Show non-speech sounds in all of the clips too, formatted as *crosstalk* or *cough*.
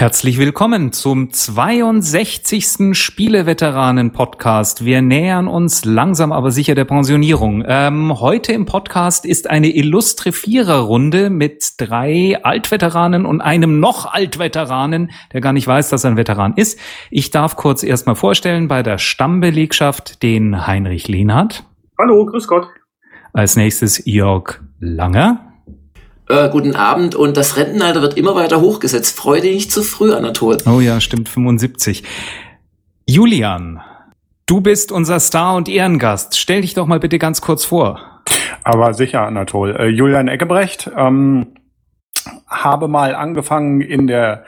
Herzlich willkommen zum 62. Spieleveteranen-Podcast. Wir nähern uns langsam aber sicher der Pensionierung. Ähm, heute im Podcast ist eine illustre Viererrunde mit drei Altveteranen und einem noch Altveteranen, der gar nicht weiß, dass er ein Veteran ist. Ich darf kurz erstmal vorstellen bei der Stammbelegschaft den Heinrich Lehnhardt. Hallo, grüß Gott. Als nächstes Jörg Langer. Äh, guten Abend und das Rentenalter wird immer weiter hochgesetzt. Freu dich nicht zu früh, Anatol. Oh ja, stimmt, 75. Julian, du bist unser Star und Ehrengast. Stell dich doch mal bitte ganz kurz vor. Aber sicher, Anatol. Äh, Julian Eggebrecht, ähm, habe mal angefangen in der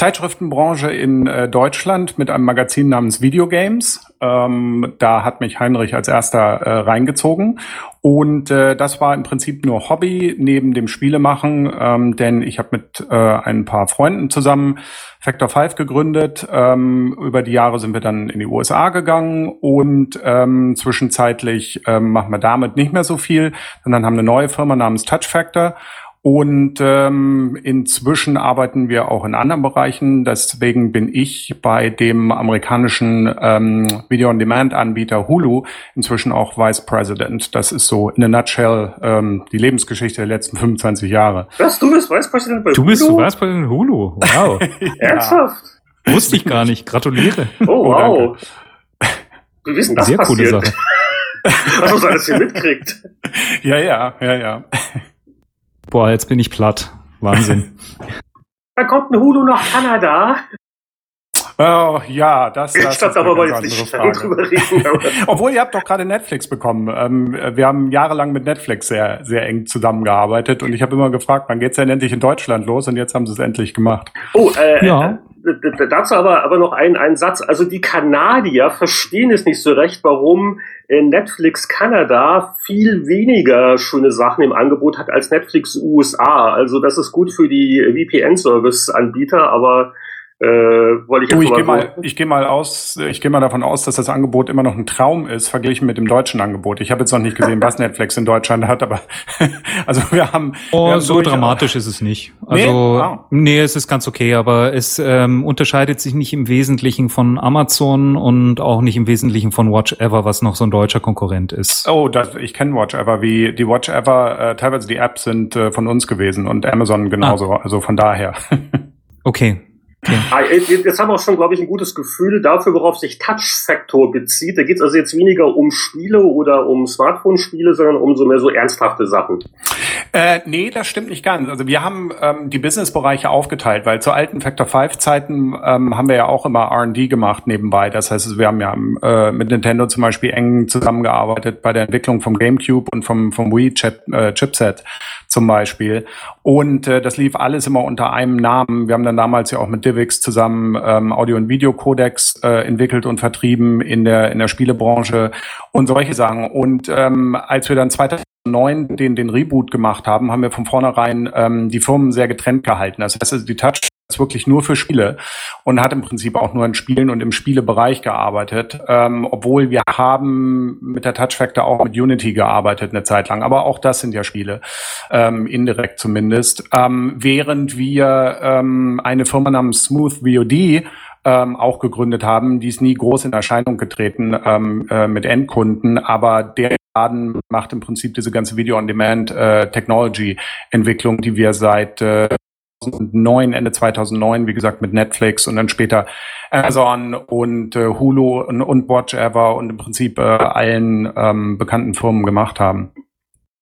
Zeitschriftenbranche in äh, Deutschland mit einem Magazin namens Videogames. Ähm, da hat mich Heinrich als erster äh, reingezogen. Und äh, das war im Prinzip nur Hobby neben dem Spielemachen, ähm, denn ich habe mit äh, ein paar Freunden zusammen Factor 5 gegründet. Ähm, über die Jahre sind wir dann in die USA gegangen und ähm, zwischenzeitlich ähm, machen wir damit nicht mehr so viel, sondern haben eine neue Firma namens Touch Factor und ähm, inzwischen arbeiten wir auch in anderen Bereichen. Deswegen bin ich bei dem amerikanischen ähm, Video-on-Demand-Anbieter Hulu inzwischen auch Vice President. Das ist so in a nutshell ähm, die Lebensgeschichte der letzten 25 Jahre. Was, du bist Vice President bei Du bist Hulu? Vice President Hulu. Wow. *laughs* Ernsthaft? Wusste ich gar nicht. Gratuliere. Oh, wow. Wie wissen das Sehr coole passiert? Sache. *laughs* Was man alles hier mitkriegt. Ja, ja, ja, ja. Boah, jetzt bin ich platt. Wahnsinn. *laughs* Da kommt ein Hulu nach Kanada. Oh, ja, das, das ist aber eine ganz nicht Frage. reden. *laughs* aber- Obwohl, ihr habt doch gerade Netflix bekommen. Ähm, wir haben jahrelang mit Netflix sehr, sehr eng zusammengearbeitet und ich habe immer gefragt, wann geht's denn endlich in Deutschland los? Und jetzt haben sie es endlich gemacht. Oh, äh, Ja. äh, d- d- dazu aber, aber noch ein, ein Satz. Also die Kanadier verstehen es nicht so recht, warum äh, Netflix Kanada viel weniger schöne Sachen im Angebot hat als Netflix USA. Also das ist gut für die VPN-Service-Anbieter, aber äh, wollte ich Du, ich gehe mal, ich gehe mal aus, ich gehe mal davon aus, dass das Angebot immer noch ein Traum ist, verglichen mit dem deutschen Angebot. Ich habe jetzt noch nicht gesehen, was Netflix in Deutschland hat, aber *laughs* also wir haben, wir Oh, haben so dramatisch ist es nicht. Nee? Also, Ah. nee, es ist ganz okay, aber es ähm, unterscheidet sich nicht im Wesentlichen von Amazon und auch nicht im Wesentlichen von Watch Ever, was noch so ein deutscher Konkurrent ist. Oh, das, ich kenne Watch Ever, wie die Watch Ever, äh, teilweise die Apps sind äh, von uns gewesen und Amazon genauso, also von daher. *laughs* Okay. Ah, jetzt haben wir auch schon, glaube ich, ein gutes Gefühl dafür, worauf sich Touch Factor bezieht. Da geht es also jetzt weniger um Spiele oder um Smartphone-Spiele, sondern um so mehr so ernsthafte Sachen. Äh, nee, das stimmt nicht ganz. Also wir haben ähm, die Businessbereiche aufgeteilt, weil zu alten Factor 5 Zeiten ähm, haben wir ja auch immer R&D gemacht nebenbei. Das heißt, wir haben ja äh, mit Nintendo zum Beispiel eng zusammengearbeitet bei der Entwicklung vom GameCube und vom, vom Wii Chip, äh, Chipset zum Beispiel. Und äh, das lief alles immer unter einem Namen. Wir haben dann damals ja auch mit Divix zusammen ähm, Audio- und Videocodex äh, entwickelt und vertrieben in der, in der Spielebranche und solche Sachen. Und ähm, als wir dann 2009 den, den Reboot gemacht haben, haben wir von vornherein ähm, die Firmen sehr getrennt gehalten. Das heißt, also die Touch wirklich nur für Spiele und hat im Prinzip auch nur in Spielen und im Spielebereich gearbeitet, ähm, obwohl wir haben mit der Touch Factor auch mit Unity gearbeitet eine Zeit lang, aber auch das sind ja Spiele, ähm, indirekt zumindest, ähm, während wir ähm, eine Firma namens Smooth VOD ähm, auch gegründet haben, die ist nie groß in Erscheinung getreten ähm, äh, mit Endkunden, aber der Laden macht im Prinzip diese ganze Video-on-Demand-Technology-Entwicklung, die wir seit äh, 2009, Ende 2009, wie gesagt, mit Netflix und dann später Amazon und äh, Hulu und, und Watch Ever und im Prinzip äh, allen ähm, bekannten Firmen gemacht haben.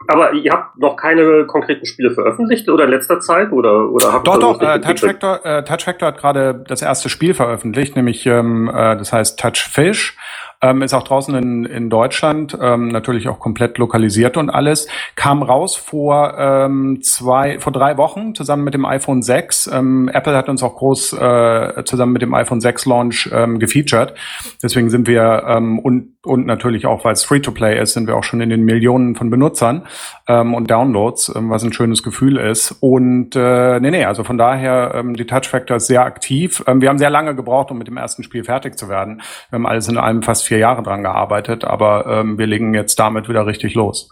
Aber ihr habt noch keine konkreten Spiele veröffentlicht oder in letzter Zeit oder oder habt Doch, doch, äh, Touch? Factor, äh, Touch Factor hat gerade das erste Spiel veröffentlicht, nämlich ähm, äh, das heißt Touch Fish. Ähm, ist auch draußen in, in Deutschland, ähm, natürlich auch komplett lokalisiert und alles. Kam raus vor ähm, zwei, vor drei Wochen zusammen mit dem iPhone 6. Ähm, Apple hat uns auch groß äh, zusammen mit dem iPhone 6 Launch ähm, gefeatured. Deswegen sind wir ähm, und und natürlich auch, weil es Free-to-Play ist, sind wir auch schon in den Millionen von Benutzern ähm, und Downloads, ähm, was ein schönes Gefühl ist. Und äh, nee, nee, also von daher, ähm, die Touch Factor ist sehr aktiv. Ähm, wir haben sehr lange gebraucht, um mit dem ersten Spiel fertig zu werden. Wir haben alles in allem fast vier Jahre dran gearbeitet, aber ähm, wir legen jetzt damit wieder richtig los.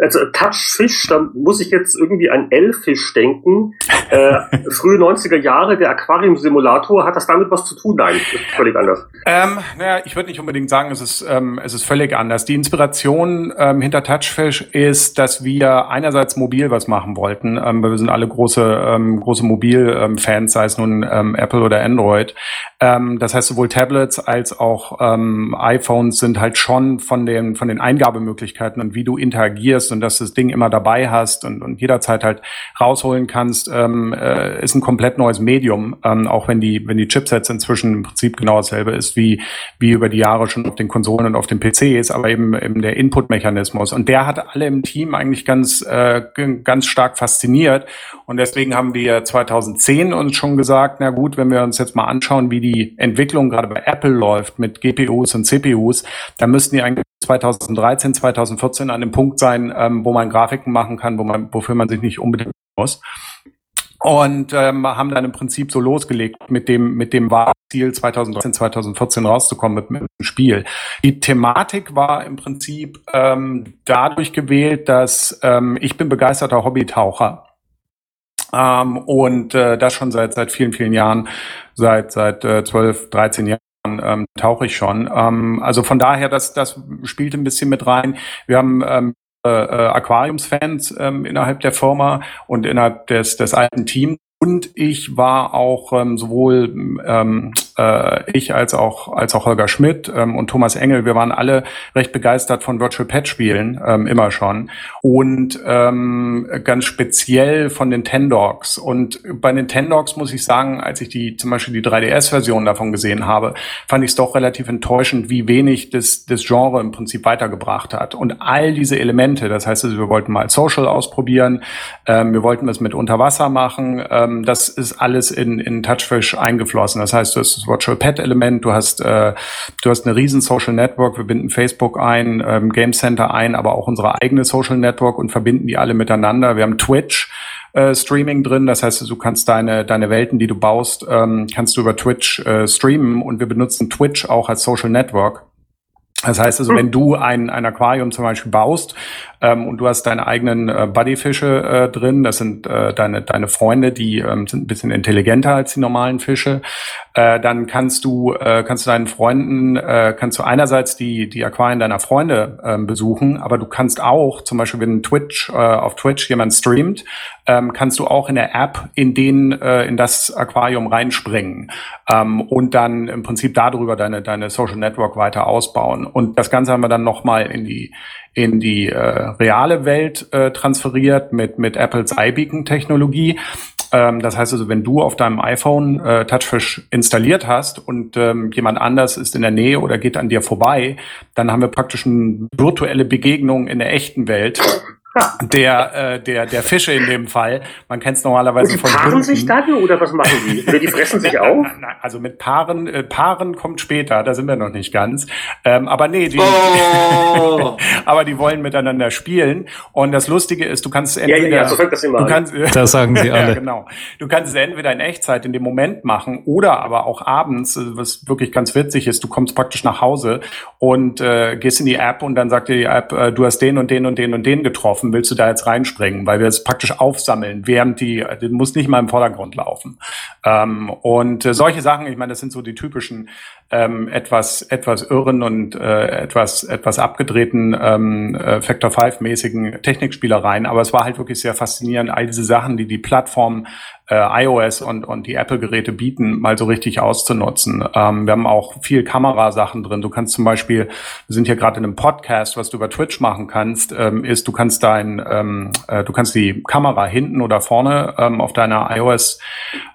Also Touchfish, da muss ich jetzt irgendwie an L-Fisch denken. Äh, *laughs* frühe 90er Jahre, der Aquarium-Simulator, hat das damit was zu tun? Nein, ist völlig anders. Ähm, naja, ich würde nicht unbedingt sagen, es ist, ähm, es ist völlig anders. Die Inspiration ähm, hinter Touchfish ist, dass wir einerseits mobil was machen wollten, ähm, weil wir sind alle große, ähm, große Mobil-Fans, sei es nun ähm, Apple oder Android. Ähm, das heißt, sowohl Tablets als auch ähm, iPhones sind halt schon von den, von den Eingabemöglichkeiten und wie du interagierst und dass du das Ding immer dabei hast und, und jederzeit halt rausholen kannst, ähm, äh, ist ein komplett neues Medium, ähm, auch wenn die, wenn die Chipsets inzwischen im Prinzip genau dasselbe ist wie, wie über die Jahre schon auf den Konsolen und auf den PCs, aber eben, eben der Input-Mechanismus. Und der hat alle im Team eigentlich ganz, äh, ganz stark fasziniert. Und deswegen haben wir 2010 uns schon gesagt, na gut, wenn wir uns jetzt mal anschauen, wie die Entwicklung gerade bei Apple läuft mit GPUs und CPUs, dann müssten die eigentlich 2013, 2014 an dem Punkt sein, ähm, wo man Grafiken machen kann, wo man, wofür man sich nicht unbedingt muss. Und ähm, haben dann im Prinzip so losgelegt mit dem mit dem Ziel 2013, 2014 rauszukommen mit, mit dem Spiel. Die Thematik war im Prinzip ähm, dadurch gewählt, dass ähm, ich bin begeisterter Hobbytaucher ähm, und äh, das schon seit seit vielen vielen Jahren, seit seit äh, 12, 13 Jahren ähm, tauche ich schon. Ähm, also von daher, das das spielt ein bisschen mit rein. Wir haben ähm, äh, äh Aquariumsfans ähm, innerhalb der Firma und innerhalb des des alten Teams und ich war auch ähm, sowohl ähm, äh, ich als auch als auch Holger Schmidt ähm, und Thomas Engel, wir waren alle recht begeistert von Virtual Pet Spielen ähm, immer schon und ähm, ganz speziell von Nintendogs. Und bei Nintendogs muss ich sagen, als ich die zum Beispiel die 3DS-Version davon gesehen habe, fand ich es doch relativ enttäuschend, wie wenig das das Genre im Prinzip weitergebracht hat. Und all diese Elemente, das heißt, also, wir wollten mal Social ausprobieren, ähm, wir wollten es mit Unterwasser machen. Ähm, das ist alles in, in Touchfish eingeflossen. Das heißt, du hast das Virtual Pet Element, du hast, äh, du hast eine riesen Social Network, wir binden Facebook ein, ähm, Game Center ein, aber auch unsere eigene Social Network und verbinden die alle miteinander. Wir haben Twitch. Äh, Streaming drin. Das heißt, du kannst deine, deine Welten, die du baust, ähm, kannst du über Twitch äh, streamen und wir benutzen Twitch auch als Social Network. Das heißt also, wenn du ein, ein Aquarium zum Beispiel baust ähm, und du hast deine eigenen äh, Buddyfische äh, drin, das sind äh, deine, deine Freunde, die ähm, sind ein bisschen intelligenter als die normalen Fische, äh, dann kannst du, äh, kannst du deinen Freunden, äh, kannst du einerseits die, die Aquarien deiner Freunde äh, besuchen, aber du kannst auch, zum Beispiel wenn Twitch, äh, auf Twitch jemand streamt, ähm, kannst du auch in der App in den, äh, in das Aquarium reinspringen ähm, und dann im Prinzip darüber deine, deine Social Network weiter ausbauen. Und das Ganze haben wir dann nochmal in die, in die äh, reale Welt äh, transferiert mit, mit Apples iBeacon-Technologie. Ähm, das heißt also, wenn du auf deinem iPhone äh, Touchfish installiert hast und ähm, jemand anders ist in der Nähe oder geht an dir vorbei, dann haben wir praktisch eine virtuelle Begegnung in der echten Welt der, äh, der, der Fische in dem Fall. Man kennt es normalerweise von paaren Hunden. sich dann oder was machen die? Oder die fressen sich auch? Also mit Paaren, äh, Paaren kommt später, da sind wir noch nicht ganz. Ähm, aber nee, die, Oh. *laughs* aber die wollen miteinander spielen. Und das Lustige ist, du kannst entweder, ja, ja, ja, so fängt das immer du an. kannst, *laughs* Das sagen sie *laughs* ja, alle. genau. Du kannst es entweder in Echtzeit in dem Moment machen oder aber auch abends, äh, was wirklich ganz witzig ist. Du kommst praktisch nach Hause und äh, gehst in die App und dann sagt dir die App, äh, du hast den und den und den und den getroffen laufen, willst du da jetzt reinspringen, weil wir es praktisch aufsammeln, während die, die muss nicht mal im Vordergrund laufen. Ähm, und äh, solche Sachen, ich meine, das sind so die typischen ähm, etwas etwas irren und äh, etwas etwas abgedrehten ähm, äh, Factor 5 mäßigen Technikspielereien, aber es war halt wirklich sehr faszinierend, all diese Sachen, die die Plattform äh, iOS und, und die Apple-Geräte bieten, mal so richtig auszunutzen. Ähm, wir haben auch viel Kamerasachen drin. Du kannst zum Beispiel, wir sind hier gerade in einem Podcast, was du über Twitch machen kannst, ähm, ist, du kannst dein, ähm, äh, du kannst die Kamera hinten oder vorne ähm, auf deiner iOS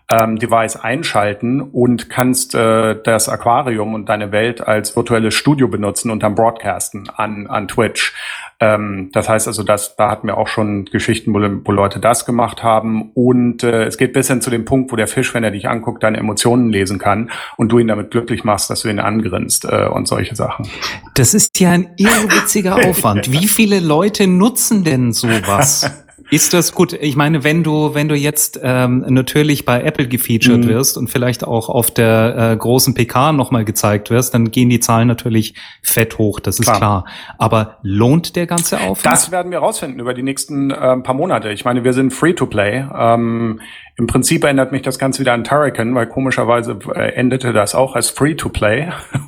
ähm, Device einschalten und kannst äh, das Aquarium und deine Welt als virtuelles Studio benutzen und dann broadcasten an, an Twitch. Ähm, das heißt also, dass, da hatten wir auch schon Geschichten, wo, wo Leute das gemacht haben. Und äh, es geht bis hin zu dem Punkt, wo der Fisch, wenn er dich anguckt, deine Emotionen lesen kann und du ihn damit glücklich machst, dass du ihn angrinst äh, und solche Sachen. Das ist ja ein irrwitziger *laughs* Aufwand. Wie viele Leute nutzen denn sowas? *laughs* Ist das gut? Ich meine, wenn du, wenn du jetzt ähm, natürlich bei Apple gefeatured mhm. wirst und vielleicht auch auf der äh, großen PK nochmal gezeigt wirst, dann gehen die Zahlen natürlich fett hoch, das ist klar. klar. Aber lohnt der ganze Aufwand? Das werden wir rausfinden über die nächsten äh, paar Monate. Ich meine, wir sind free to play. Ähm, im Prinzip erinnert mich das Ganze wieder an Turrican, weil komischerweise äh, endete das auch als Free-to-Play. *laughs*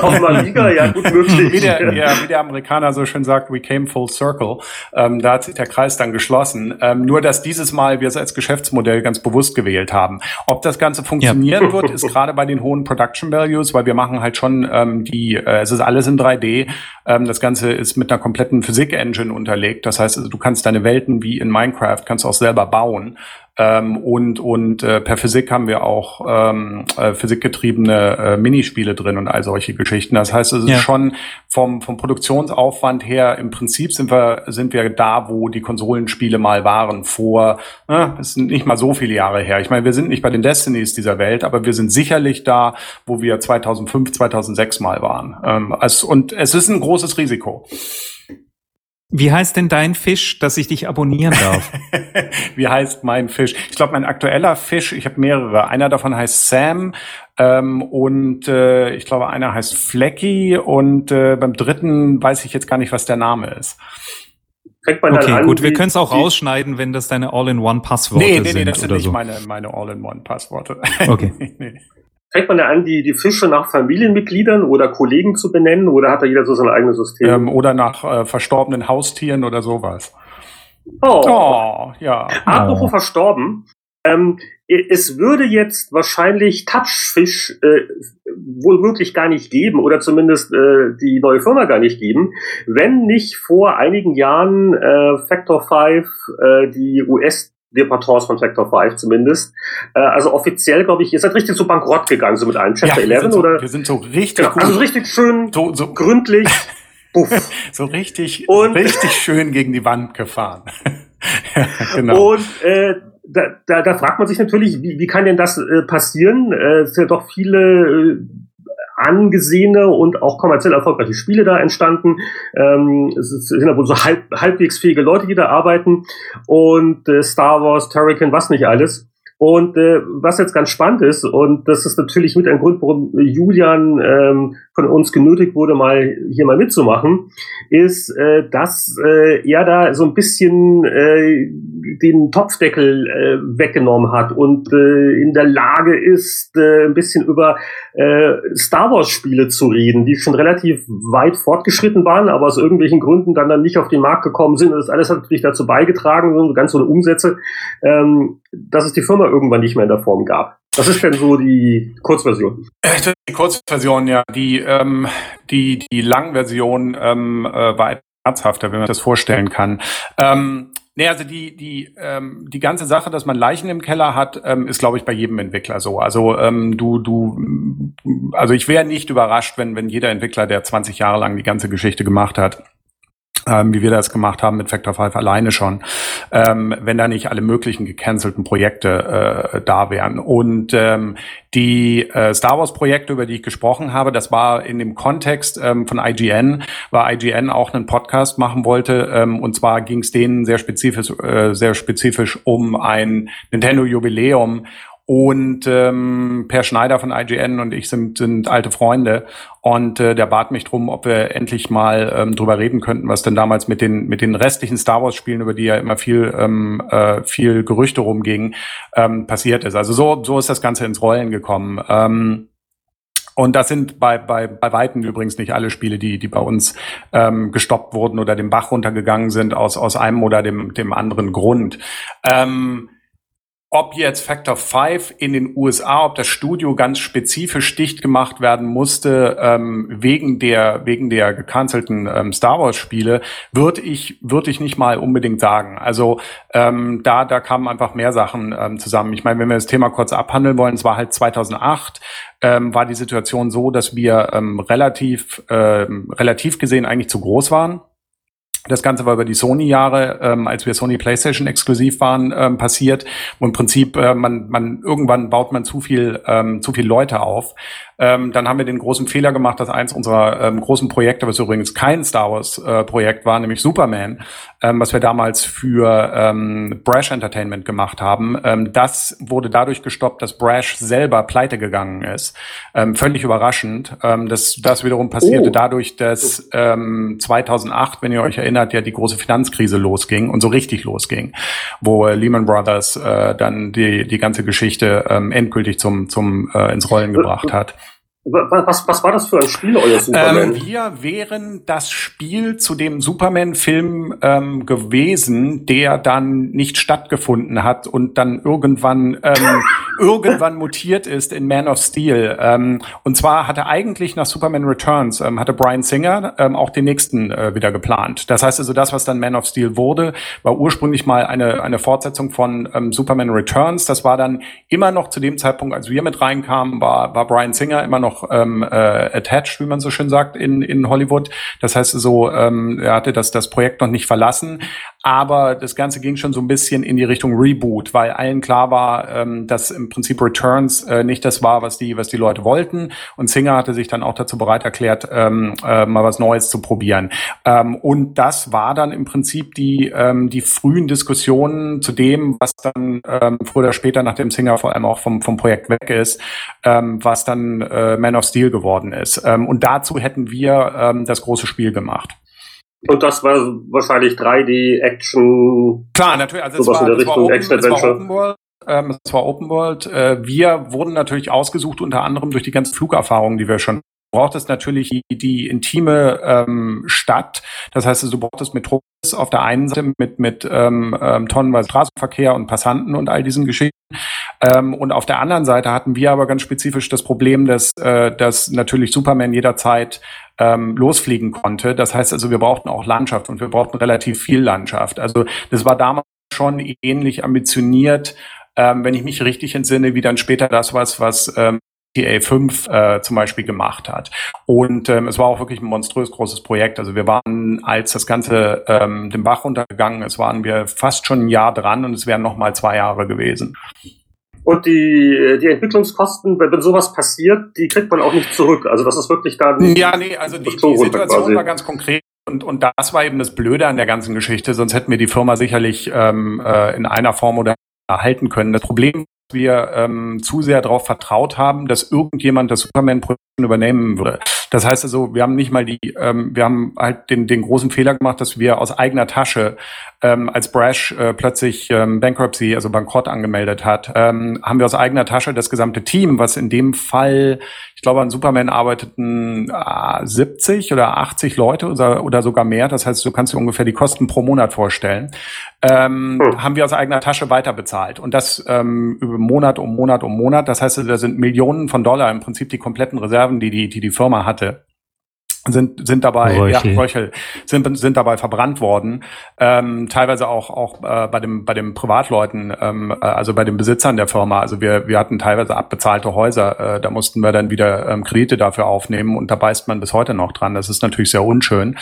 Auf Maliga, ja, gut möglich. Wie der, ja, wie der Amerikaner so schön sagt, we came full circle. Ähm, da hat sich der Kreis dann geschlossen. Ähm, nur, dass dieses Mal wir es als Geschäftsmodell ganz bewusst gewählt haben. Ob das Ganze funktionieren ja. wird, ist gerade bei den hohen Production Values, weil wir machen halt schon ähm, die, äh, es ist alles in 3D. Ähm, das Ganze ist mit einer kompletten Physik-Engine unterlegt. Das heißt, also, du kannst deine Welten wie in Minecraft, kannst auch selber bauen bauen. Ähm, und und äh, per Physik haben wir auch ähm, äh, physikgetriebene äh, Minispiele drin und all solche Geschichten. Das heißt, es ist ja. schon vom, vom Produktionsaufwand her, im Prinzip sind wir, sind wir da, wo die Konsolenspiele mal waren, vor, äh, es sind nicht mal so viele Jahre her. Ich meine, wir sind nicht bei den Destinys dieser Welt, aber wir sind sicherlich da, wo wir 2005, 2006 mal waren. Ähm, also, und es ist ein großes Risiko. Wie heißt denn dein Fisch, dass ich dich abonnieren darf? *laughs* Wie heißt mein Fisch? Ich glaube, mein aktueller Fisch, ich habe mehrere. Einer davon heißt Sam ähm, und äh, ich glaube, einer heißt Flecky und äh, beim dritten weiß ich jetzt gar nicht, was der Name ist. okay, an, gut, wir können es auch rausschneiden, wenn das deine All-in-One-Passworte nee, nee, nee, sind. das sind nicht so. meine, meine All-in-One-Passworte. Okay. *laughs* nee fängt man da an, die, die Fische nach Familienmitgliedern oder Kollegen zu benennen oder hat da jeder so sein eigenes System? Ähm, oder nach äh, verstorbenen Haustieren oder sowas. Oh, oh ja. Apropos oh. verstorben. Ähm, es würde jetzt wahrscheinlich Touchfish äh, wohl wirklich gar nicht geben oder zumindest äh, die neue Firma gar nicht geben, wenn nicht vor einigen Jahren äh, Factor 5 äh, die US Departments von Factor 5 zumindest. Äh, also offiziell, glaube ich, ihr seid richtig so bankrott gegangen, so mit einem Chapter ja, 11, so, oder? Wir sind so richtig genau, gut. Also richtig schön, so, so gründlich. *laughs* so richtig, und, richtig schön gegen die Wand gefahren. *laughs* genau. Und äh, da, da, da fragt man sich natürlich, wie, wie kann denn das äh, passieren? Äh, es sind ja doch viele äh, angesehene und auch kommerziell erfolgreiche Spiele da entstanden. Ähm, es sind wohl so halb, halbwegs fähige Leute, die da arbeiten. Und äh, Star Wars, Turrican, was nicht alles. Und äh, was jetzt ganz spannend ist, und das ist natürlich mit ein Grund, warum Julian ähm, von uns genötigt wurde, mal hier mal mitzumachen, ist, äh, dass äh, er da so ein bisschen äh, den Topfdeckel äh, weggenommen hat und äh, in der Lage ist, äh, ein bisschen über äh, Star Wars Spiele zu reden, die schon relativ weit fortgeschritten waren, aber aus irgendwelchen Gründen dann, dann nicht auf den Markt gekommen sind. Und das alles hat natürlich dazu beigetragen, so ganz so eine Umsätze, ähm, dass es die Firma irgendwann nicht mehr in der Form gab. Was ist denn so die Kurzversion? Äh, die Kurzversion, ja. Die, ähm, die, die Langversion ähm, äh, war herzhafter, wenn man das vorstellen kann. Ähm, Nee, also die, die, ähm, die ganze Sache, dass man Leichen im Keller hat, ähm, ist, glaube ich, bei jedem Entwickler so. Also ähm, du, du, also ich wäre nicht überrascht, wenn, wenn jeder Entwickler, der 20 Jahre lang die ganze Geschichte gemacht hat, ähm, wie wir das gemacht haben mit Factor 5 alleine schon, ähm, wenn da nicht alle möglichen gecancelten Projekte äh, da wären. Und ähm, die äh, Star Wars Projekte, über die ich gesprochen habe, das war in dem Kontext ähm, von IGN, weil IGN auch einen Podcast machen wollte. Ähm, und zwar ging es denen sehr spezifisch, äh, sehr spezifisch um ein Nintendo Jubiläum und ähm, Per Schneider von IGN und ich sind, sind alte Freunde. Und äh, der bat mich drum, ob wir endlich mal ähm, drüber reden könnten, was denn damals mit den, mit den restlichen Star Wars-Spielen, über die ja immer viel, ähm, äh, viel Gerüchte rumging, ähm, passiert ist. Also so, so ist das Ganze ins Rollen gekommen. Ähm, und das sind bei, bei, bei Weitem übrigens nicht alle Spiele, die, die bei uns ähm, gestoppt wurden oder den Bach runtergegangen sind aus, aus einem oder dem, dem anderen Grund. Ähm, ob jetzt Factor 5 in den USA, ob das Studio ganz spezifisch dicht gemacht werden musste ähm, wegen der wegen der gecancelten ähm, Star Wars Spiele, würde ich würde ich nicht mal unbedingt sagen. Also ähm, da da kamen einfach mehr Sachen ähm, zusammen. Ich meine, wenn wir das Thema kurz abhandeln wollen, es war halt 2008 ähm, war die Situation so, dass wir ähm, relativ ähm, relativ gesehen eigentlich zu groß waren das Ganze war über die Sony-Jahre, ähm, als wir Sony PlayStation exklusiv waren, ähm, passiert. Und im Prinzip, äh, man, man irgendwann baut man zu viel, ähm, zu viel Leute auf. Ähm, dann haben wir den großen Fehler gemacht, dass eins unserer ähm, großen Projekte, was übrigens kein Star Wars äh, war, nämlich Superman, ähm, was wir damals für ähm, Brash Entertainment gemacht haben, ähm, das wurde dadurch gestoppt, dass Brash selber pleite gegangen ist. Ähm, völlig überraschend. Ähm, das, das wiederum passierte oh. dadurch, dass ähm, 2008, wenn ihr euch erinnert, ja die große Finanzkrise losging und so richtig losging, wo äh, Lehman Brothers äh, dann die, die ganze Geschichte ähm, endgültig zum, zum äh, ins Rollen gebracht hat. Was, was war das für ein Spiel, euer Superman? Ähm, wir wären das Spiel zu dem Superman-Film ähm, gewesen, der dann nicht stattgefunden hat und dann irgendwann ähm, *laughs* irgendwann mutiert ist in Man of Steel. Ähm, und zwar hatte eigentlich nach Superman Returns ähm, hatte Brian Singer ähm, auch den nächsten äh, wieder geplant. Das heißt also, das, was dann Man of Steel wurde, war ursprünglich mal eine eine Fortsetzung von ähm, Superman Returns. Das war dann immer noch zu dem Zeitpunkt, als wir mit reinkamen, war war Brian Singer immer noch noch ähm, äh, attached, wie man so schön sagt, in, in Hollywood. Das heißt so, ähm, er hatte das, das Projekt noch nicht verlassen, aber das Ganze ging schon so ein bisschen in die Richtung Reboot, weil allen klar war, ähm, dass im Prinzip Returns äh, nicht das war, was die, was die Leute wollten. Und Singer hatte sich dann auch dazu bereit erklärt, ähm, äh, mal was Neues zu probieren. Ähm, und das war dann im Prinzip die, ähm, die frühen Diskussionen zu dem, was dann ähm, früher oder später, nachdem Singer vor allem auch vom, vom Projekt weg ist, ähm, was dann äh, Man of Steel geworden ist. Ähm, und dazu hätten wir ähm, das große Spiel gemacht. Und das war wahrscheinlich 3D-Action. Klar, natürlich. Also es war, in der Richtung Open, Action Adventure. Open World. Ähm, es war Open World. Äh, wir wurden natürlich ausgesucht, unter anderem durch die ganzen Flugerfahrungen, die wir schon braucht es natürlich die, die intime ähm, Stadt. Das heißt, du brauchst Metropolis auf der einen Seite mit, mit ähm, ähm, tonnenweise Straßenverkehr und Passanten und all diesen Geschichten. Ähm, und auf der anderen Seite hatten wir aber ganz spezifisch das Problem, dass, äh, dass natürlich Superman jederzeit ähm, losfliegen konnte. Das heißt also, wir brauchten auch Landschaft und wir brauchten relativ viel Landschaft. Also das war damals schon ähnlich ambitioniert, ähm, wenn ich mich richtig entsinne, wie dann später das was, was ähm, GTA 5 äh, zum Beispiel gemacht hat. Und ähm, es war auch wirklich ein monströs großes Projekt. Also wir waren, als das Ganze ähm, den Bach runtergegangen ist, waren wir fast schon ein Jahr dran und es wären noch mal zwei Jahre gewesen. Und die, die Entwicklungskosten, wenn, sowas passiert, die kriegt man auch nicht zurück. Also das ist wirklich dann. Ja, nee, also die, die Situation war ganz konkret. Und, und das war eben das Blöde an der ganzen Geschichte, sonst hätten wir die Firma sicherlich ähm, äh, in einer Form oder erhalten können. Das Problem wir ähm, zu sehr darauf vertraut haben, dass irgendjemand das Superman-Projekt übernehmen würde. Das heißt also, wir haben nicht mal die, ähm, wir haben halt den, den großen Fehler gemacht, dass wir aus eigener Tasche, ähm, als Brash äh, plötzlich ähm, Bankruptcy, also Bankrott angemeldet hat, ähm, haben wir aus eigener Tasche das gesamte Team, was in dem Fall, ich glaube, an Superman arbeiteten äh, 70 oder 80 Leute oder, oder sogar mehr. Das heißt, du kannst dir ungefähr die Kosten pro Monat vorstellen. Ähm, hm. haben wir aus eigener Tasche weiter bezahlt. Und das ähm, über Monat um Monat um Monat. Das heißt, da sind Millionen von Dollar im Prinzip die kompletten Reserven, die die, die, die Firma hatte sind sind dabei Röchel. ja Röchel, sind sind dabei verbrannt worden. Ähm, teilweise auch auch äh, bei dem bei den Privatleuten ähm, äh, also bei den Besitzern der Firma. Also wir wir hatten teilweise abbezahlte Häuser. Äh, da mussten wir dann wieder ähm, Kredite dafür aufnehmen. Und da beißt man bis heute noch dran. Das ist natürlich sehr unschön.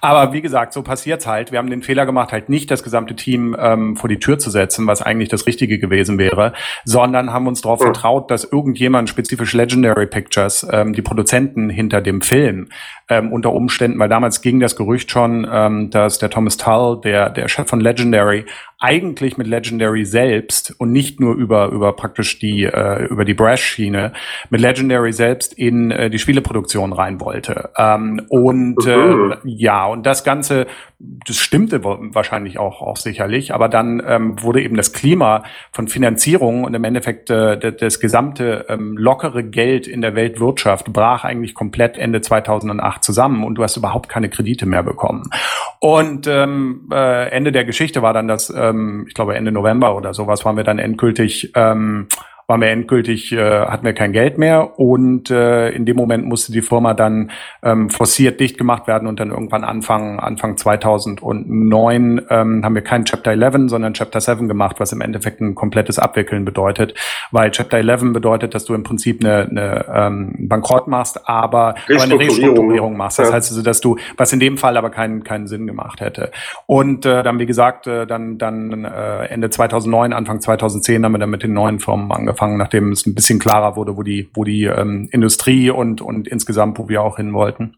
Aber wie gesagt so passiert's halt. Wir haben den Fehler gemacht halt nicht das gesamte Team ähm, vor die Tür zu setzen was eigentlich das Richtige gewesen wäre sondern haben uns darauf vertraut dass irgendjemand spezifisch Legendary Pictures ähm, die Produzenten hinter dem Film ähm, unter Umständen, weil damals ging das Gerücht schon, ähm, dass der Thomas Tull, der, der Chef von Legendary, eigentlich mit Legendary selbst und nicht nur über über praktisch die äh, über die Brash-Schiene mit Legendary selbst in äh, die Spieleproduktion rein wollte. Ähm, und äh, mhm. ja und das Ganze, das stimmte wahrscheinlich auch auch sicherlich, aber dann ähm, wurde eben das Klima von Finanzierung und im Endeffekt äh, das, das gesamte ähm, lockere Geld in der Weltwirtschaft brach eigentlich komplett Ende 2008 zusammen und du hast überhaupt keine Kredite mehr bekommen. Und ähm, äh, Ende der Geschichte war dann das, ähm, ich glaube Ende November oder sowas, waren wir dann endgültig ähm, waren wir endgültig, äh, hatten wir kein Geld mehr und äh, in dem Moment musste die Firma dann ähm, forciert dicht gemacht werden und dann irgendwann Anfang, Anfang 2009 ähm, haben wir kein Chapter 11, sondern Chapter 7 gemacht, was im Endeffekt ein komplettes Abwickeln bedeutet, weil Chapter 11 bedeutet, dass du im Prinzip eine, eine ähm, Bankrott machst, aber, aber eine Restrukturierung machst. Das ja. heißt also, dass du, was in dem Fall aber keinen, keinen Sinn gemacht hätte. Und äh, dann, wie gesagt, äh, dann, dann äh, Ende 2009, Anfang 2010 haben wir dann mit den neuen Firmen angefangen angefangen, nachdem es ein bisschen klarer wurde, wo die, wo die ähm, Industrie und, und insgesamt, wo wir auch hin wollten.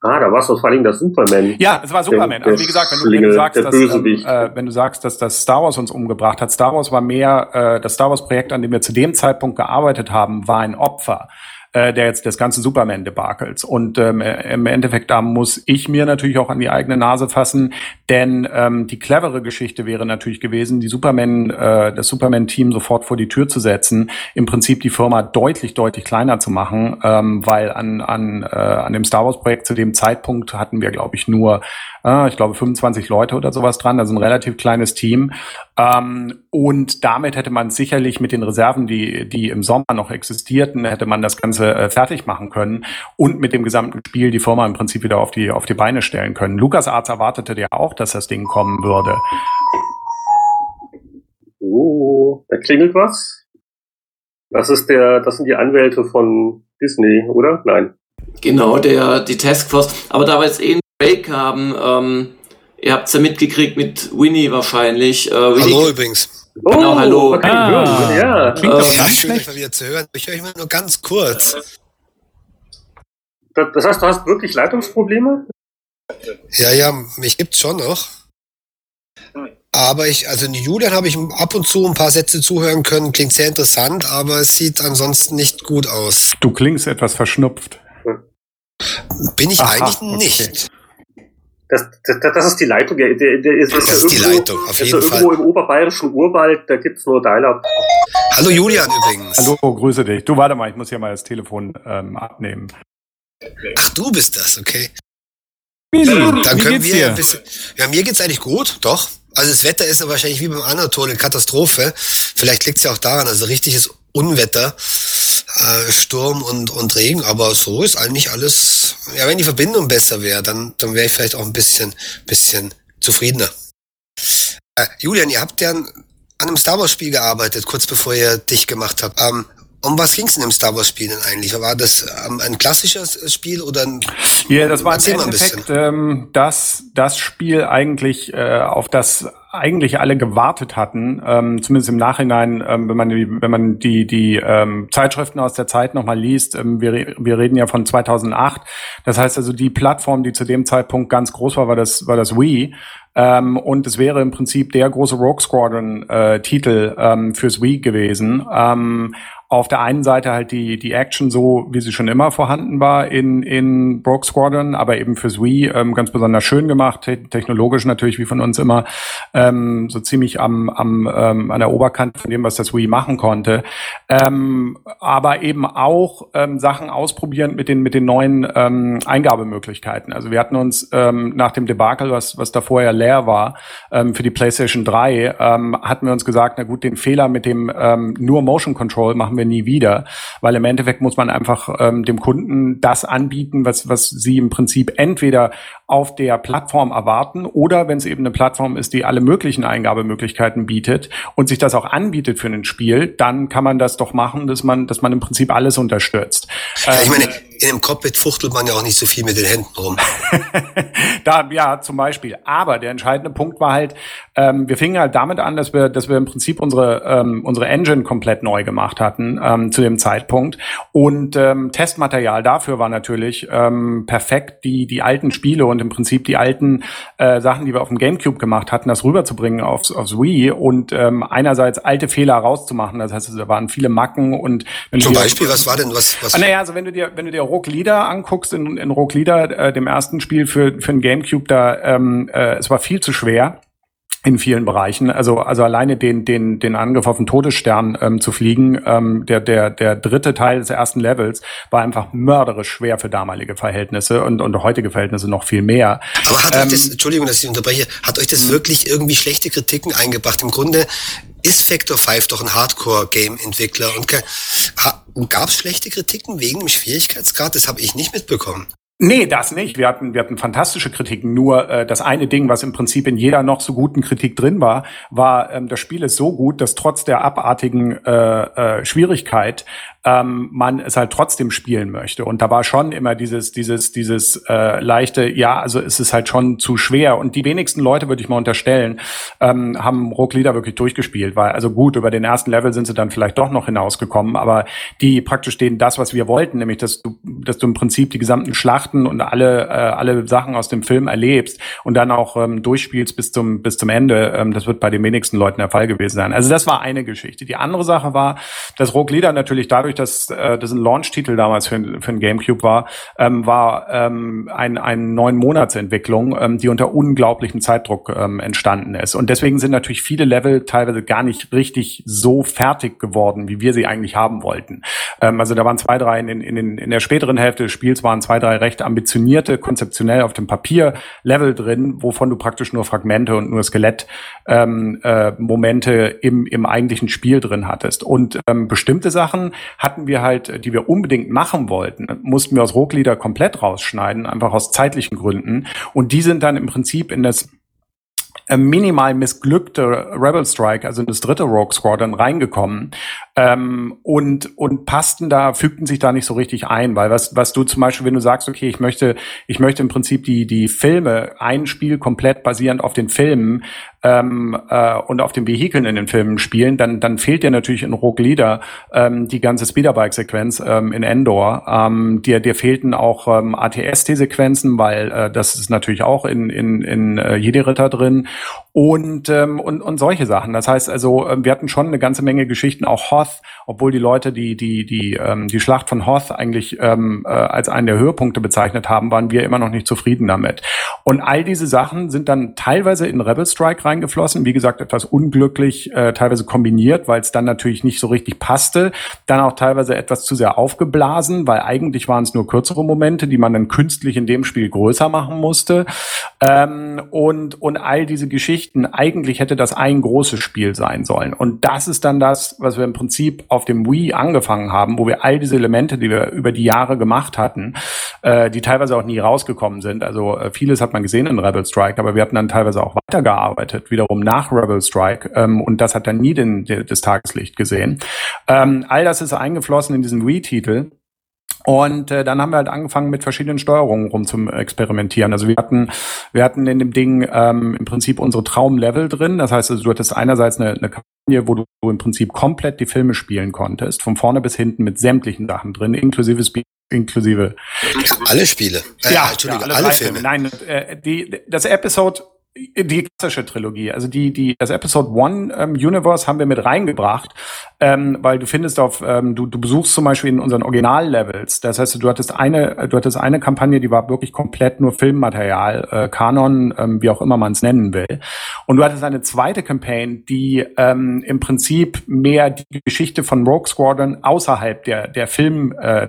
Ah, da war es vor allen Dingen das Superman. Ja, es war Superman. also wie gesagt, wenn du, wenn du sagst, dass, ähm, äh, wenn du sagst, dass das Star Wars uns umgebracht hat, Star Wars war mehr, äh, das Star Wars Projekt, an dem wir zu dem Zeitpunkt gearbeitet haben, war ein Opfer äh, der jetzt des ganzen Superman-Debakels. Und ähm, äh, im Endeffekt, da muss ich mir natürlich auch an die eigene Nase fassen, denn ähm, die clevere Geschichte wäre natürlich gewesen, die Superman, äh, das Superman-Team sofort vor die Tür zu setzen, im Prinzip die Firma deutlich, deutlich kleiner zu machen, ähm, weil an, an, äh, an dem Star Wars-Projekt zu dem Zeitpunkt hatten wir, glaube ich, nur ich glaube 25 Leute oder sowas dran, also ein relativ kleines Team. Ähm, und damit hätte man sicherlich mit den Reserven, die, die im Sommer noch existierten, hätte man das Ganze äh, fertig machen können und mit dem gesamten Spiel die Firma im Prinzip wieder auf die, auf die Beine stellen können. Lukas Arzt erwartete ja auch, dass das Ding kommen würde. Oh, da klingelt was. Das ist der, das sind die Anwälte von Disney, oder? Nein. Genau, der, die Taskforce. Aber da wir jetzt eh Break haben, ähm, ihr habt's ja mitgekriegt mit Winnie wahrscheinlich. Äh, Winnie hallo übrigens. Genau, oh, hallo. Okay, ah, ja. Klingt ähm, ja, schön, euch mal wieder zu hören. Ich höre euch mal nur ganz kurz. Das, das heißt, du hast wirklich Leitungsprobleme? Ja, ja, mich gibt's schon noch. Aber ich, also in Julian habe ich ab und zu ein paar Sätze zuhören können. Klingt sehr interessant, aber es sieht ansonsten nicht gut aus. Du klingst etwas verschnupft. Bin ich Aha, eigentlich nicht. Das, das, das ist die Leitung. Der, der, der ist, das ist, ist irgendwo, die Leitung, auf jeden ist irgendwo im oberbayerischen Urwald, da gibt's nur Dial-Up. Hallo Julian übrigens. Hallo, grüße dich. Du warte mal, ich muss hier mal das Telefon ähm, abnehmen. Ach, du bist das, okay. Billy, Dann können wir ein bisschen. Ja, mir geht's eigentlich gut, doch. Also das Wetter ist ja wahrscheinlich wie beim Anatol eine Katastrophe. Vielleicht liegt's ja auch daran, also richtiges Unwetter, äh, Sturm und, und Regen, aber so ist eigentlich alles. Ja, wenn die Verbindung besser wäre, dann, dann wäre ich vielleicht auch ein bisschen, bisschen zufriedener. Äh, Julian, ihr habt ja an einem Star Wars Spiel gearbeitet, kurz bevor ihr dich gemacht habt. Ähm, um was ging es in dem Star Wars Spiel denn eigentlich? War das ähm, ein klassisches Spiel oder ein Ja, das war im Endeffekt ähm, das, das Spiel eigentlich, äh, auf das eigentlich alle gewartet hatten, ähm, zumindest im Nachhinein, ähm, wenn man die, wenn man die, die ähm, Zeitschriften aus der Zeit nochmal liest, ähm, wir, wir reden ja von 2008. Das heißt also, die Plattform, die zu dem Zeitpunkt ganz groß war, war das, war das Wii. Ähm, und es wäre im Prinzip der große Rogue Squadron äh, Titel ähm, fürs Wii gewesen. Ähm, auf der einen Seite halt die, die Action so, wie sie schon immer vorhanden war in, in Broke Squadron, aber eben fürs Wii ähm, ganz besonders schön gemacht, te technologisch natürlich wie von uns immer, ähm, so ziemlich am, am, ähm, an der Oberkante von dem, was das Wii machen konnte. Ähm, aber eben auch ähm, Sachen ausprobieren mit den, mit den neuen ähm, Eingabemöglichkeiten. Also wir hatten uns ähm, nach dem Debakel, was, was da vorher leer war, ähm, für die PlayStation 3, ähm, hatten wir uns gesagt, na gut, den Fehler mit dem ähm, nur Motion Control machen wir nie wieder, weil im Endeffekt muss man einfach ähm, dem Kunden das anbieten, was, was sie im Prinzip entweder auf der Plattform erwarten oder wenn es eben eine Plattform ist, die alle möglichen Eingabemöglichkeiten bietet und sich das auch anbietet für ein Spiel, dann kann man das doch machen, dass man, dass man im Prinzip alles unterstützt. Ja, ich meine, in einem Cockpit fuchtelt man ja auch nicht so viel mit den Händen rum. *laughs* da, ja, zum Beispiel. Aber der entscheidende Punkt war halt, ähm, wir fingen halt damit an, dass wir, dass wir im Prinzip unsere, ähm, unsere Engine komplett neu gemacht hatten ähm, zu dem Zeitpunkt. Und ähm, Testmaterial dafür war natürlich ähm, perfekt, die, die alten Spiele und im Prinzip die alten äh, Sachen, die wir auf dem GameCube gemacht hatten, das rüberzubringen aufs, aufs Wii und ähm, einerseits alte Fehler rauszumachen. Das heißt, da waren viele Macken und wenn Zum Beispiel, was war denn was? was ah, naja, also wenn du dir, wenn du dir Rogue Leader anguckst, in, in Rogue Leader, äh, dem ersten Spiel für, für ein Gamecube, da ähm, äh, es war viel zu schwer in vielen Bereichen. Also, also alleine den, den, den Angriff auf den Todesstern ähm, zu fliegen, ähm, der, der, der dritte Teil des ersten Levels war einfach mörderisch schwer für damalige Verhältnisse und, und heutige Verhältnisse noch viel mehr. Aber hat ähm, euch das, Entschuldigung, dass ich unterbreche, hat euch das hm. wirklich irgendwie schlechte Kritiken eingebracht? Im Grunde ist Factor 5 doch ein Hardcore-Game-Entwickler und gab es schlechte Kritiken wegen dem Schwierigkeitsgrad? Das habe ich nicht mitbekommen. Nee, das nicht. Wir hatten, wir hatten fantastische Kritiken. Nur äh, das eine Ding, was im Prinzip in jeder noch so guten Kritik drin war, war, ähm, das Spiel ist so gut, dass trotz der abartigen äh, äh, Schwierigkeit ähm, man es halt trotzdem spielen möchte. Und da war schon immer dieses, dieses, dieses äh, leichte, ja, also es ist halt schon zu schwer. Und die wenigsten Leute, würde ich mal unterstellen, ähm, haben Rogue Leader wirklich durchgespielt, weil also gut, über den ersten Level sind sie dann vielleicht doch noch hinausgekommen, aber die praktisch denen das, was wir wollten, nämlich dass du, dass du im Prinzip die gesamten Schlachten und alle, äh, alle Sachen aus dem Film erlebst und dann auch ähm, durchspielst bis zum, bis zum Ende, ähm, das wird bei den wenigsten Leuten der Fall gewesen sein. Also das war eine Geschichte. Die andere Sache war, dass Rogue Leader natürlich dadurch, dass äh, das ein Launch-Titel damals für, für ein Gamecube war, ähm, war ähm, ein, ein neun Monatsentwicklung, ähm, die unter unglaublichem Zeitdruck ähm, entstanden ist. Und deswegen sind natürlich viele Level teilweise gar nicht richtig so fertig geworden, wie wir sie eigentlich haben wollten. Ähm, also da waren zwei, drei in, in, in, in der späteren Hälfte des Spiels waren zwei, drei recht ambitionierte, konzeptionell auf dem Papier Level drin, wovon du praktisch nur Fragmente und nur Skelett ähm, äh, im, im eigentlichen Spiel drin hattest. Und ähm, bestimmte Sachen hatten wir halt, die wir unbedingt machen wollten, mussten wir aus Roglieder komplett rausschneiden, einfach aus zeitlichen Gründen. Und die sind dann im Prinzip in das äh, minimal missglückte Rebel Strike, also das dritte Rogue Squadron, reingekommen ähm, und und passten da, fügten sich da nicht so richtig ein, weil was was du zum Beispiel, wenn du sagst, okay, ich möchte ich möchte im Prinzip die die Filme ein Spiel komplett basierend auf den Filmen ähm, äh, und auf den Vehikeln in den Filmen spielen, dann, dann fehlt dir natürlich in Rogue Leader ähm, die ganze Speederbike-Sequenz ähm, in Endor. Ähm, dir, dir fehlten auch ähm, ATST-Sequenzen, weil äh, das ist natürlich auch in, in, in äh, Jedi-Ritter drin und, ähm, und, und solche Sachen. Das heißt also, ähm, wir hatten schon eine ganze Menge Geschichten, auch Hoth, obwohl die Leute die, die, die, ähm, die Schlacht von Hoth eigentlich ähm, äh, als einen der Höhepunkte bezeichnet haben, waren wir immer noch nicht zufrieden damit. Und all diese Sachen sind dann teilweise in Rebel Strike reingeflossen, wie gesagt, etwas unglücklich, äh, teilweise kombiniert, weil es dann natürlich nicht so richtig passte, dann auch teilweise etwas zu sehr aufgeblasen, weil eigentlich waren es nur kürzere Momente, die man dann künstlich in dem Spiel größer machen musste. Ähm, und, und all diese Geschichten, Geschichten, eigentlich hätte das ein großes Spiel sein sollen. Und das ist dann das, was wir im Prinzip auf dem Wii angefangen haben, wo wir all diese Elemente, die wir über die Jahre gemacht hatten, äh, die teilweise auch nie rausgekommen sind. Also äh, vieles hat man gesehen in Rebel Strike, aber wir hatten dann teilweise auch weitergearbeitet, wiederum nach Rebel Strike. Ähm, und das hat dann nie den, den, das Tageslicht gesehen. Ähm, all das ist eingeflossen in diesen Wii-Titel. Und äh, dann haben wir halt angefangen mit verschiedenen Steuerungen rum zum experimentieren. Also wir hatten, wir hatten in dem Ding ähm, im Prinzip unsere Traumlevel drin. Das heißt, also, du hattest einerseits eine, eine Kampagne, wo du im Prinzip komplett die Filme spielen konntest, von vorne bis hinten mit sämtlichen Sachen drin, inklusive Speed inklusive ja, alle Spiele. Äh, ja, Entschuldigung, ja, alle, alle Filme. Nein, äh, die, das Episode die klassische Trilogie, also die, die, das Episode One ähm, Universe haben wir mit reingebracht, ähm, weil du findest auf, ähm, du, du besuchst zum Beispiel in unseren Original-Levels. Das heißt, du hattest eine, du hattest eine Kampagne, die war wirklich komplett nur Filmmaterial, äh, Kanon, ähm, wie auch immer man es nennen will. Und du hattest eine zweite Campaign, die ähm, im Prinzip mehr die Geschichte von Rogue Squadron außerhalb der, der Film äh,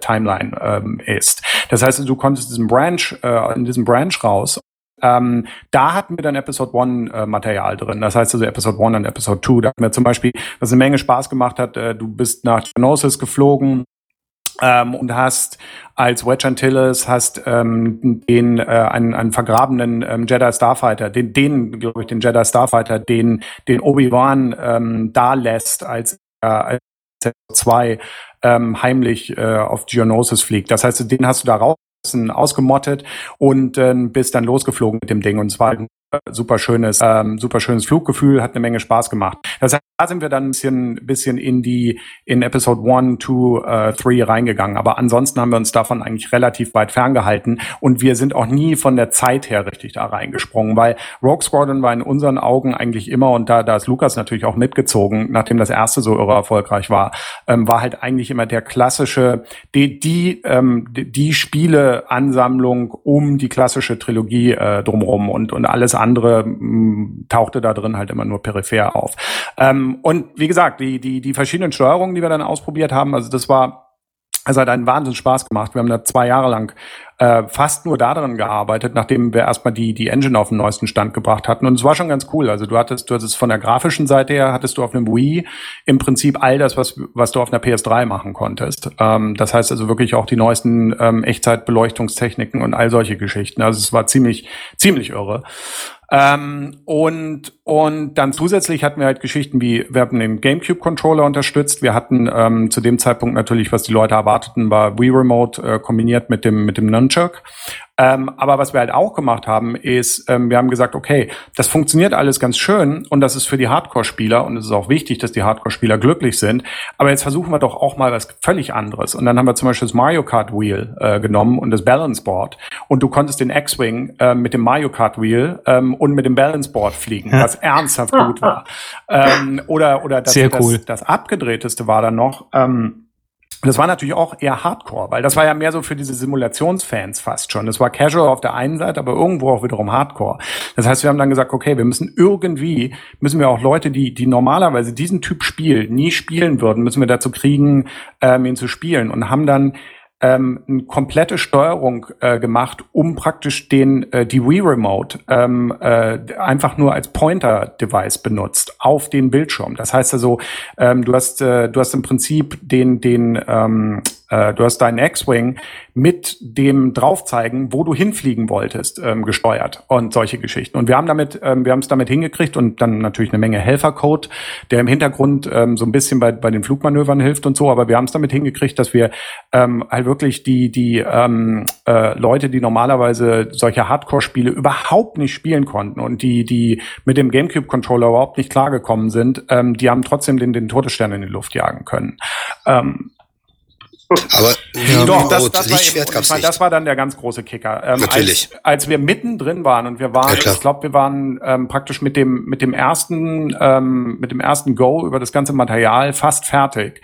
Timeline ähm, ist. Das heißt, du konntest diesen Branch, äh, in diesem Branch raus ähm, da hatten wir dann Episode One äh, Material drin. Das heißt also Episode One und Episode Two. Da hatten wir zum Beispiel, was eine Menge Spaß gemacht hat, äh, du bist nach Geonosis geflogen, ähm, und hast als Wedge Antilles hast ähm, den äh, einen, einen vergrabenen ähm, Jedi Starfighter, den den glaube ich den Jedi Starfighter, den den Obi Wan ähm, da lässt als äh, als zwei ähm, heimlich äh, auf Geonosis fliegt. Das heißt, den hast du da raus ausgemottet und äh, bist dann losgeflogen mit dem Ding. Und es super schönes, ähm, super schönes Fluggefühl, hat eine Menge Spaß gemacht. Das heißt, da sind wir dann ein bisschen, bisschen in die, in Episode 1, 2, äh, 3 reingegangen. Aber ansonsten haben wir uns davon eigentlich relativ weit ferngehalten und wir sind auch nie von der Zeit her richtig da reingesprungen, weil Rogue Squadron war in unseren Augen eigentlich immer, und da, da ist Lukas natürlich auch mitgezogen, nachdem das erste so irre erfolgreich war, ähm, war halt eigentlich immer der klassische, die, die, ähm, die Spieleansammlung um die klassische Trilogie äh, drumherum und, und alles andere mh, mm, tauchte da drin halt immer nur peripher auf. Ähm, und wie gesagt, die, die, die verschiedenen Steuerungen, die wir dann ausprobiert haben, also das war es hat einen Wahnsinn Spaß gemacht. Wir haben da zwei Jahre lang äh, fast nur daran gearbeitet, nachdem wir erstmal die, die Engine auf den neuesten Stand gebracht hatten. Und es war schon ganz cool. Also du hattest, du hattest von der grafischen Seite her, hattest du auf einem Wii im Prinzip all das, was, was du auf einer PS3 machen konntest. Ähm, das heißt also wirklich auch die neuesten ähm, Echtzeitbeleuchtungstechniken und all solche Geschichten. Also es war ziemlich, ziemlich irre. Ähm, und, und dann zusätzlich hatten wir halt Geschichten wie, wir hatten den GameCube-Controller unterstützt. Wir hatten ähm, zu dem Zeitpunkt natürlich, was die Leute erwarteten, war Wii Remote äh, kombiniert mit dem, mit dem Nunchuck. Ähm, aber was wir halt auch gemacht haben, ist, ähm, wir haben gesagt, okay, das funktioniert alles ganz schön und das ist für die Hardcore-Spieler und es ist auch wichtig, dass die Hardcore-Spieler glücklich sind. Aber jetzt versuchen wir doch auch mal was völlig anderes. Und dann haben wir zum Beispiel das Mario Kart Wheel äh, genommen und das Balance Board. Und du konntest den X-Wing äh, mit dem Mario Kart Wheel ähm, und mit dem Balance Board fliegen, was ernsthaft gut war. *laughs* Ähm, oder oder das, Sehr cool. das, das abgedrehteste war dann noch. Ähm, das war natürlich auch eher Hardcore, weil das war ja mehr so für diese Simulationsfans fast schon. Das war Casual auf der einen Seite, aber irgendwo auch wiederum Hardcore. Das heißt, wir haben dann gesagt, okay, wir müssen irgendwie, müssen wir auch Leute, die, die normalerweise diesen Typ Spiel nie spielen würden, müssen wir dazu kriegen, ähm, ihn zu spielen und haben dann ähm, eine komplette Steuerung äh, gemacht, um praktisch den äh, die Wii Remote ähm, äh, einfach nur als Pointer-Device benutzt auf den Bildschirm. Das heißt also, ähm, du hast äh, du hast im Prinzip den den ähm, äh, du hast deinen X-Wing mit dem draufzeigen, wo du hinfliegen wolltest, ähm, gesteuert und solche Geschichten. Und wir haben damit, ähm, wir haben es damit hingekriegt und dann natürlich eine Menge Helfercode, der im Hintergrund ähm, so ein bisschen bei, bei den Flugmanövern hilft und so, aber wir haben es damit hingekriegt, dass wir ähm, halt wirklich die, die ähm, äh, Leute, die normalerweise solche Hardcore-Spiele überhaupt nicht spielen konnten und die, die mit dem GameCube-Controller überhaupt nicht klargekommen sind, ähm, die haben trotzdem den, den Todesstern in die Luft jagen können. Ähm, aber ja. Doch, das, das, war eben, ich mein, das war dann der ganz große Kicker. Ähm, Natürlich. Als, als wir mittendrin waren und wir waren, ja, ich glaube, wir waren ähm, praktisch mit dem mit dem ersten ähm, mit dem ersten Go über das ganze Material fast fertig,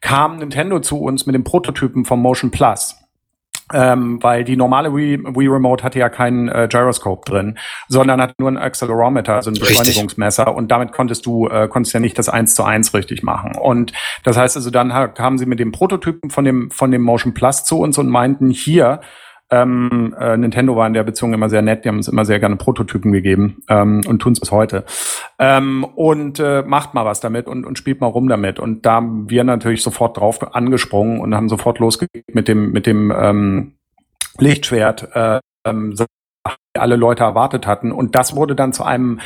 kam Nintendo zu uns mit dem Prototypen vom Motion Plus ähm, weil die normale Wii, Wii Remote hatte ja keinen äh, Gyroscope drin, sondern hat nur ein Accelerometer, also ein Beschleunigungsmesser und damit konntest du äh, konntest ja nicht das eins zu eins richtig machen. Und das heißt also, dann kamen sie mit dem Prototypen von dem von dem Motion Plus zu uns und meinten hier ähm, äh, Nintendo war in der Beziehung immer sehr nett, die haben uns immer sehr gerne Prototypen gegeben ähm, und tun es bis heute. Ähm, und äh, macht mal was damit und, und spielt mal rum damit. Und da haben wir natürlich sofort drauf angesprungen und haben sofort losgelegt mit dem, mit dem ähm, Lichtschwert, äh, ähm, alle Leute erwartet hatten. Und das wurde dann zu einem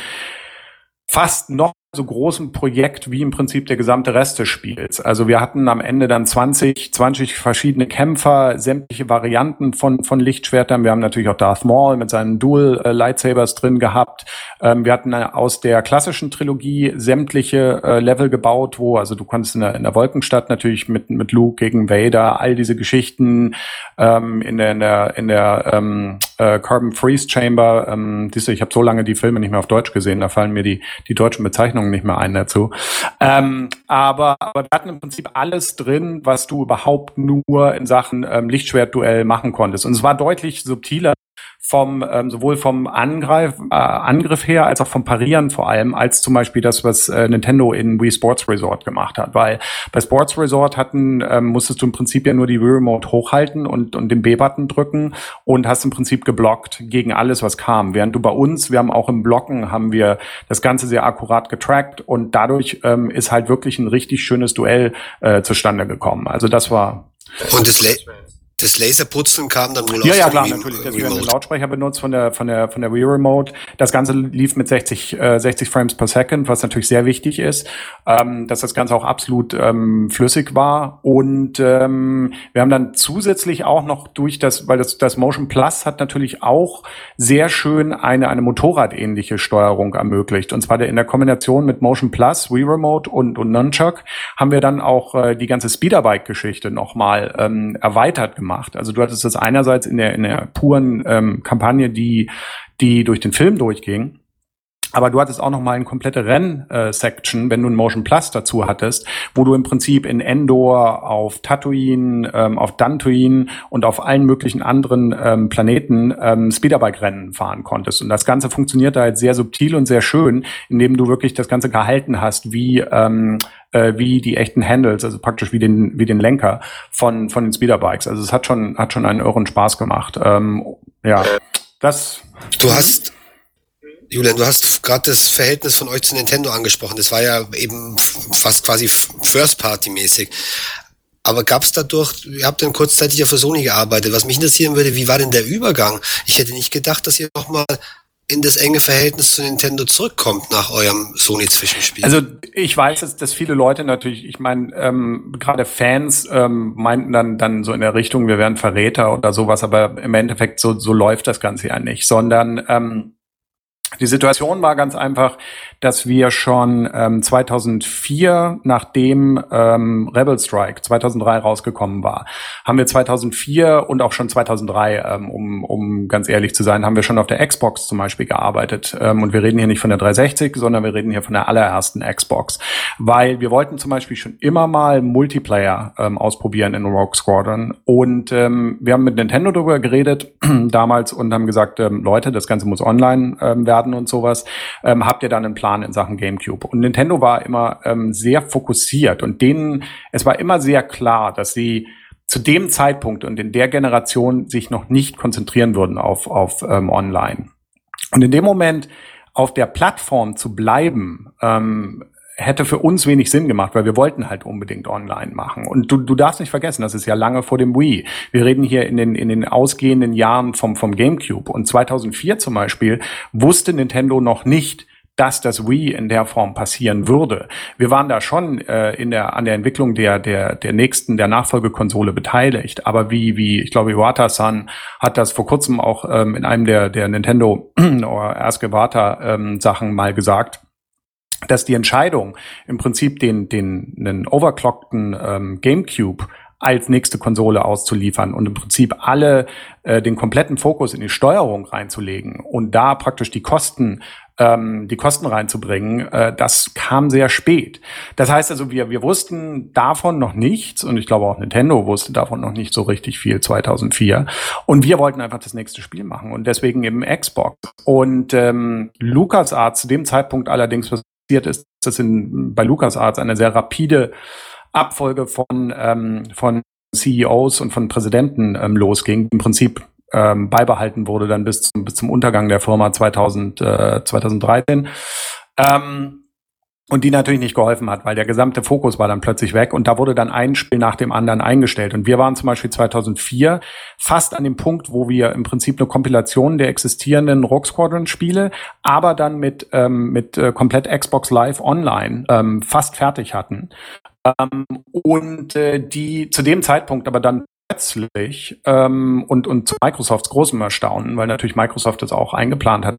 fast noch so großem Projekt wie im Prinzip der gesamte Rest des Spiels. Also wir hatten am Ende dann 20, 20 verschiedene Kämpfer, sämtliche Varianten von, von Lichtschwertern. Wir haben natürlich auch Darth Maul mit seinen Dual äh, Lightsabers drin gehabt. Ähm, wir hatten äh, aus der klassischen Trilogie sämtliche äh, Level gebaut, wo, also du konntest in der, in der Wolkenstadt natürlich mit, mit Luke gegen Vader, all diese Geschichten, ähm, in der, in der, in der ähm, äh, Carbon Freeze Chamber, ähm, diese, ich habe so lange die Filme nicht mehr auf Deutsch gesehen, da fallen mir die, die deutschen Bezeichnungen nicht mehr ein dazu. Ähm, aber, aber wir hatten im Prinzip alles drin, was du überhaupt nur in Sachen ähm, Lichtschwertduell machen konntest. Und es war deutlich subtiler vom ähm, sowohl vom Angreif, äh, Angriff her als auch vom Parieren vor allem, als zum Beispiel das, was äh, Nintendo in Wii Sports Resort gemacht hat. Weil bei Sports Resort hatten, ähm, musstest du im Prinzip ja nur die Wii Remote hochhalten und, und den B-Button drücken und hast im Prinzip geblockt gegen alles, was kam. Während du bei uns, wir haben auch im Blocken, haben wir das Ganze sehr akkurat getrackt und dadurch ähm, ist halt wirklich ein richtig schönes Duell äh, zustande gekommen. Also das war und das, das Laserputzen kam dann wohl ja, aus Ja, klar, natürlich. Deswegen haben wir Lautsprecher benutzt von der, von der, von der Wii Remote. Das Ganze lief mit 60, äh, 60 Frames per Second, was natürlich sehr wichtig ist, ähm, dass das Ganze auch absolut ähm, flüssig war. Und ähm, wir haben dann zusätzlich auch noch durch das, weil das, das Motion Plus hat natürlich auch sehr schön eine, eine Motorradähnliche Steuerung ermöglicht. Und zwar in der Kombination mit Motion Plus, Wii Remote und, und Nunchuck haben wir dann auch äh, die ganze Speederbike-Geschichte nochmal ähm, erweitert gemacht gemacht. Also du hattest das einerseits in der, in der puren ähm, Kampagne, die, die durch den Film durchging. Aber du hattest auch noch mal eine komplette Renn-Section, wenn du ein Motion Plus dazu hattest, wo du im Prinzip in Endor, auf Tatooine, ähm, auf Dantooine und auf allen möglichen anderen ähm, Planeten ähm, Speederbike-Rennen fahren konntest. Und das Ganze funktioniert da halt sehr subtil und sehr schön, indem du wirklich das Ganze gehalten hast, wie ähm, äh, wie die echten Handles, also praktisch wie den wie den Lenker von von den Speederbikes. Also es hat schon hat schon einen irren Spaß gemacht. Ähm, ja, das. Du hast Julian, du hast gerade das Verhältnis von euch zu Nintendo angesprochen. Das war ja eben fast quasi First-Party-mäßig. Aber gab es dadurch, ihr habt dann kurzzeitig ja für Sony gearbeitet. Was mich interessieren würde, wie war denn der Übergang? Ich hätte nicht gedacht, dass ihr nochmal in das enge Verhältnis zu Nintendo zurückkommt nach eurem Sony-Zwischenspiel. Also ich weiß, dass, dass viele Leute natürlich, ich meine, ähm, gerade Fans ähm, meinten dann, dann so in der Richtung, wir wären Verräter oder sowas, aber im Endeffekt so, so läuft das Ganze ja nicht, sondern ähm, die Situation war ganz einfach, dass wir schon ähm, 2004, nachdem ähm, Rebel Strike 2003 rausgekommen war, haben wir 2004 und auch schon 2003, ähm, um, um ganz ehrlich zu sein, haben wir schon auf der Xbox zum Beispiel gearbeitet. Ähm, und wir reden hier nicht von der 360, sondern wir reden hier von der allerersten Xbox, weil wir wollten zum Beispiel schon immer mal Multiplayer ähm, ausprobieren in Rogue Squadron. Und ähm, wir haben mit Nintendo darüber geredet *clears throat* damals und haben gesagt, ähm, Leute, das Ganze muss online ähm, werden und sowas. Ähm, habt ihr dann einen Plan? Plan in Sachen GameCube. Und Nintendo war immer ähm, sehr fokussiert und denen, es war immer sehr klar, dass sie zu dem Zeitpunkt und in der Generation sich noch nicht konzentrieren würden auf, auf ähm, Online. Und in dem Moment auf der Plattform zu bleiben, ähm, hätte für uns wenig Sinn gemacht, weil wir wollten halt unbedingt online machen. Und du, du darfst nicht vergessen, das ist ja lange vor dem Wii. Wir reden hier in den, in den ausgehenden Jahren vom, vom GameCube. Und 2004 zum Beispiel wusste Nintendo noch nicht, dass das Wii in der Form passieren würde. Wir waren da schon äh, in der, an der Entwicklung der, der, der nächsten, der Nachfolgekonsole beteiligt. Aber wie, wie, ich glaube, Iwata-san hat das vor kurzem auch ähm, in einem der, der Nintendo *clears throat* oder Ask ähm, Sachen mal gesagt dass die Entscheidung im Prinzip den, den, den overclockten ähm, GameCube als nächste Konsole auszuliefern und im Prinzip alle äh, den kompletten Fokus in die Steuerung reinzulegen und da praktisch die Kosten ähm, die Kosten reinzubringen, äh, das kam sehr spät. Das heißt also, wir, wir wussten davon noch nichts und ich glaube auch Nintendo wusste davon noch nicht so richtig viel 2004 und wir wollten einfach das nächste Spiel machen und deswegen eben Xbox. Und ähm, LucasArts zu dem Zeitpunkt allerdings passiert ist, dass in, bei LucasArts eine sehr rapide Abfolge von, ähm, von CEOs und von Präsidenten ähm, losging. Im Prinzip ähm, beibehalten wurde dann bis zum, bis zum Untergang der Firma 2000, äh, 2013. Ähm, und die natürlich nicht geholfen hat, weil der gesamte Fokus war dann plötzlich weg und da wurde dann ein Spiel nach dem anderen eingestellt. Und wir waren zum Beispiel 2004 fast an dem Punkt, wo wir im Prinzip eine Kompilation der existierenden Rogue Squadron Spiele, aber dann mit, ähm, mit äh, komplett Xbox Live Online ähm, fast fertig hatten. Ähm, und äh, die zu dem Zeitpunkt aber dann plötzlich ähm, und, und zu Microsofts großem Erstaunen, weil natürlich Microsoft das auch eingeplant hat,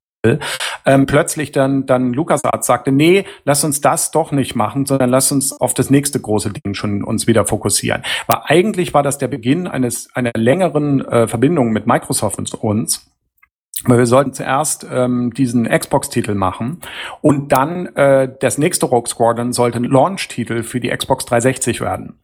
ähm, plötzlich dann, dann LucasArts sagte, nee, lass uns das doch nicht machen, sondern lass uns auf das nächste große Ding schon uns wieder fokussieren. Weil eigentlich war das der Beginn eines, einer längeren äh, Verbindung mit Microsoft und uns. Weil wir sollten zuerst ähm, diesen Xbox-Titel machen und dann äh, das nächste Rogue Squadron sollte ein Launch-Titel für die Xbox 360 werden.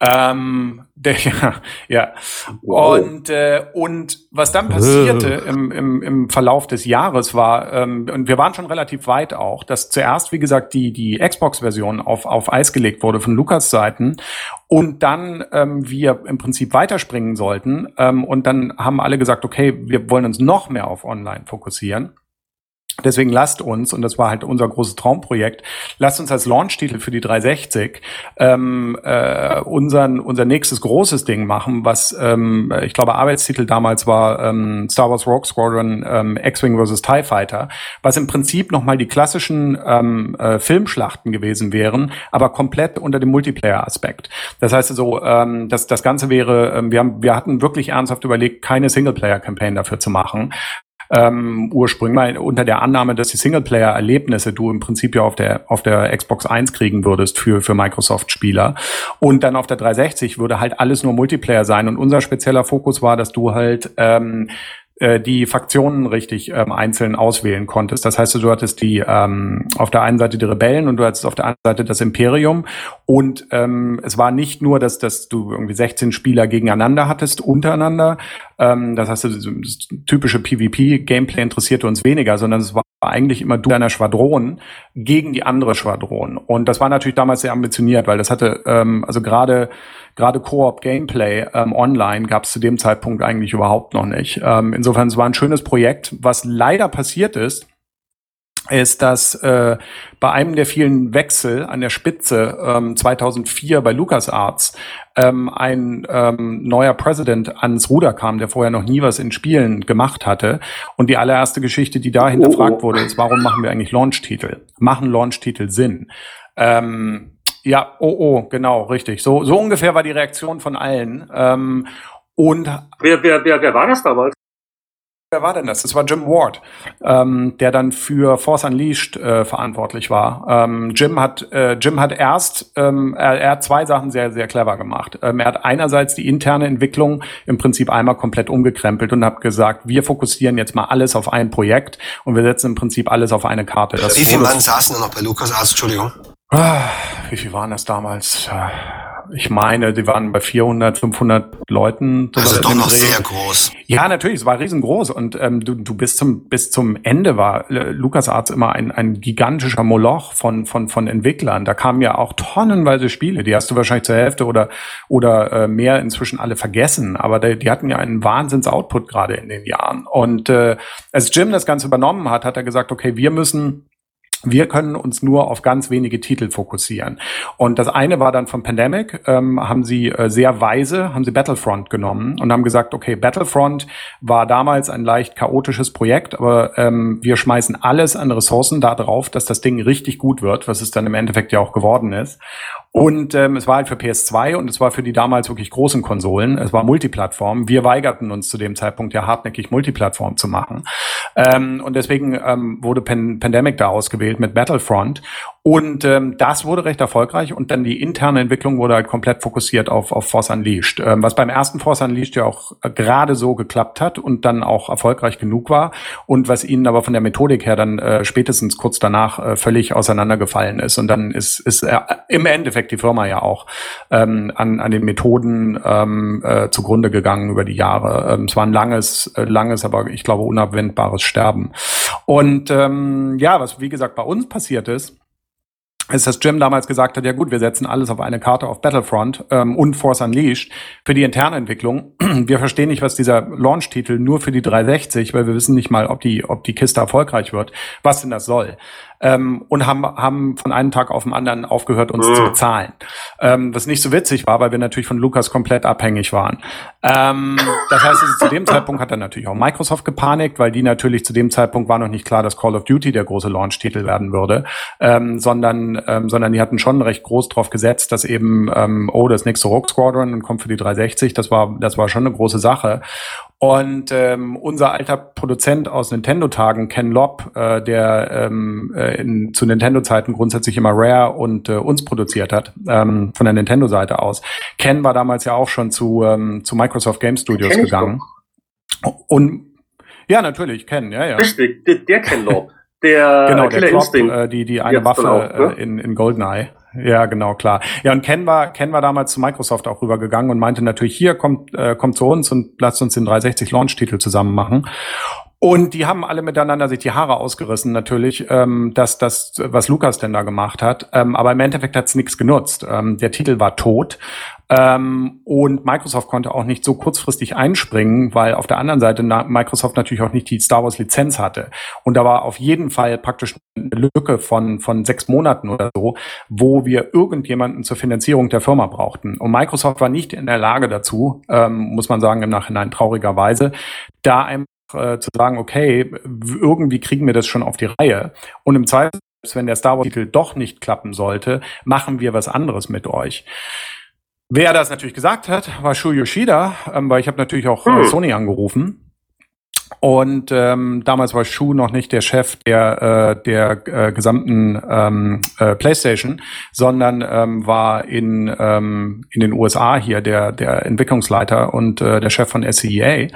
Ähm, der, *laughs* ja, ja. Wow. Und, äh, und was dann passierte im, im, im Verlauf des Jahres war, ähm, und wir waren schon relativ weit auch, dass zuerst, wie gesagt, die, die Xbox-Version auf, auf Eis gelegt wurde von Lukas Seiten und dann ähm, wir im Prinzip weiterspringen sollten. Ähm, und dann haben alle gesagt, okay, wir wollen uns noch mehr auf Online fokussieren. Deswegen lasst uns, und das war halt unser großes Traumprojekt, lasst uns als Launch-Titel für die 360 ähm, äh, unseren, unser nächstes großes Ding machen, was ähm, ich glaube Arbeitstitel damals war ähm, Star Wars Rogue Squadron ähm, X-Wing vs. TIE Fighter, was im Prinzip nochmal die klassischen ähm, äh, Filmschlachten gewesen wären, aber komplett unter dem Multiplayer-Aspekt. Das heißt also, ähm, das, das Ganze wäre, ähm, wir, haben, wir hatten wirklich ernsthaft überlegt, keine Singleplayer-Campaign dafür zu machen, ähm, ursprünglich mal unter der Annahme, dass die Singleplayer-Erlebnisse du im Prinzip ja auf der, auf der Xbox 1 kriegen würdest für, für Microsoft-Spieler. Und dann auf der 360 würde halt alles nur Multiplayer sein. Und unser spezieller Fokus war, dass du halt ähm, äh, die Fraktionen richtig ähm, einzeln auswählen konntest. Das heißt, du hattest die ähm, auf der einen Seite die Rebellen und du hattest auf der anderen Seite das Imperium. Und ähm, es war nicht nur, dass, dass du irgendwie 16 Spieler gegeneinander hattest, untereinander. Ähm, das heißt, das typische PvP-Gameplay interessierte uns weniger, sondern es war eigentlich immer du deiner Schwadron gegen die andere Schwadron. Und das war natürlich damals sehr ambitioniert, weil das hatte, ähm, also gerade gerade Koop-Gameplay ähm, online gab es zu dem Zeitpunkt eigentlich überhaupt noch nicht. Ähm, insofern, es war ein schönes Projekt. Was leider passiert ist, ist, dass äh, bei einem der vielen Wechsel an der Spitze ähm, 2004 bei LucasArts ähm, ein ähm, neuer President ans Ruder kam, der vorher noch nie was in Spielen gemacht hatte. Und die allererste Geschichte, die da hinterfragt oh. wurde, ist, warum machen wir eigentlich Launch-Titel? Machen Launch-Titel Sinn? Ähm, ja, oh, oh, genau, richtig. So, so ungefähr war die Reaktion von allen. Ähm, und wer, wer, wer, wer war das damals? Wer war denn das? Das war Jim Ward, ähm, der dann für Force Unleashed äh, verantwortlich war. Ähm, Jim hat äh, Jim hat erst ähm, er, er hat zwei Sachen sehr sehr clever gemacht. Ähm, er hat einerseits die interne Entwicklung im Prinzip einmal komplett umgekrempelt und hat gesagt, wir fokussieren jetzt mal alles auf ein Projekt und wir setzen im Prinzip alles auf eine Karte. Das Wie viele Mann saßen da noch bei Lukas Arzt? Entschuldigung. Ah, wie viel waren das damals? Ich meine, die waren bei 400, 500 Leuten. Also doch noch Dreh. sehr groß. Ja, natürlich, es war riesengroß. Und ähm, du, du bis zum bis zum Ende war äh, LucasArts immer ein, ein gigantischer Moloch von von von Entwicklern. Da kamen ja auch tonnenweise Spiele. Die hast du wahrscheinlich zur Hälfte oder oder äh, mehr inzwischen alle vergessen. Aber die, die hatten ja einen Wahnsinns-Output gerade in den Jahren. Und äh, als Jim das Ganze übernommen hat, hat er gesagt, okay, wir müssen wir können uns nur auf ganz wenige Titel fokussieren. Und das eine war dann von Pandemic, ähm, haben sie äh, sehr weise, haben sie Battlefront genommen und haben gesagt, okay, Battlefront war damals ein leicht chaotisches Projekt, aber ähm, wir schmeißen alles an Ressourcen da drauf, dass das Ding richtig gut wird, was es dann im Endeffekt ja auch geworden ist. Und ähm, es war halt für PS2 und es war für die damals wirklich großen Konsolen. Es war Multiplattform. Wir weigerten uns zu dem Zeitpunkt ja hartnäckig Multiplattform zu machen. Ähm, und deswegen ähm, wurde Pan Pandemic da ausgewählt mit Battlefront. Und ähm, das wurde recht erfolgreich und dann die interne Entwicklung wurde halt komplett fokussiert auf, auf Force Unleashed, ähm, was beim ersten Force Unleashed ja auch äh, gerade so geklappt hat und dann auch erfolgreich genug war und was ihnen aber von der Methodik her dann äh, spätestens kurz danach äh, völlig auseinandergefallen ist. Und dann ist, ist äh, im Endeffekt die Firma ja auch ähm, an, an den Methoden ähm, äh, zugrunde gegangen über die Jahre. Ähm, es war ein langes, äh, langes, aber ich glaube unabwendbares Sterben. Und ähm, ja, was wie gesagt bei uns passiert ist, ist, dass Jim damals gesagt hat, ja gut, wir setzen alles auf eine Karte auf Battlefront ähm, und Force Unleashed für die interne Entwicklung. *clears throat* Wir verstehen nicht, was dieser Launch-Titel nur für die 360, weil wir wissen nicht mal, ob die, ob die Kiste erfolgreich wird, was denn das soll ähm, und haben, haben von einem Tag auf den anderen aufgehört, uns mhm. zu bezahlen. Ähm, was nicht so witzig war, weil wir natürlich von Lukas komplett abhängig waren. Ähm, das heißt, also, zu dem Zeitpunkt hat dann natürlich auch Microsoft gepanikt, weil die natürlich zu dem Zeitpunkt war noch nicht klar, dass Call of Duty der große Launch-Titel werden würde, ähm, sondern, ähm, sondern die hatten schon recht groß drauf gesetzt, dass eben, ähm, oh, das nächste Rogue Squadron kommt für die 360, das war, das war schon eine große Sache. Und ähm, unser alter Produzent aus Nintendo-Tagen, Ken Lobb, äh, der ähm, äh, in, zu Nintendo-Zeiten grundsätzlich immer Rare und äh, uns produziert hat, ähm, von der Nintendo-Seite aus. Ken war damals ja auch schon zu, ähm, zu Microsoft Game Studios gegangen. Und ja, natürlich, Ken, ja, ja. Richtig, der, der Ken Lobb. Der genau, der Klopp, äh, die, die eine Waffe auch, ne? äh, in, in Goldeneye. Ja, genau, klar. Ja, und Ken war, Ken war damals zu Microsoft auch rübergegangen und meinte natürlich, hier kommt, äh, kommt zu uns und lasst uns den 360 Launch-Titel zusammen machen. Und die haben alle miteinander sich die Haare ausgerissen, natürlich, ähm, dass das, was Lukas denn da gemacht hat. Ähm, aber im Endeffekt hat's nichts genutzt. Ähm, der Titel war tot. Ähm, und Microsoft konnte auch nicht so kurzfristig einspringen, weil auf der anderen Seite Microsoft natürlich auch nicht die Star Wars Lizenz hatte. Und da war auf jeden Fall praktisch eine Lücke von, von sechs Monaten oder so, wo wir irgendjemanden zur Finanzierung der Firma brauchten. Und Microsoft war nicht in der Lage dazu, ähm, muss man sagen, im Nachhinein traurigerweise, da einfach äh, zu sagen, okay, irgendwie kriegen wir das schon auf die Reihe. Und im Zweifel, wenn der Star Wars-Titel doch nicht klappen sollte, machen wir was anderes mit euch. Wer das natürlich gesagt hat, war Shu Yoshida, ähm, weil ich habe natürlich auch äh, hm. Sony angerufen. Und ähm, damals war Shu noch nicht der Chef der, äh, der äh, gesamten ähm, äh, PlayStation, sondern ähm, war in, ähm, in den USA hier der, der Entwicklungsleiter und äh, der Chef von SEA.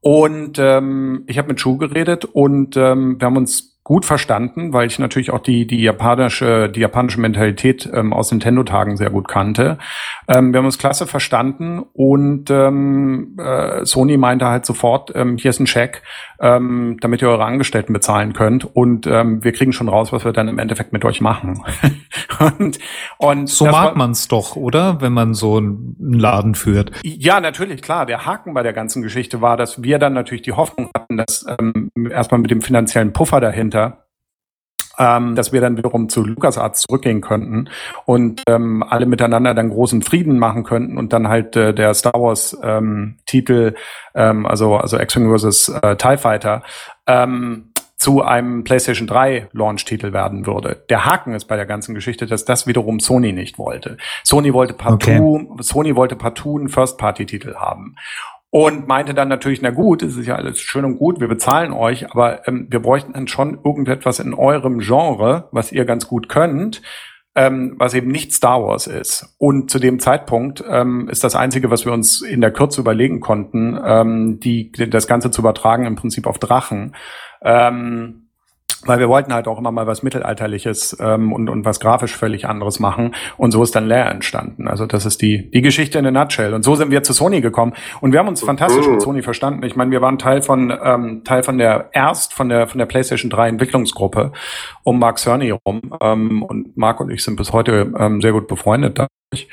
Und ähm, ich habe mit Schuh geredet und ähm, wir haben uns gut verstanden, weil ich natürlich auch die, die japanische, die japanische Mentalität ähm, aus Nintendo-Tagen sehr gut kannte. Ähm, wir haben uns klasse verstanden und ähm, äh, Sony meinte halt sofort, ähm, hier ist ein Check, ähm, damit ihr eure Angestellten bezahlen könnt und ähm, wir kriegen schon raus, was wir dann im Endeffekt mit euch machen. *laughs* und, und so mag man es doch, oder? Wenn man so einen Laden führt. Ja, natürlich, klar. Der Haken bei der ganzen Geschichte war, dass wir dann natürlich die Hoffnung hatten, dass ähm, erstmal mit dem finanziellen Puffer dahinter ähm, dass wir dann wiederum zu LucasArts zurückgehen könnten und ähm, alle miteinander dann großen Frieden machen könnten und dann halt äh, der Star Wars ähm, Titel, ähm, also also X-Wing vs. Äh, TIE Fighter, ähm, zu einem PlayStation 3 Launch-Titel werden würde. Der Haken ist bei der ganzen Geschichte, dass das wiederum Sony nicht wollte. Sony wollte partout, okay. Sony wollte partout einen First-Party-Titel haben und meinte dann natürlich, na gut, es ist ja alles schön und gut, wir bezahlen euch, aber ähm, wir bräuchten dann schon irgendetwas in eurem Genre, was ihr ganz gut könnt, ähm, was eben nicht Star Wars ist. Und zu dem Zeitpunkt ähm, ist das Einzige, was wir uns in der Kürze überlegen konnten, ähm, die, das Ganze zu übertragen im Prinzip auf Drachen. Ähm, weil wir wollten halt auch immer mal was Mittelalterliches ähm, und, und was grafisch völlig anderes machen. Und so ist dann Lair entstanden. Also das ist die, die Geschichte in a nutshell. Und so sind wir zu Sony gekommen. Und wir haben uns fantastisch mit Sony verstanden. Ich meine, wir waren Teil von, ähm, Teil von der erst von der, von der PlayStation 3 Entwicklungsgruppe um Mark Cerny rum. Ähm, und Mark und ich sind bis heute ähm, sehr gut befreundet. Dadurch.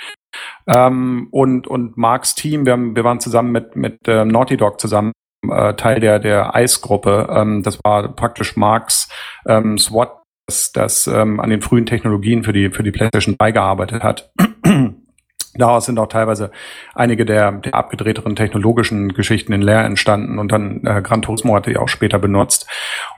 Ähm, und, und Marks Team, wir, haben, wir waren zusammen mit, mit ähm, Naughty Dog zusammen äh, Teil der, der ICE-Gruppe. Ähm, das war praktisch Marks ähm, SWAT, das, das ähm, an den frühen Technologien für die, für die PlayStation 3 gearbeitet hat. *clears throat* Daraus sind auch teilweise einige der, der abgedrehteren technologischen Geschichten in Leer entstanden und dann äh, Gran Turismo hatte die auch später benutzt.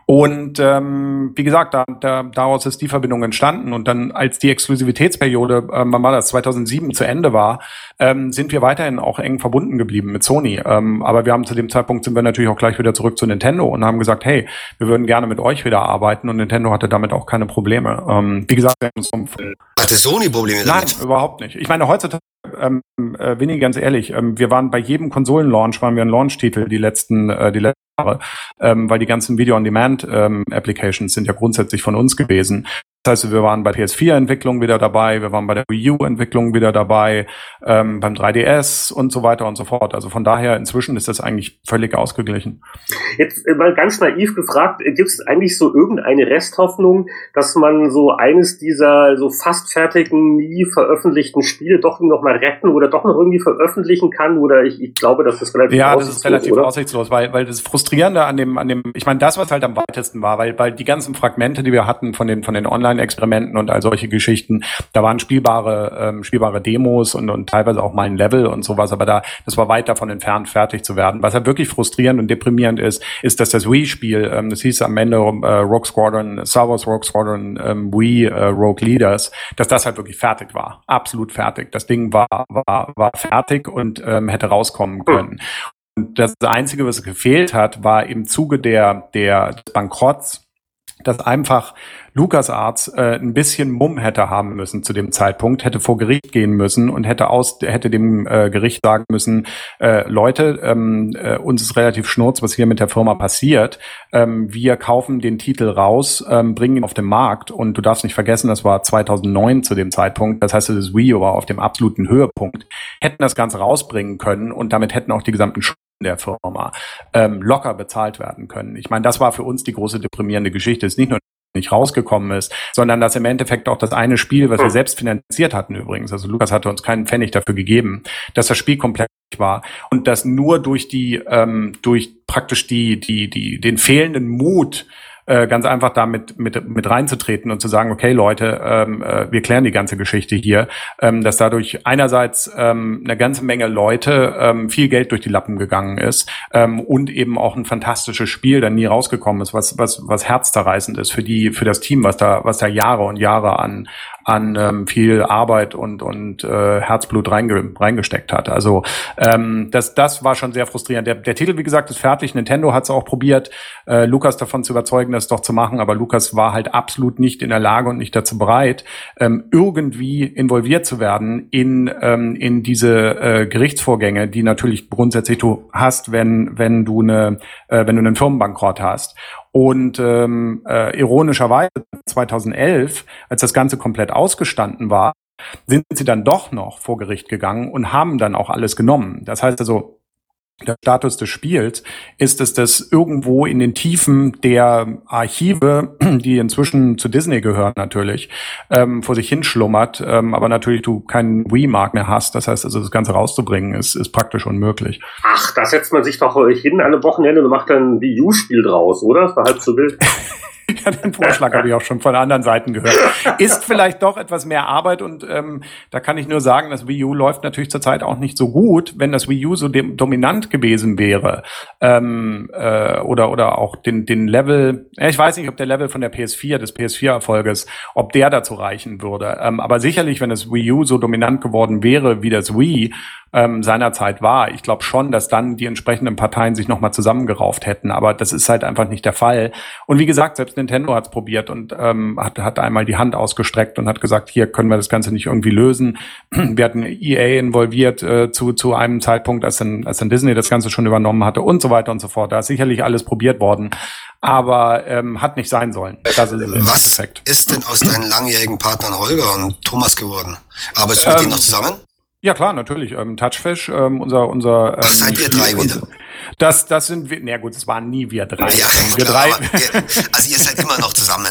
Und ähm, wie gesagt, da, da, daraus ist die Verbindung entstanden. Und dann, als die Exklusivitätsperiode, ähm, wann war das, 2007 zu Ende war, ähm, sind wir weiterhin auch eng verbunden geblieben mit Sony. Ähm, aber wir haben zu dem Zeitpunkt sind wir natürlich auch gleich wieder zurück zu Nintendo und haben gesagt, hey, wir würden gerne mit euch wieder arbeiten. Und Nintendo hatte damit auch keine Probleme. Ähm, wie gesagt, wir haben uns hatte Sony Probleme damit? Nein, überhaupt nicht. Ich meine, heutzutage ähm, äh, Winnie, ganz ehrlich, ähm, wir waren bei jedem Konsolenlaunch, waren wir ein Launch-Titel die letzten, äh, die letzten Jahre, ähm, weil die ganzen Video-on-Demand-Applications ähm, sind ja grundsätzlich von uns gewesen. Das heißt, wir waren bei PS4-Entwicklung wieder dabei, wir waren bei der Wii U-Entwicklung wieder dabei, ähm, beim 3DS und so weiter und so fort. Also von daher inzwischen ist das eigentlich völlig ausgeglichen. Jetzt mal ganz naiv gefragt, gibt es eigentlich so irgendeine Resthoffnung, dass man so eines dieser so fast fertigen, nie veröffentlichten Spiele doch noch mal retten oder doch noch irgendwie veröffentlichen kann? Oder ich, ich glaube, dass das relativ ja, das ist relativ oder? aussichtslos, weil, weil das Frustrierende an dem, an dem, ich meine, das, was halt am weitesten war, weil, weil die ganzen Fragmente, die wir hatten von den, von den Online Experimenten und all solche Geschichten. Da waren spielbare, ähm, spielbare Demos und, und teilweise auch mal ein Level und sowas, aber da, das war weit davon entfernt, fertig zu werden. Was halt wirklich frustrierend und deprimierend ist, ist, dass das Wii-Spiel, ähm, das hieß am Ende äh, Rogue Squadron, Star Wars Rogue Squadron ähm, Wii äh, Rogue Leaders, dass das halt wirklich fertig war. Absolut fertig. Das Ding war, war, war fertig und ähm, hätte rauskommen können. Und das Einzige, was gefehlt hat, war im Zuge der, der des Bankrotts, dass einfach LucasArts äh, ein bisschen Mumm hätte haben müssen zu dem Zeitpunkt, hätte vor Gericht gehen müssen und hätte aus hätte dem äh, Gericht sagen müssen, äh, Leute, ähm, äh, uns ist relativ schnurz, was hier mit der Firma passiert. Ähm, wir kaufen den Titel raus, ähm, bringen ihn auf den Markt und du darfst nicht vergessen, das war 2009 zu dem Zeitpunkt. Das heißt, das Wii U war auf dem absoluten Höhepunkt. Hätten das Ganze rausbringen können und damit hätten auch die gesamten der Firma ähm, locker bezahlt werden können. Ich meine, das war für uns die große deprimierende Geschichte. Es ist nicht nur nicht rausgekommen ist, sondern dass im Endeffekt auch das eine Spiel, was wir selbst finanziert hatten übrigens, also Lukas hatte uns keinen Pfennig dafür gegeben, dass das Spiel komplett war und dass nur durch die ähm, durch praktisch die die die den fehlenden Mut äh, ganz einfach da mit, mit, mit reinzutreten und zu sagen, okay Leute, ähm, äh, wir klären die ganze Geschichte hier, ähm, dass dadurch einerseits ähm, eine ganze Menge Leute ähm, viel Geld durch die Lappen gegangen ist ähm, und eben auch ein fantastisches Spiel dann nie rausgekommen ist, was, was, was herzzerreißend ist für die, für das Team, was da, was da Jahre und Jahre an, an ähm, viel Arbeit und, und äh, Herzblut reinge reingesteckt hat. Also ähm, das, das war schon sehr frustrierend. Der, der Titel, wie gesagt, ist fertig. Nintendo hat es auch probiert, äh, Lukas davon zu überzeugen, das doch zu machen, aber Lukas war halt absolut nicht in der Lage und nicht dazu bereit, ähm, irgendwie involviert zu werden in, ähm, in diese äh, Gerichtsvorgänge, die natürlich grundsätzlich du hast, wenn, wenn du eine, äh, wenn du einen Firmenbankrott hast. Und ähm, äh, ironischerweise 2011, als das Ganze komplett ausgestanden war, sind sie dann doch noch vor Gericht gegangen und haben dann auch alles genommen. Das heißt also, der Status des Spiels ist es, dass irgendwo in den Tiefen der Archive, *clears throat* die inzwischen zu Disney gehören natürlich, ähm, vor sich hinschlummert, ähm, aber natürlich du keinen Wii-Mark mehr hast. Das heißt also, das Ganze rauszubringen, ist, ist praktisch unmöglich. Ach, da setzt man sich doch hin an einem Wochenende und macht dann ein Wii U-Spiel draus, oder? Das war halb so wild. *laughs* *laughs* Ja, den Vorschlag habe ich auch schon von anderen Seiten gehört. Ist vielleicht doch etwas mehr Arbeit und ähm, da kann ich nur sagen, das Wii U läuft natürlich zurzeit auch nicht so gut. Wenn das Wii U so dominant gewesen wäre ähm, äh, oder oder auch den den Level, ich weiß nicht, ob der Level von der PS4 des PS4-Erfolges, ob der dazu reichen würde. Ähm, aber sicherlich, wenn das Wii U so dominant geworden wäre wie das Wii, ähm, seinerzeit war. Ich glaube schon, dass dann die entsprechenden Parteien sich nochmal zusammengerauft hätten, aber das ist halt einfach nicht der Fall. Und wie gesagt, selbst Nintendo hat es probiert und ähm, hat, hat einmal die Hand ausgestreckt und hat gesagt, hier können wir das Ganze nicht irgendwie lösen. Wir hatten EA involviert äh, zu, zu einem Zeitpunkt, als dann, als dann Disney das Ganze schon übernommen hatte und so weiter und so fort. Da ist sicherlich alles probiert worden aber ähm, hat nicht sein sollen. Ist Was ist denn aus deinen langjährigen Partnern Holger und Thomas geworden? Arbeitest du mit ähm, denen noch zusammen? Ja klar, natürlich. Ähm, Touchfish, ähm, unser unser. Ähm, Was seid ihr drei wieder? Das, das sind wir, na gut, es waren nie wir drei. Ja, wir klar, drei. Ihr, also ihr seid immer noch zusammen.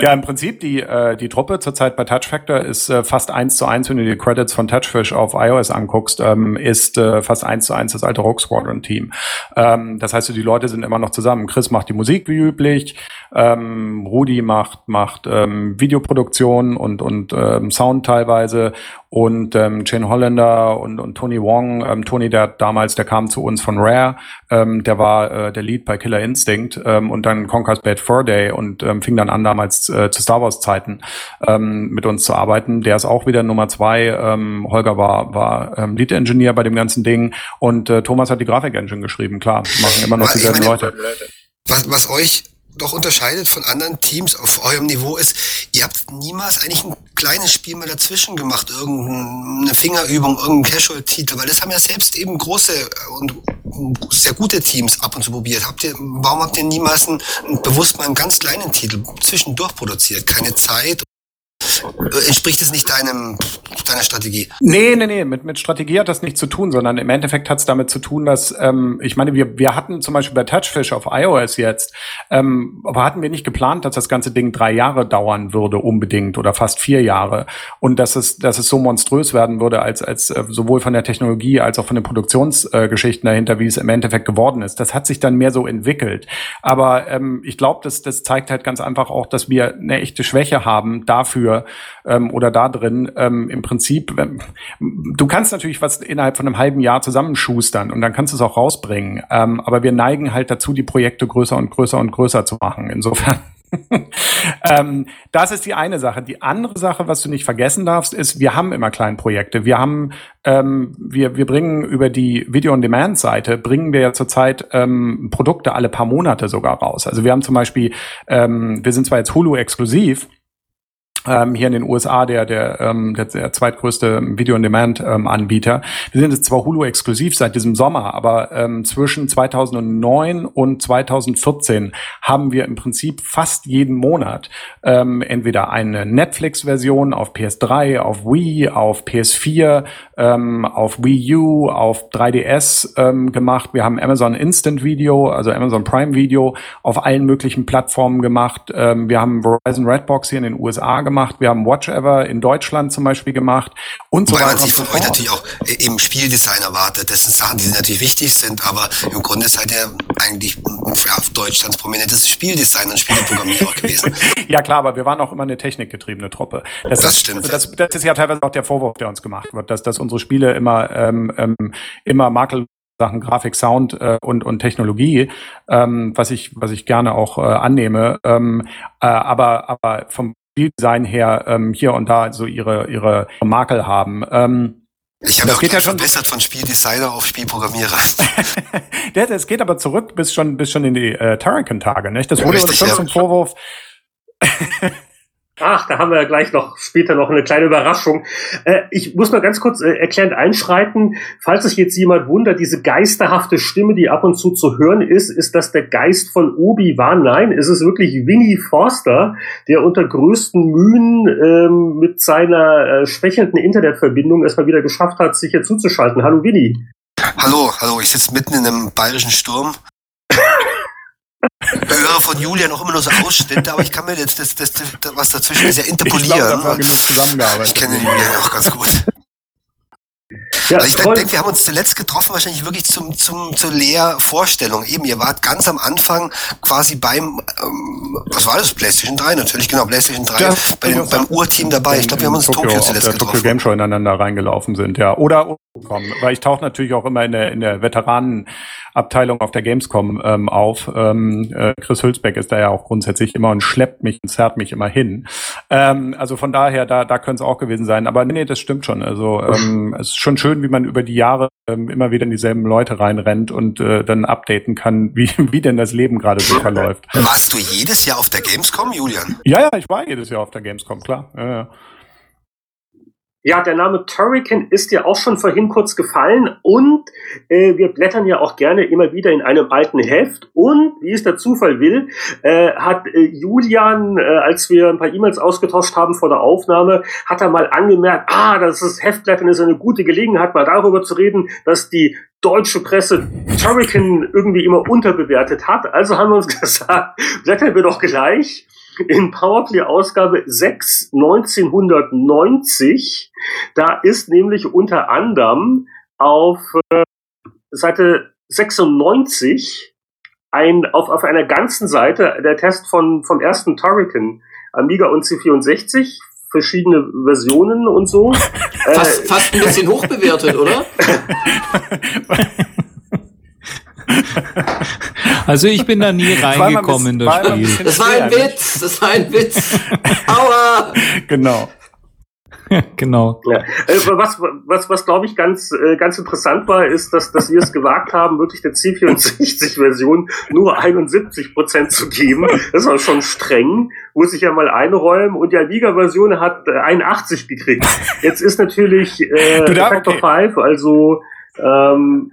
ja, im Prinzip die, äh, die Truppe zurzeit bei Touch Factor ist äh, fast eins zu eins, wenn du die Credits von Touchfish auf iOS anguckst, ähm, ist äh, fast eins zu eins das alte Rogue Squadron Team. Ähm, das heißt, die Leute sind immer noch zusammen. Chris macht die Musik wie üblich, ähm, Rudi macht, macht ähm, Videoproduktion und, und ähm, Sound teilweise und ähm, Jane Hollander und, und Tony Wong. Ähm, Tony, der damals, der kam zu uns von Rare, ähm, der war äh, der Lead bei Killer Instinct ähm, und dann Conquer's Bad Fur Day und ähm, fing dann an, damals äh, zu Star Wars Zeiten ähm, mit uns zu arbeiten. Der ist auch wieder Nummer zwei. Ähm, Holger war, war ähm, Lead Engineer bei dem ganzen Ding und äh, Thomas hat die Grafik-Engine geschrieben. Klar, machen immer noch dieselben Leute. Was, was euch doch unterscheidet von anderen Teams auf eurem Niveau ist, ihr habt niemals eigentlich ein kleines Spiel mal dazwischen gemacht, irgendeine Fingerübung, irgendein Casual-Titel, weil das haben ja selbst eben große und sehr gute Teams ab und zu probiert. Habt ihr, warum habt ihr niemals einen, bewusst mal einen ganz kleinen Titel zwischendurch produziert? Keine Zeit Entspricht es nicht deinem, deiner Strategie? Nee, nee, nee, mit, mit Strategie hat das nichts zu tun, sondern im Endeffekt hat es damit zu tun, dass, ähm, ich meine, wir, wir hatten zum Beispiel bei Touchfish auf iOS jetzt, ähm, aber hatten wir nicht geplant, dass das ganze Ding drei Jahre dauern würde unbedingt oder fast vier Jahre und dass es, dass es so monströs werden würde, als, als äh, sowohl von der Technologie als auch von den Produktionsgeschichten äh, dahinter, wie es im Endeffekt geworden ist. Das hat sich dann mehr so entwickelt. Aber ähm, ich glaube, das, das zeigt halt ganz einfach auch, dass wir eine echte Schwäche haben dafür, ähm, oder da drin ähm, im Prinzip, ähm, du kannst natürlich was innerhalb von einem halben Jahr zusammenschustern und dann kannst du es auch rausbringen. Ähm, aber wir neigen halt dazu, die Projekte größer und größer und größer zu machen. Insofern *laughs* ähm, das ist die eine Sache. Die andere Sache, was du nicht vergessen darfst, ist, wir haben immer Kleinprojekte. Wir haben, ähm, wir, wir bringen über die Video-on-Demand-Seite, bringen wir ja zurzeit ähm, Produkte alle paar Monate sogar raus. Also wir haben zum Beispiel, ähm, wir sind zwar jetzt Hulu-exklusiv, ähm, hier in den USA der, der, ähm, der, der zweitgrößte Video-on-Demand-Anbieter. Wir sind jetzt zwar Hulu exklusiv seit diesem Sommer, aber ähm, zwischen 2009 und 2014 haben wir im Prinzip fast jeden Monat ähm, entweder eine Netflix-Version auf PS3, auf Wii, auf PS4, ähm, auf Wii U, auf 3DS ähm, gemacht. Wir haben Amazon Instant Video, also Amazon Prime Video auf allen möglichen Plattformen gemacht. Ähm, wir haben Verizon Redbox hier in den USA gemacht gemacht, wir haben Watch Ever in Deutschland zum Beispiel gemacht und so Weil weiter. man sich von euch natürlich auch im Spieldesign erwartet. Das sind Sachen, die natürlich wichtig sind, aber im Grunde seid ihr eigentlich ja, Deutschlands prominentes Spieldesign und Spieleprogrammierer *laughs* gewesen. ja klar, aber wir waren auch immer eine technikgetriebene Truppe. Das, das ist, stimmt. Das, das, ist ja teilweise auch der Vorwurf, der uns gemacht wird, dass, dass unsere Spiele immer, ähm, ähm, immer makel Sachen Grafik, Sound äh, und, und Technologie, ähm, was ich, was ich gerne auch äh, annehme. Ähm, äh, aber, aber vom Spieldesign her ähm, hier und da so ihre, ihre Makel haben. Ähm, ich habe geht ja schon verbessert von Spieldesigner auf Spielprogrammierer. *laughs* Es geht aber zurück bis schon bis schon in die äh, Turrican-Tage, nicht? Das wurde ja, uns schon ja. zum Vorwurf. Ach, da haben wir ja gleich noch später noch eine kleine Überraschung. Äh, ich muss mal ganz kurz äh, erklärend einschreiten. Falls sich jetzt jemand wundert, diese geisterhafte Stimme, die ab und zu zu hören ist, ist das der Geist von Obi-Wan? Nein, es ist wirklich Winnie Forster, der unter größten Mühen ähm, mit seiner äh, schwächelnden Internetverbindung erstmal wieder geschafft hat, sich hier zuzuschalten. Hallo Winnie. Hallo, hallo, ich sitze mitten in einem bayerischen Sturm höre von Julia noch immer nur so Ausschnitte, aber ich kann mir jetzt das, das, das, was dazwischen ist ja interpolieren. Ich, glaub, ich kenne Julia auch ganz gut. Ja, also ich denke, wir haben uns zuletzt getroffen, wahrscheinlich wirklich zum, zum, zur Lehrvorstellung. Eben, ihr wart ganz am Anfang quasi beim, ähm, was war das? PlayStation 3, natürlich, genau, PlayStation 3, ja, bei den, beim Urteam dabei. Ich glaube, wir haben uns in Tokio, Tokio zuletzt getroffen. Tokyo Game Show ineinander reingelaufen sind, ja. Oder kommen, weil ich tauche natürlich auch immer in der, in der Veteranenabteilung auf der Gamescom ähm, auf. Ähm, äh, Chris Hülsbeck ist da ja auch grundsätzlich immer und schleppt mich und zerrt mich immer hin. Ähm, also von daher, da, da könnte es auch gewesen sein. Aber nee, das stimmt schon. Also ähm, es ist schon schön, wie man über die Jahre ähm, immer wieder in dieselben Leute reinrennt und äh, dann updaten kann, wie, *laughs* wie denn das Leben gerade so verläuft. Warst du jedes Jahr auf der Gamescom, Julian? Ja, ja, ich war jedes Jahr auf der Gamescom, klar. Ja, ja. Ja, der Name Turrican ist ja auch schon vorhin kurz gefallen und äh, wir blättern ja auch gerne immer wieder in einem alten Heft und wie es der Zufall will, äh, hat äh, Julian, äh, als wir ein paar E-Mails ausgetauscht haben vor der Aufnahme, hat er mal angemerkt, ah, das ist Heftblättern ist eine gute Gelegenheit, mal darüber zu reden, dass die deutsche Presse Turrican irgendwie immer unterbewertet hat. Also haben wir uns *laughs* gesagt, blättern wir doch gleich in Powerplay-Ausgabe 6 1990. Da ist nämlich unter anderem auf äh, Seite 96 ein, auf, auf einer ganzen Seite der Test von, vom ersten Turrican, Amiga und C64, verschiedene Versionen und so. *laughs* fast, äh, fast ein bisschen hochbewertet, oder? *laughs* *laughs* Also ich bin da nie reingekommen in das Spiel. Das war ein Witz, das war ein Witz. Aua! Genau. *laughs* genau. Ja. Äh, was, was, was glaube ich ganz, äh, ganz interessant war, ist, dass, dass wir es gewagt haben, wirklich der C64-Version nur 71 Prozent zu geben. Das war schon streng, muss ich ja mal einräumen. Und die Amiga-Version hat 81 gekriegt. Jetzt ist natürlich äh, Factor okay. 5, also ähm,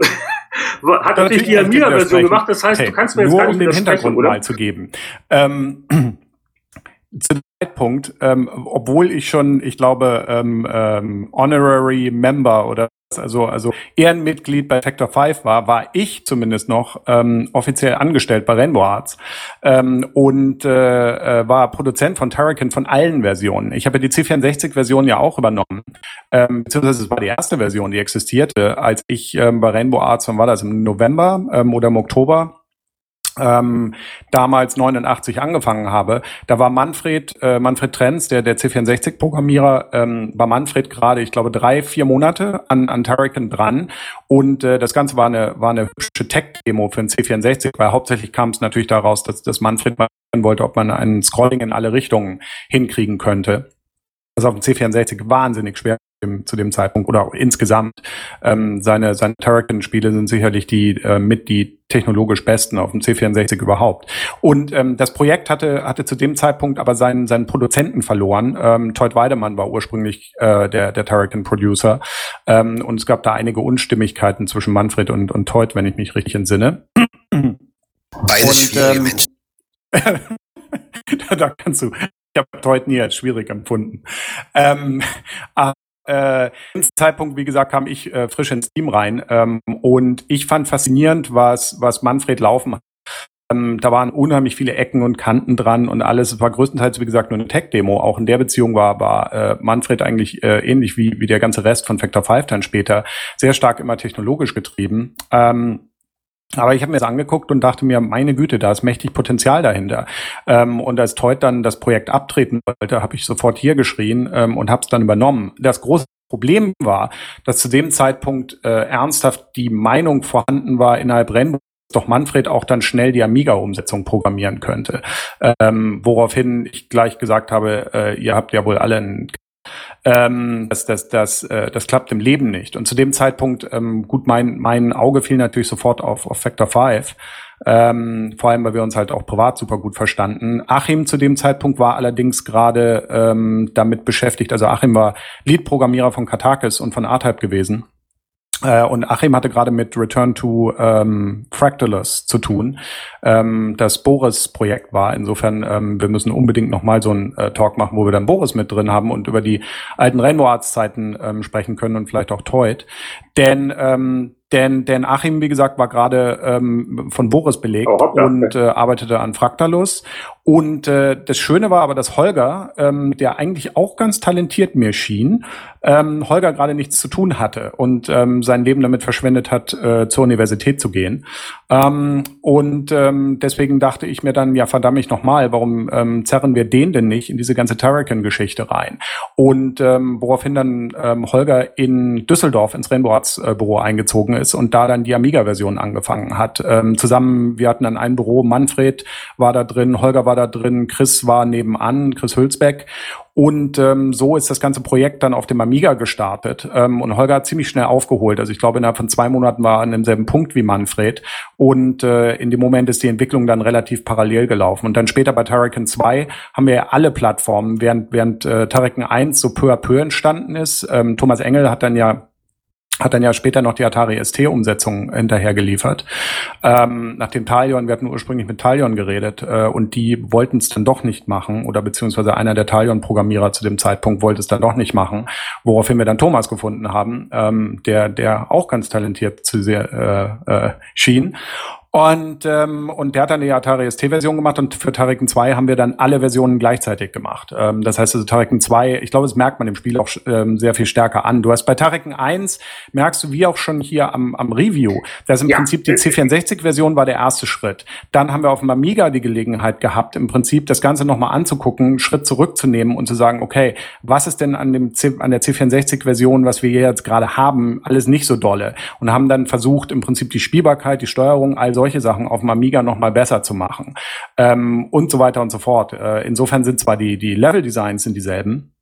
hat natürlich die Amiga-Version gemacht. Das heißt, hey, du kannst mir jetzt nur gar nicht um den Hintergrund oder? mal zu geben. Ähm, *clears throat* zu dem Zeitpunkt, ähm, obwohl ich schon, ich glaube, ähm, ähm, Honorary Member oder also, also Ehrenmitglied bei Factor 5 war, war ich zumindest noch ähm, offiziell angestellt bei Rainbow Arts. Ähm, und äh, äh, war Produzent von Turrican von allen Versionen. Ich habe die C64-Version ja auch übernommen, ähm, beziehungsweise es war die erste Version, die existierte, als ich ähm, bei Rainbow Arts, wann war das, im November ähm, oder im Oktober ähm, damals 89 angefangen habe, da war Manfred, äh, Manfred Trenz, der, der C64-Programmierer, ähm, war Manfred gerade, ich glaube, drei, vier Monate an, an Turrican dran. Und äh, das Ganze war eine, war eine hübsche Tech-Demo für ein C64, weil hauptsächlich kam es natürlich daraus, dass, dass Manfred mal wollte, ob man ein Scrolling in alle Richtungen hinkriegen könnte. Das ist auf dem C64 wahnsinnig schwer dem, zu dem Zeitpunkt oder auch insgesamt. Ähm, seine seine Turrican-Spiele sind sicherlich die äh, mit die technologisch besten auf dem C64 überhaupt. Und ähm, das Projekt hatte hatte zu dem Zeitpunkt aber seinen seinen Produzenten verloren. Ähm, Todd Weidemann war ursprünglich äh, der der Turrican-Producer ähm, und es gab da einige Unstimmigkeiten zwischen Manfred und und Todd, wenn ich mich richtig entsinne. Beide und, ähm, *laughs* da, da kannst du ich habe heute nie als schwierig empfunden. Ähm, äh, Zeitpunkt, wie gesagt, kam ich äh, frisch ins Team rein ähm, und ich fand faszinierend, was, was Manfred Laufen hat. Ähm, da waren unheimlich viele Ecken und Kanten dran und alles. Es war größtenteils, wie gesagt, nur eine Tech-Demo. Auch in der Beziehung war, war äh, Manfred eigentlich äh, ähnlich wie, wie der ganze Rest von Factor 5 dann später sehr stark immer technologisch getrieben. Ähm, aber ich habe mir das angeguckt und dachte mir, meine Güte, da ist mächtig Potenzial dahinter. Ähm, und als Teut dann das Projekt abtreten wollte, habe ich sofort hier geschrien ähm, und habe es dann übernommen. Das große Problem war, dass zu dem Zeitpunkt äh, ernsthaft die Meinung vorhanden war innerhalb Rainbow doch Manfred auch dann schnell die Amiga-Umsetzung programmieren könnte. Ähm, woraufhin ich gleich gesagt habe, äh, ihr habt ja wohl alle ein ähm, das, das, das, äh, das klappt im Leben nicht. Und zu dem Zeitpunkt, ähm, gut, mein, mein Auge fiel natürlich sofort auf, auf Factor 5. Ähm, vor allem, weil wir uns halt auch privat super gut verstanden. Achim zu dem Zeitpunkt war allerdings gerade ähm, damit beschäftigt, also Achim war Lead-Programmierer von Katakis und von Artype gewesen. Äh, und Achim hatte gerade mit Return to ähm, Fractalus zu tun, ähm, das Boris-Projekt war. Insofern, ähm, wir müssen unbedingt nochmal so einen äh, Talk machen, wo wir dann Boris mit drin haben und über die alten Rainbow Arts-Zeiten ähm, sprechen können und vielleicht auch Toit. Denn ähm, denn, denn Achim, wie gesagt, war gerade ähm, von Boris belegt oh, und äh, arbeitete an Fractalus. Und äh, das Schöne war aber, dass Holger, ähm, der eigentlich auch ganz talentiert mir schien, ähm, Holger gerade nichts zu tun hatte und ähm, sein Leben damit verschwendet hat, äh, zur Universität zu gehen. Ähm, und ähm, deswegen dachte ich mir dann, ja verdammt ich nochmal, warum ähm, zerren wir den denn nicht in diese ganze Terrican-Geschichte rein? Und ähm, woraufhin dann ähm, Holger in Düsseldorf ins Rainbow Arts äh, Büro eingezogen ist und da dann die Amiga-Version angefangen hat. Ähm, zusammen, wir hatten dann ein Büro, Manfred war da drin, Holger war da drin, Chris war nebenan, Chris Hülsbeck. Und ähm, so ist das ganze Projekt dann auf dem Amiga gestartet. Ähm, und Holger hat ziemlich schnell aufgeholt. Also ich glaube, innerhalb von zwei Monaten war er an demselben Punkt wie Manfred. Und äh, in dem Moment ist die Entwicklung dann relativ parallel gelaufen. Und dann später bei Tarakan 2 haben wir alle Plattformen, während, während äh, Tarakan 1 so peu à peu entstanden ist. Ähm, Thomas Engel hat dann ja hat dann ja später noch die Atari ST-Umsetzung hinterher geliefert. Ähm, nach dem Talion, wir hatten ursprünglich mit Talion geredet äh, und die wollten es dann doch nicht machen oder beziehungsweise einer der Talion-Programmierer zu dem Zeitpunkt wollte es dann doch nicht machen, woraufhin wir dann Thomas gefunden haben, ähm, der, der auch ganz talentiert zu sehr äh, äh, schien. Und, ähm, und der hat dann die Atari ST-Version gemacht und für Tariken 2 haben wir dann alle Versionen gleichzeitig gemacht. Ähm, das heißt also Tariken 2, ich glaube, das merkt man im Spiel auch ähm, sehr viel stärker an. Du hast bei Tariken 1, merkst du wie auch schon hier am, am Review, dass im ja. Prinzip die C64-Version war der erste Schritt. Dann haben wir auf dem Amiga die Gelegenheit gehabt, im Prinzip das Ganze nochmal anzugucken, Schritt zurückzunehmen und zu sagen, okay, was ist denn an, dem C an der C64-Version, was wir jetzt gerade haben, alles nicht so dolle? Und haben dann versucht, im Prinzip die Spielbarkeit, die Steuerung, also solche Sachen auf dem Amiga noch mal besser zu machen ähm, und so weiter und so fort. Äh, insofern sind zwar die, die Level-Designs sind dieselben,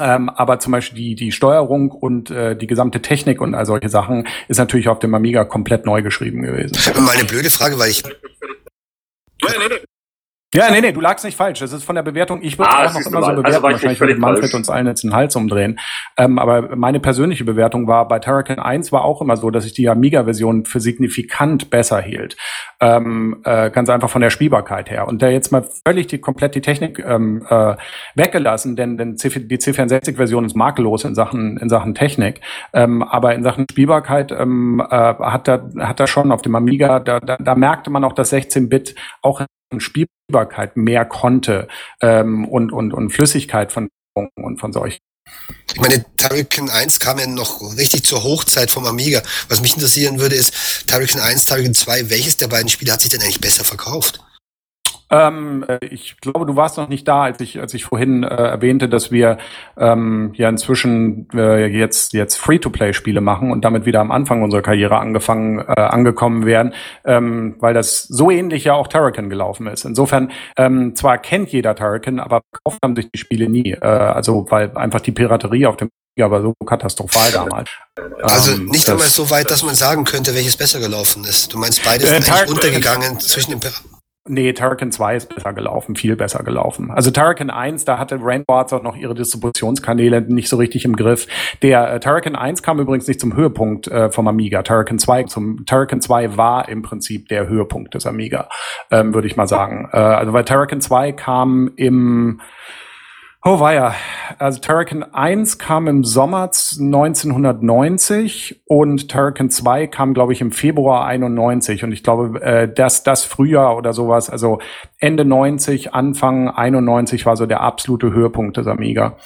ähm, aber zum Beispiel die, die Steuerung und äh, die gesamte Technik und all solche Sachen ist natürlich auf dem Amiga komplett neu geschrieben gewesen. Mal eine blöde Frage, weil ich. Ja, nee, nee, du lagst nicht falsch. Das ist von der Bewertung, ich würde ah, auch noch immer so bewerten. Also Wahrscheinlich würde Manfred falsch. uns allen jetzt den Hals umdrehen. Ähm, aber meine persönliche Bewertung war, bei Terracan 1 war auch immer so, dass ich die Amiga-Version für signifikant besser hielt. Ähm, äh, ganz einfach von der Spielbarkeit her. Und da jetzt mal völlig die, komplett die Technik ähm, äh, weggelassen, denn, denn die C64-Version ist makellos in Sachen, in Sachen Technik. Ähm, aber in Sachen Spielbarkeit ähm, äh, hat da, hat da schon auf dem Amiga, da, da, da merkte man auch, dass 16-Bit auch Spielbarkeit mehr konnte ähm, und, und, und Flüssigkeit von und von solchen. Ich meine, Turrican 1 kam ja noch richtig zur Hochzeit vom Amiga. Was mich interessieren würde, ist Turrican 1, Turrican 2, welches der beiden Spiele hat sich denn eigentlich besser verkauft? Ähm, äh, ich glaube, du warst noch nicht da, als ich, als ich vorhin äh, erwähnte, dass wir ähm, ja inzwischen äh, jetzt, jetzt Free-to-Play-Spiele machen und damit wieder am Anfang unserer Karriere angefangen, äh, angekommen werden, ähm, weil das so ähnlich ja auch Turrican gelaufen ist. Insofern, ähm, zwar kennt jeder Turrican, aber verkauft haben sich die Spiele nie. Äh, also weil einfach die Piraterie auf dem ja, aber so katastrophal damals. Also ähm, nicht einmal so weit, dass man sagen könnte, welches besser gelaufen ist. Du meinst, beides äh, sind eigentlich untergegangen zwischen den Piraten. Nee, Turrican 2 ist besser gelaufen, viel besser gelaufen. Also Turrican 1, da hatte Rainbow auch noch ihre Distributionskanäle nicht so richtig im Griff. Der äh, Turrican 1 kam übrigens nicht zum Höhepunkt äh, vom Amiga. Turrican 2 zum Turrican 2 war im Prinzip der Höhepunkt des Amiga, ähm, würde ich mal sagen. Äh, also weil Turrican 2 kam im Oh weia. Also Turrican 1 kam im Sommer 1990 und Turrican 2 kam, glaube ich, im Februar 91. Und ich glaube, äh, dass das Frühjahr oder sowas, also Ende 90, Anfang 91 war so der absolute Höhepunkt des Amiga.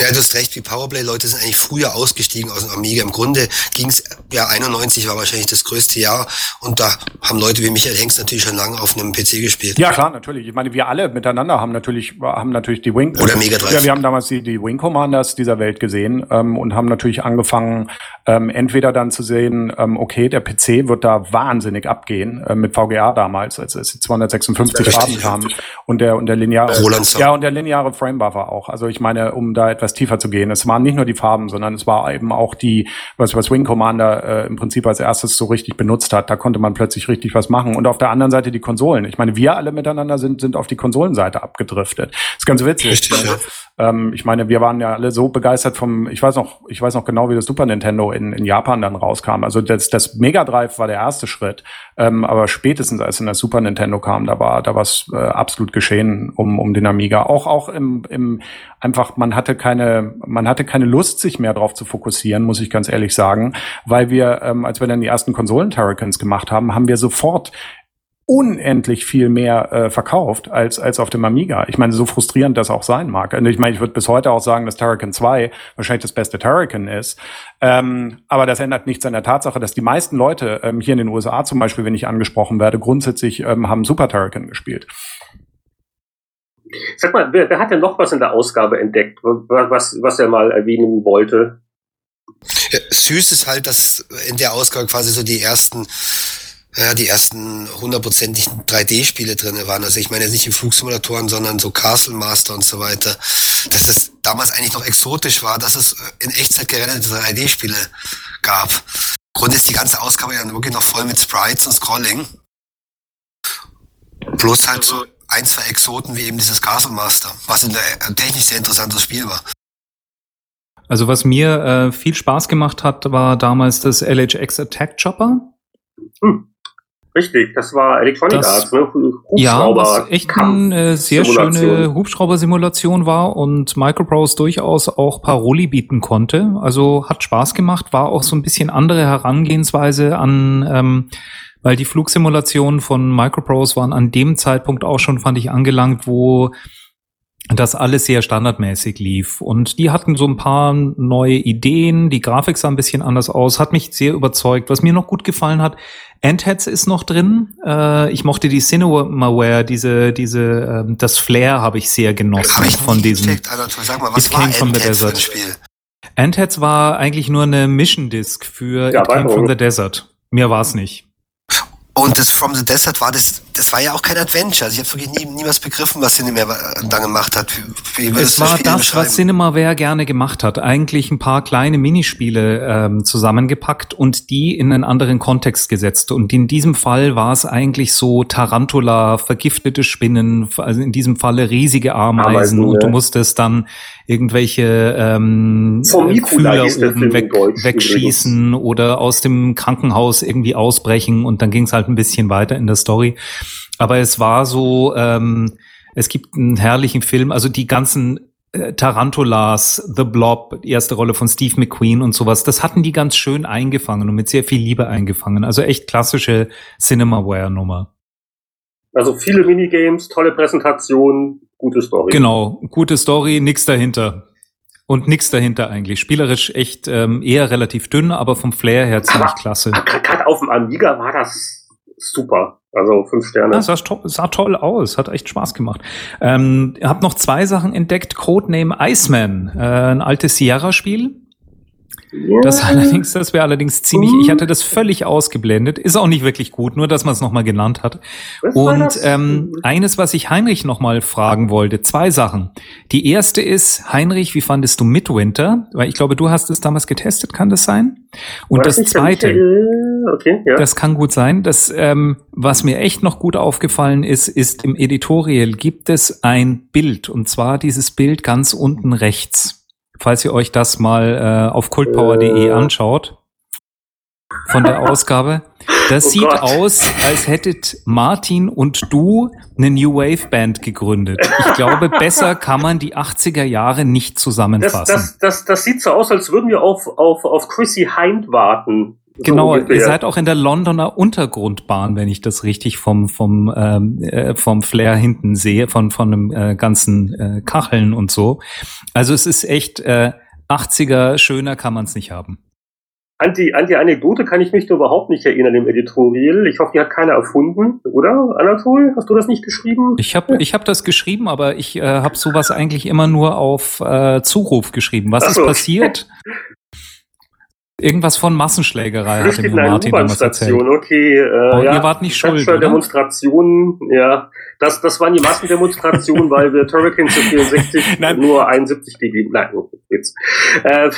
Ja, du hast recht, die Powerplay-Leute sind eigentlich früher ausgestiegen aus dem Amiga. Im Grunde ging es, ja, 91 war wahrscheinlich das größte Jahr und da haben Leute wie Michael Hengst natürlich schon lange auf einem PC gespielt. Ja, klar, natürlich. Ich meine, wir alle miteinander haben natürlich, haben natürlich die Wing... Oder Mega Drive. Ja, wir haben damals die, die Wing Commanders dieser Welt gesehen ähm, und haben natürlich angefangen, ähm, entweder dann zu sehen, ähm, okay, der PC wird da wahnsinnig abgehen, äh, mit VGA damals, als es die 256 Farben kamen und der, und der lineare... Roland ja, und der lineare Frame-Buffer auch. Also ich meine, um da etwas tiefer zu gehen. Es waren nicht nur die Farben, sondern es war eben auch die, was, was Wing Commander äh, im Prinzip als erstes so richtig benutzt hat. Da konnte man plötzlich richtig was machen. Und auf der anderen Seite die Konsolen. Ich meine, wir alle miteinander sind, sind auf die Konsolenseite abgedriftet. Das ist ganz witzig. Richtig, ja. Ähm, ich meine, wir waren ja alle so begeistert vom, ich weiß noch, ich weiß noch genau, wie das Super Nintendo in, in Japan dann rauskam. Also das, das Mega Drive war der erste Schritt, ähm, aber spätestens als in das Super Nintendo kam, da war da was äh, absolut geschehen um, um den Amiga. Auch auch im, im einfach, man hatte keine, man hatte keine Lust, sich mehr darauf zu fokussieren, muss ich ganz ehrlich sagen, weil wir, ähm, als wir dann die ersten Konsolen Turricans gemacht haben, haben wir sofort unendlich viel mehr äh, verkauft als als auf dem Amiga. Ich meine, so frustrierend das auch sein mag. Und ich meine, ich würde bis heute auch sagen, dass Turrican 2 wahrscheinlich das beste Turrican ist. Ähm, aber das ändert nichts an der Tatsache, dass die meisten Leute ähm, hier in den USA zum Beispiel, wenn ich angesprochen werde, grundsätzlich ähm, haben Super Turrican gespielt. Sag mal, wer, wer hat denn noch was in der Ausgabe entdeckt, was, was er mal erwähnen wollte? Ja, süß ist halt, dass in der Ausgabe quasi so die ersten ja, die ersten hundertprozentigen 3D-Spiele drinne waren. Also ich meine jetzt nicht die Flugsimulatoren, sondern so Castle Master und so weiter. Dass das damals eigentlich noch exotisch war, dass es in Echtzeit gerenderte 3D-Spiele gab. Im Grunde ist die ganze Ausgabe ja wirklich noch voll mit Sprites und Scrolling. Plus halt so ein, zwei Exoten wie eben dieses Castle Master, was in der ein technisch sehr interessantes Spiel war. Also was mir äh, viel Spaß gemacht hat, war damals das LHX Attack Chopper. Hm. Richtig, das war Electronic Das- Arts, ne? Ja, was echt eine äh, sehr Simulation. schöne Hubschrauber-Simulation war und Microprose durchaus auch Paroli bieten konnte. Also hat Spaß gemacht, war auch so ein bisschen andere Herangehensweise an, ähm, weil die Flugsimulationen von Microprose waren an dem Zeitpunkt auch schon, fand ich, angelangt, wo das alles sehr standardmäßig lief. Und die hatten so ein paar neue Ideen, die Grafik sah ein bisschen anders aus, hat mich sehr überzeugt. Was mir noch gut gefallen hat, Antheads ist noch drin. Äh, ich mochte die Cinemaware, diese, diese, ähm, das Flair habe ich sehr genossen Hab ich von diesem. gecheckt, Alter. Sag mal, was It war came from the Endheads für ein desert. Spiel? Antheads war eigentlich nur eine Mission Disc für Ja, It Came from the Desert. Mehr war's nicht. Und das From the Desert war das, das war ja auch kein Adventure. Also ich habe wirklich nie, niemals begriffen, was Cinema dann gemacht hat. Wie, wie Es du war das, was Cinemaware gerne gemacht hat. Eigentlich ein paar kleine Minispiele ähm, zusammengepackt und die in einen anderen Kontext gesetzt. Und in diesem Fall war es eigentlich so Tarantula, vergiftete Spinnen, also in diesem Falle riesige Ameisen. Ameisen, und du ja. musstest dann irgendwelche ähm, Formicula Fühler oben weg, wegschießen oder aus dem Krankenhaus irgendwie ausbrechen. Und dann ging es halt ein bisschen weiter in der Story. Aber es war so, ähm, es gibt einen herrlichen Film, also die ganzen äh, Tarantulas, The Blob, die erste Rolle von Steve McQueen und sowas, das hatten die ganz schön eingefangen und mit sehr viel Liebe eingefangen. Also echt klassische Cinemaware-Nummer. Also viele Minigames, tolle Präsentation, gute Story. Genau, gute Story, nix dahinter. Und nix dahinter eigentlich. Spielerisch echt ähm, eher relativ dünn, aber vom Flair her ziemlich Aber- klasse. Gerade auf dem Amiga war das super. Also fünf Sterne. Ja, sah, to sah toll aus, hat echt Spaß gemacht. Ähm, hab noch zwei Sachen entdeckt. Codename Iceman, äh, ein altes Sierra-Spiel. Das allerdings, das wäre allerdings ziemlich, ich hatte das völlig ausgeblendet. Ist auch nicht wirklich gut, nur dass man es nochmal genannt hat. War Und das? ähm, eines, was ich Heinrich nochmal fragen wollte, zwei Sachen. Die erste ist, Heinrich, wie fandest du Midwinter? Weil ich glaube, du hast es damals getestet, kann das sein? Und Weiß das nicht, zweite, Okay, ja. das kann gut sein. Das, ähm, was mir echt noch gut aufgefallen ist, ist im Editorial gibt es ein Bild und zwar dieses Bild ganz unten rechts. Falls ihr euch das mal äh, auf kultpower.de Äh. anschaut von der *laughs* Ausgabe. Das Oh sieht Gott. aus, als hättet Martin und du eine New Wave Band gegründet. Ich glaube, besser kann man die 80er Jahre nicht das, zusammenfassen. das, das, das sieht so aus, als würden wir auf, auf, auf Chrissy Hind warten. Genau, ihr seid auch in der Londoner Untergrundbahn, wenn ich das richtig vom vom ähm, äh, vom Flair hinten sehe, von von dem äh, ganzen äh, Kacheln und so. Also es ist echt äh, 80er schöner kann man es nicht haben. An die, an die Anekdote kann ich mich da überhaupt nicht erinnern im Editorial. Ich hoffe, die hat keiner erfunden, oder? Anatol, hast du das nicht geschrieben? Ich habe ich hab das geschrieben, aber ich äh, habe sowas eigentlich immer nur auf äh, Zuruf geschrieben. Was so. ist passiert? *laughs* Irgendwas von Massenschlägerei hatte mir Martin damals erzählt. Okay, äh, ja, ihr wart nicht schuld, oder? Demonstrationen, ja. Das, das waren die Massendemonstrationen, *laughs* weil wir Turrican zu 64 *laughs* Nein. nur 71 gegeben. Nein, jetzt. Äh,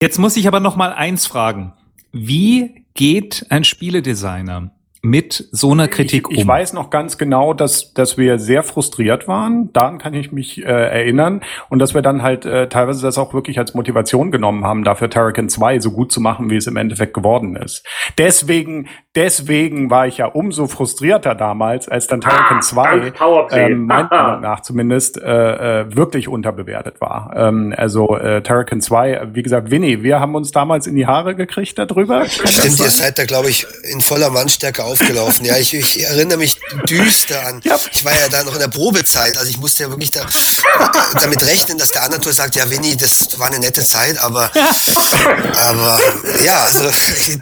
Jetzt muss ich aber noch mal eins fragen. Wie geht ein Spieledesigner mit so einer Kritik ich, um? Ich weiß noch ganz genau, dass, dass wir sehr frustriert waren. Daran kann ich mich äh, erinnern. Und dass wir dann halt äh, teilweise das auch wirklich als Motivation genommen haben, dafür Terrakin 2 so gut zu machen, wie es im Endeffekt geworden ist. Deswegen, deswegen war ich ja umso frustrierter damals, als dann Terrakin 2, ähm, meiner *laughs* Meinung nach zumindest, äh, äh, wirklich unterbewertet war. Ähm, also äh, Terrakin 2, wie gesagt, Winnie, wir haben uns damals in die Haare gekriegt darüber. Stimmt, ihr seid da, glaube ich, in voller Mannstärke aufgelaufen. Ja, ich, ich erinnere mich düster an. Ja. Ich war ja da noch in der Probezeit, also ich musste ja wirklich da, damit rechnen, dass der Anatol sagt, ja, Winnie, das war eine nette Zeit, aber, aber ja, also,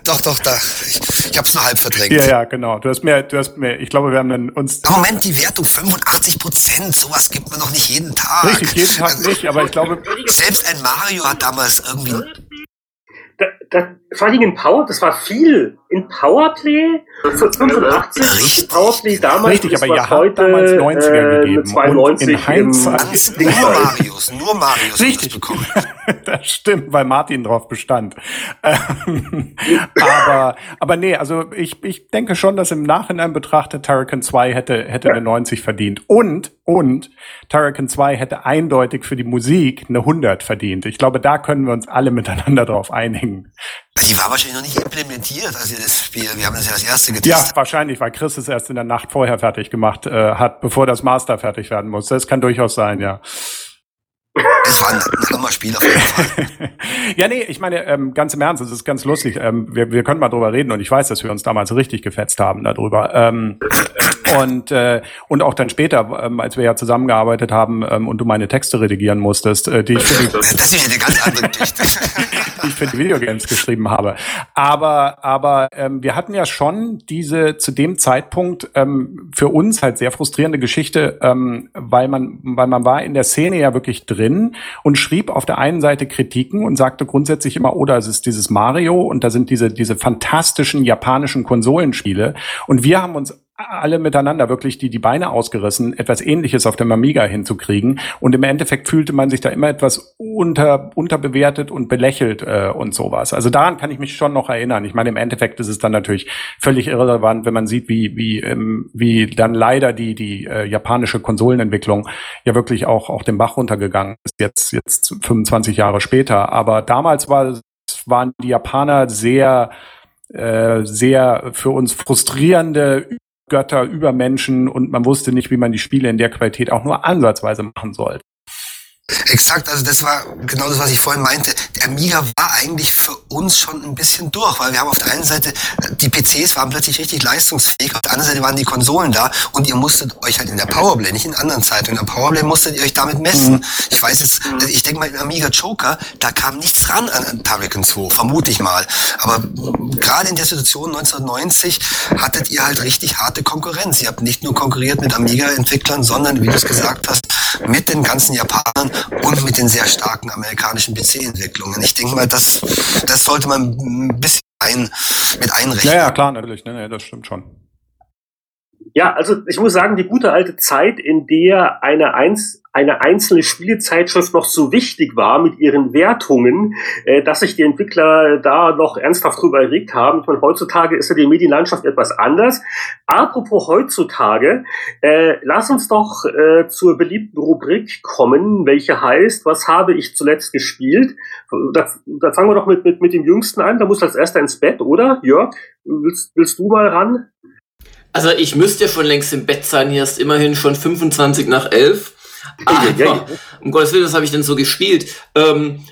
doch, doch, da, ich, ich habe es nur halb verdrängt. Ja, ja, genau. Du hast mir, du hast mir, ich glaube, wir haben dann uns. Moment, die Wertung 85 Prozent, sowas gibt man noch nicht jeden Tag. Richtig, jeden Tag nicht, aber ich glaube. Selbst ein Mario hat damals irgendwie da, da, vor allem in Power, das war viel in Powerplay. 85 Powerplay damals. Richtig, aber ihr habt damals 90er äh, gegeben. 92 in Hindsight. Nur Marius, nur Marius Richtig. bekommen. *laughs* das stimmt, weil Martin drauf bestand. Ähm, *laughs* aber, aber nee, also ich, ich denke schon, dass im Nachhinein betrachtet Turrican 2 hätte, hätte eine 90 verdient. Und, und Turrican 2 hätte eindeutig für die Musik eine 100 verdient. Ich glaube, da können wir uns alle miteinander drauf einigen. Die war wahrscheinlich noch nicht implementiert, als ihr das Spiel, wir haben das ja als erste getestet. Ja, wahrscheinlich, weil Chris es erst in der Nacht vorher fertig gemacht äh, hat, bevor das Master fertig werden muss. Das kann durchaus sein, ja. Das *laughs* war ein, ein Hammer-Spiel auf jeden Fall. *laughs* ja, nee, ich meine, ähm, ganz im Ernst, es ist ganz lustig. Ähm, wir, wir können mal drüber reden und ich weiß, dass wir uns damals richtig gefetzt haben darüber. Ähm, und, äh, und auch dann später, ähm, als wir ja zusammengearbeitet haben ähm, und du meine Texte redigieren musstest, äh, die ich für die, *laughs* das ist eine ganz andere Geschichte. die ich für die Videogames geschrieben habe. Aber, aber ähm, wir hatten ja schon diese zu dem Zeitpunkt ähm, für uns halt sehr frustrierende Geschichte, ähm, weil man, weil man war in der Szene ja wirklich drin und schrieb auf der einen Seite Kritiken und sagte grundsätzlich immer, oder oh, es ist dieses Mario und da sind diese, diese fantastischen japanischen Konsolenspiele. Und wir haben uns alle miteinander wirklich die, die Beine ausgerissen, etwas ähnliches auf dem Amiga hinzukriegen. Und im Endeffekt fühlte man sich da immer etwas unter, unterbewertet und belächelt äh, und sowas. Also daran kann ich mich schon noch erinnern. Ich meine, im Endeffekt ist es dann natürlich völlig irrelevant, wenn man sieht, wie, wie, ähm, wie dann leider die, die äh, japanische Konsolenentwicklung ja wirklich auch, auch den Bach runtergegangen ist, jetzt, jetzt 25 Jahre später. Aber damals war, waren die Japaner sehr, äh, sehr für uns frustrierende Götter über Menschen und man wusste nicht, wie man die Spiele in der Qualität auch nur ansatzweise machen sollte. Exakt, also das war genau das, was ich vorhin meinte. Der Amiga war eigentlich für uns schon ein bisschen durch, weil wir haben auf der einen Seite, die PCs waren plötzlich richtig leistungsfähig, auf der anderen Seite waren die Konsolen da und ihr musstet euch halt in der Powerplay, nicht in anderen Zeitungen, in der Powerplay musstet ihr euch damit messen. Mhm. Ich weiß jetzt, ich denke mal, im Amiga Joker, da kam nichts ran an Turrican 2, vermute ich mal. Aber gerade in der Situation 1990 hattet ihr halt richtig harte Konkurrenz. Ihr habt nicht nur konkurriert mit Amiga-Entwicklern, sondern, wie du es gesagt hast, mit den ganzen Japanern und mit den sehr starken amerikanischen PC-Entwicklungen. Ich denke mal, das, das sollte man ein bisschen ein, mit einrechnen. Ja, ja, klar, natürlich. Nee, nee, das stimmt schon. Ja, also ich muss sagen, die gute alte Zeit, in der eine, eins, eine einzelne Spielezeitschrift noch so wichtig war mit ihren Wertungen, äh, dass sich die Entwickler da noch ernsthaft drüber erregt haben. Ich meine, heutzutage ist ja die Medienlandschaft etwas anders. Apropos heutzutage, äh, lass uns doch äh, zur beliebten Rubrik kommen, welche heißt, was habe ich zuletzt gespielt? Da, da fangen wir doch mit, mit, mit dem Jüngsten an. Da muss als erster ins Bett, oder? Jörg, willst, willst du mal ran? Also ich müsste ja schon längst im Bett sein, hier ist immerhin schon 25 nach 11. Aber, um Gottes Willen, was habe ich denn so gespielt? Ähm,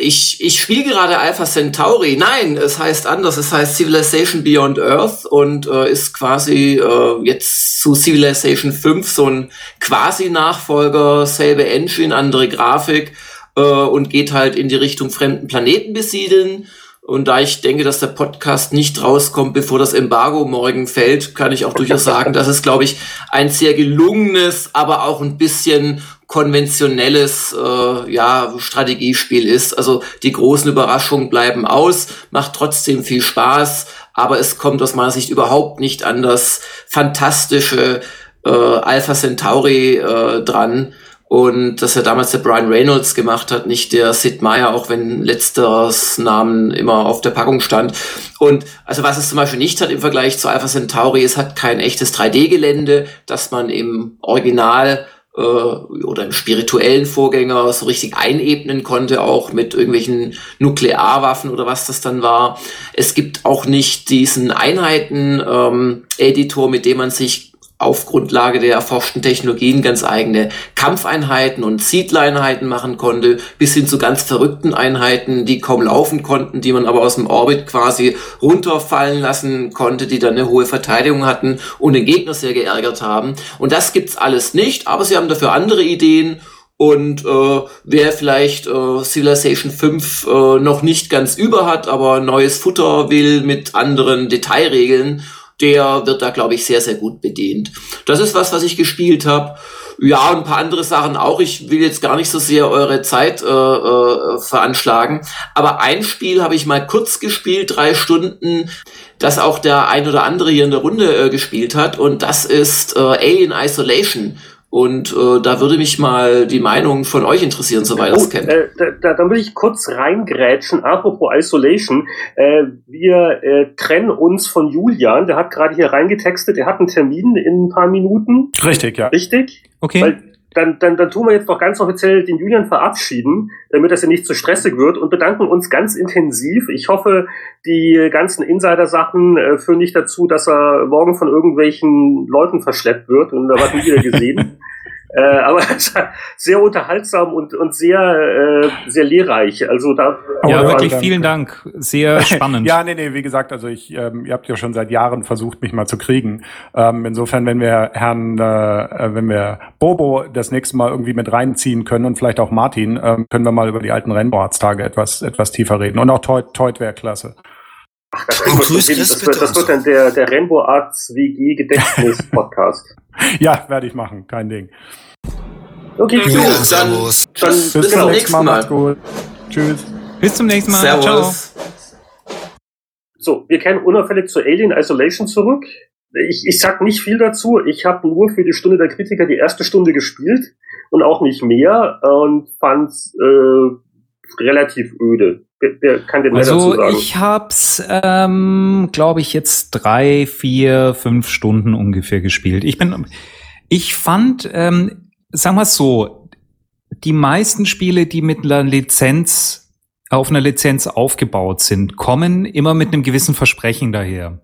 ich ich spiele gerade Alpha Centauri. Nein, es heißt anders. Es heißt Civilization Beyond Earth und äh, ist quasi äh, jetzt zu Civilization 5 so ein quasi-Nachfolger, selbe Engine, andere Grafik äh, und geht halt in die Richtung fremden Planeten besiedeln. Und da ich denke, dass der Podcast nicht rauskommt, bevor das Embargo morgen fällt, kann ich auch durchaus sagen, dass es, glaube ich, ein sehr gelungenes, aber auch ein bisschen konventionelles äh, ja, Strategiespiel ist. Also die großen Überraschungen bleiben aus, macht trotzdem viel Spaß, aber es kommt aus meiner Sicht überhaupt nicht an das fantastische äh, Alpha Centauri äh, dran und dass er damals der Brian Reynolds gemacht hat, nicht der Sid Meier, auch wenn letzteres Namen immer auf der Packung stand. Und also was es zum Beispiel nicht hat im Vergleich zu Alpha Centauri, es hat kein echtes 3D-Gelände, das man im Original äh, oder im spirituellen Vorgänger so richtig einebnen konnte, auch mit irgendwelchen Nuklearwaffen oder was das dann war. Es gibt auch nicht diesen Einheiten-Editor, ähm, mit dem man sich auf Grundlage der erforschten Technologien ganz eigene Kampfeinheiten und Siedleinheiten machen konnte, bis hin zu ganz verrückten Einheiten, die kaum laufen konnten, die man aber aus dem Orbit quasi runterfallen lassen konnte, die dann eine hohe Verteidigung hatten und den Gegner sehr geärgert haben. Und das gibt's alles nicht, aber sie haben dafür andere Ideen und äh, wer vielleicht äh, Civilization 5 äh, noch nicht ganz über hat, aber neues Futter will mit anderen Detailregeln der wird da, glaube ich, sehr, sehr gut bedient. Das ist was, was ich gespielt habe. Ja, ein paar andere Sachen auch. Ich will jetzt gar nicht so sehr eure Zeit äh, äh, veranschlagen. Aber ein Spiel habe ich mal kurz gespielt, drei Stunden, das auch der ein oder andere hier in der Runde äh, gespielt hat. Und das ist äh, Alien Isolation. Und äh, da würde mich mal die Meinung von euch interessieren, soweit ihr oh, es kennt. Äh, da, da will ich kurz reingrätschen. Apropos Isolation. Äh, wir äh, trennen uns von Julian. Der hat gerade hier reingetextet. Er hat einen Termin in ein paar Minuten. Richtig, ja. Richtig? Okay. Weil dann, dann, dann tun wir jetzt noch ganz offiziell den Julian verabschieden, damit das ja nicht zu stressig wird und bedanken uns ganz intensiv. Ich hoffe, die ganzen Insider-Sachen äh, führen nicht dazu, dass er morgen von irgendwelchen Leuten verschleppt wird und da wird nie wieder gesehen. *laughs* Äh, aber *laughs* sehr unterhaltsam und, und sehr, äh, sehr lehrreich. Also da. Ja, wirklich vielen Dank. Sehr *laughs* spannend. ja, nee, nee, wie gesagt, also ich, ähm, ihr habt ja schon seit Jahren versucht, mich mal zu kriegen. Ähm, insofern, wenn wir Herrn, äh, wenn wir Bobo das nächste Mal irgendwie mit reinziehen können und vielleicht auch Martin, ähm, können wir mal über die alten Rennboardstage etwas, etwas tiefer reden. Und auch Teut, Teut wäre klasse. Ach, das, Grüß das, das, wird, das wird dann der, der Rainbow Arts WG Gedächtnis Podcast. *laughs* ja, werde ich machen, kein Ding. Okay, ja, gut, dann, dann bis, bis zum nächsten Mal. Mal. Gut. Tschüss. Bis zum nächsten Mal. Servus. Ciao. So, wir kehren unauffällig zu Alien Isolation zurück. Ich, ich sag nicht viel dazu. Ich habe nur für die Stunde der Kritiker die erste Stunde gespielt und auch nicht mehr und fand's äh, relativ öde. Wer kann denn also dazu sagen? ich hab's, ähm, glaube ich, jetzt drei, vier, fünf Stunden ungefähr gespielt. Ich bin, ich fand, ähm, sagen wir so, die meisten Spiele, die mit einer Lizenz auf einer Lizenz aufgebaut sind, kommen immer mit einem gewissen Versprechen daher.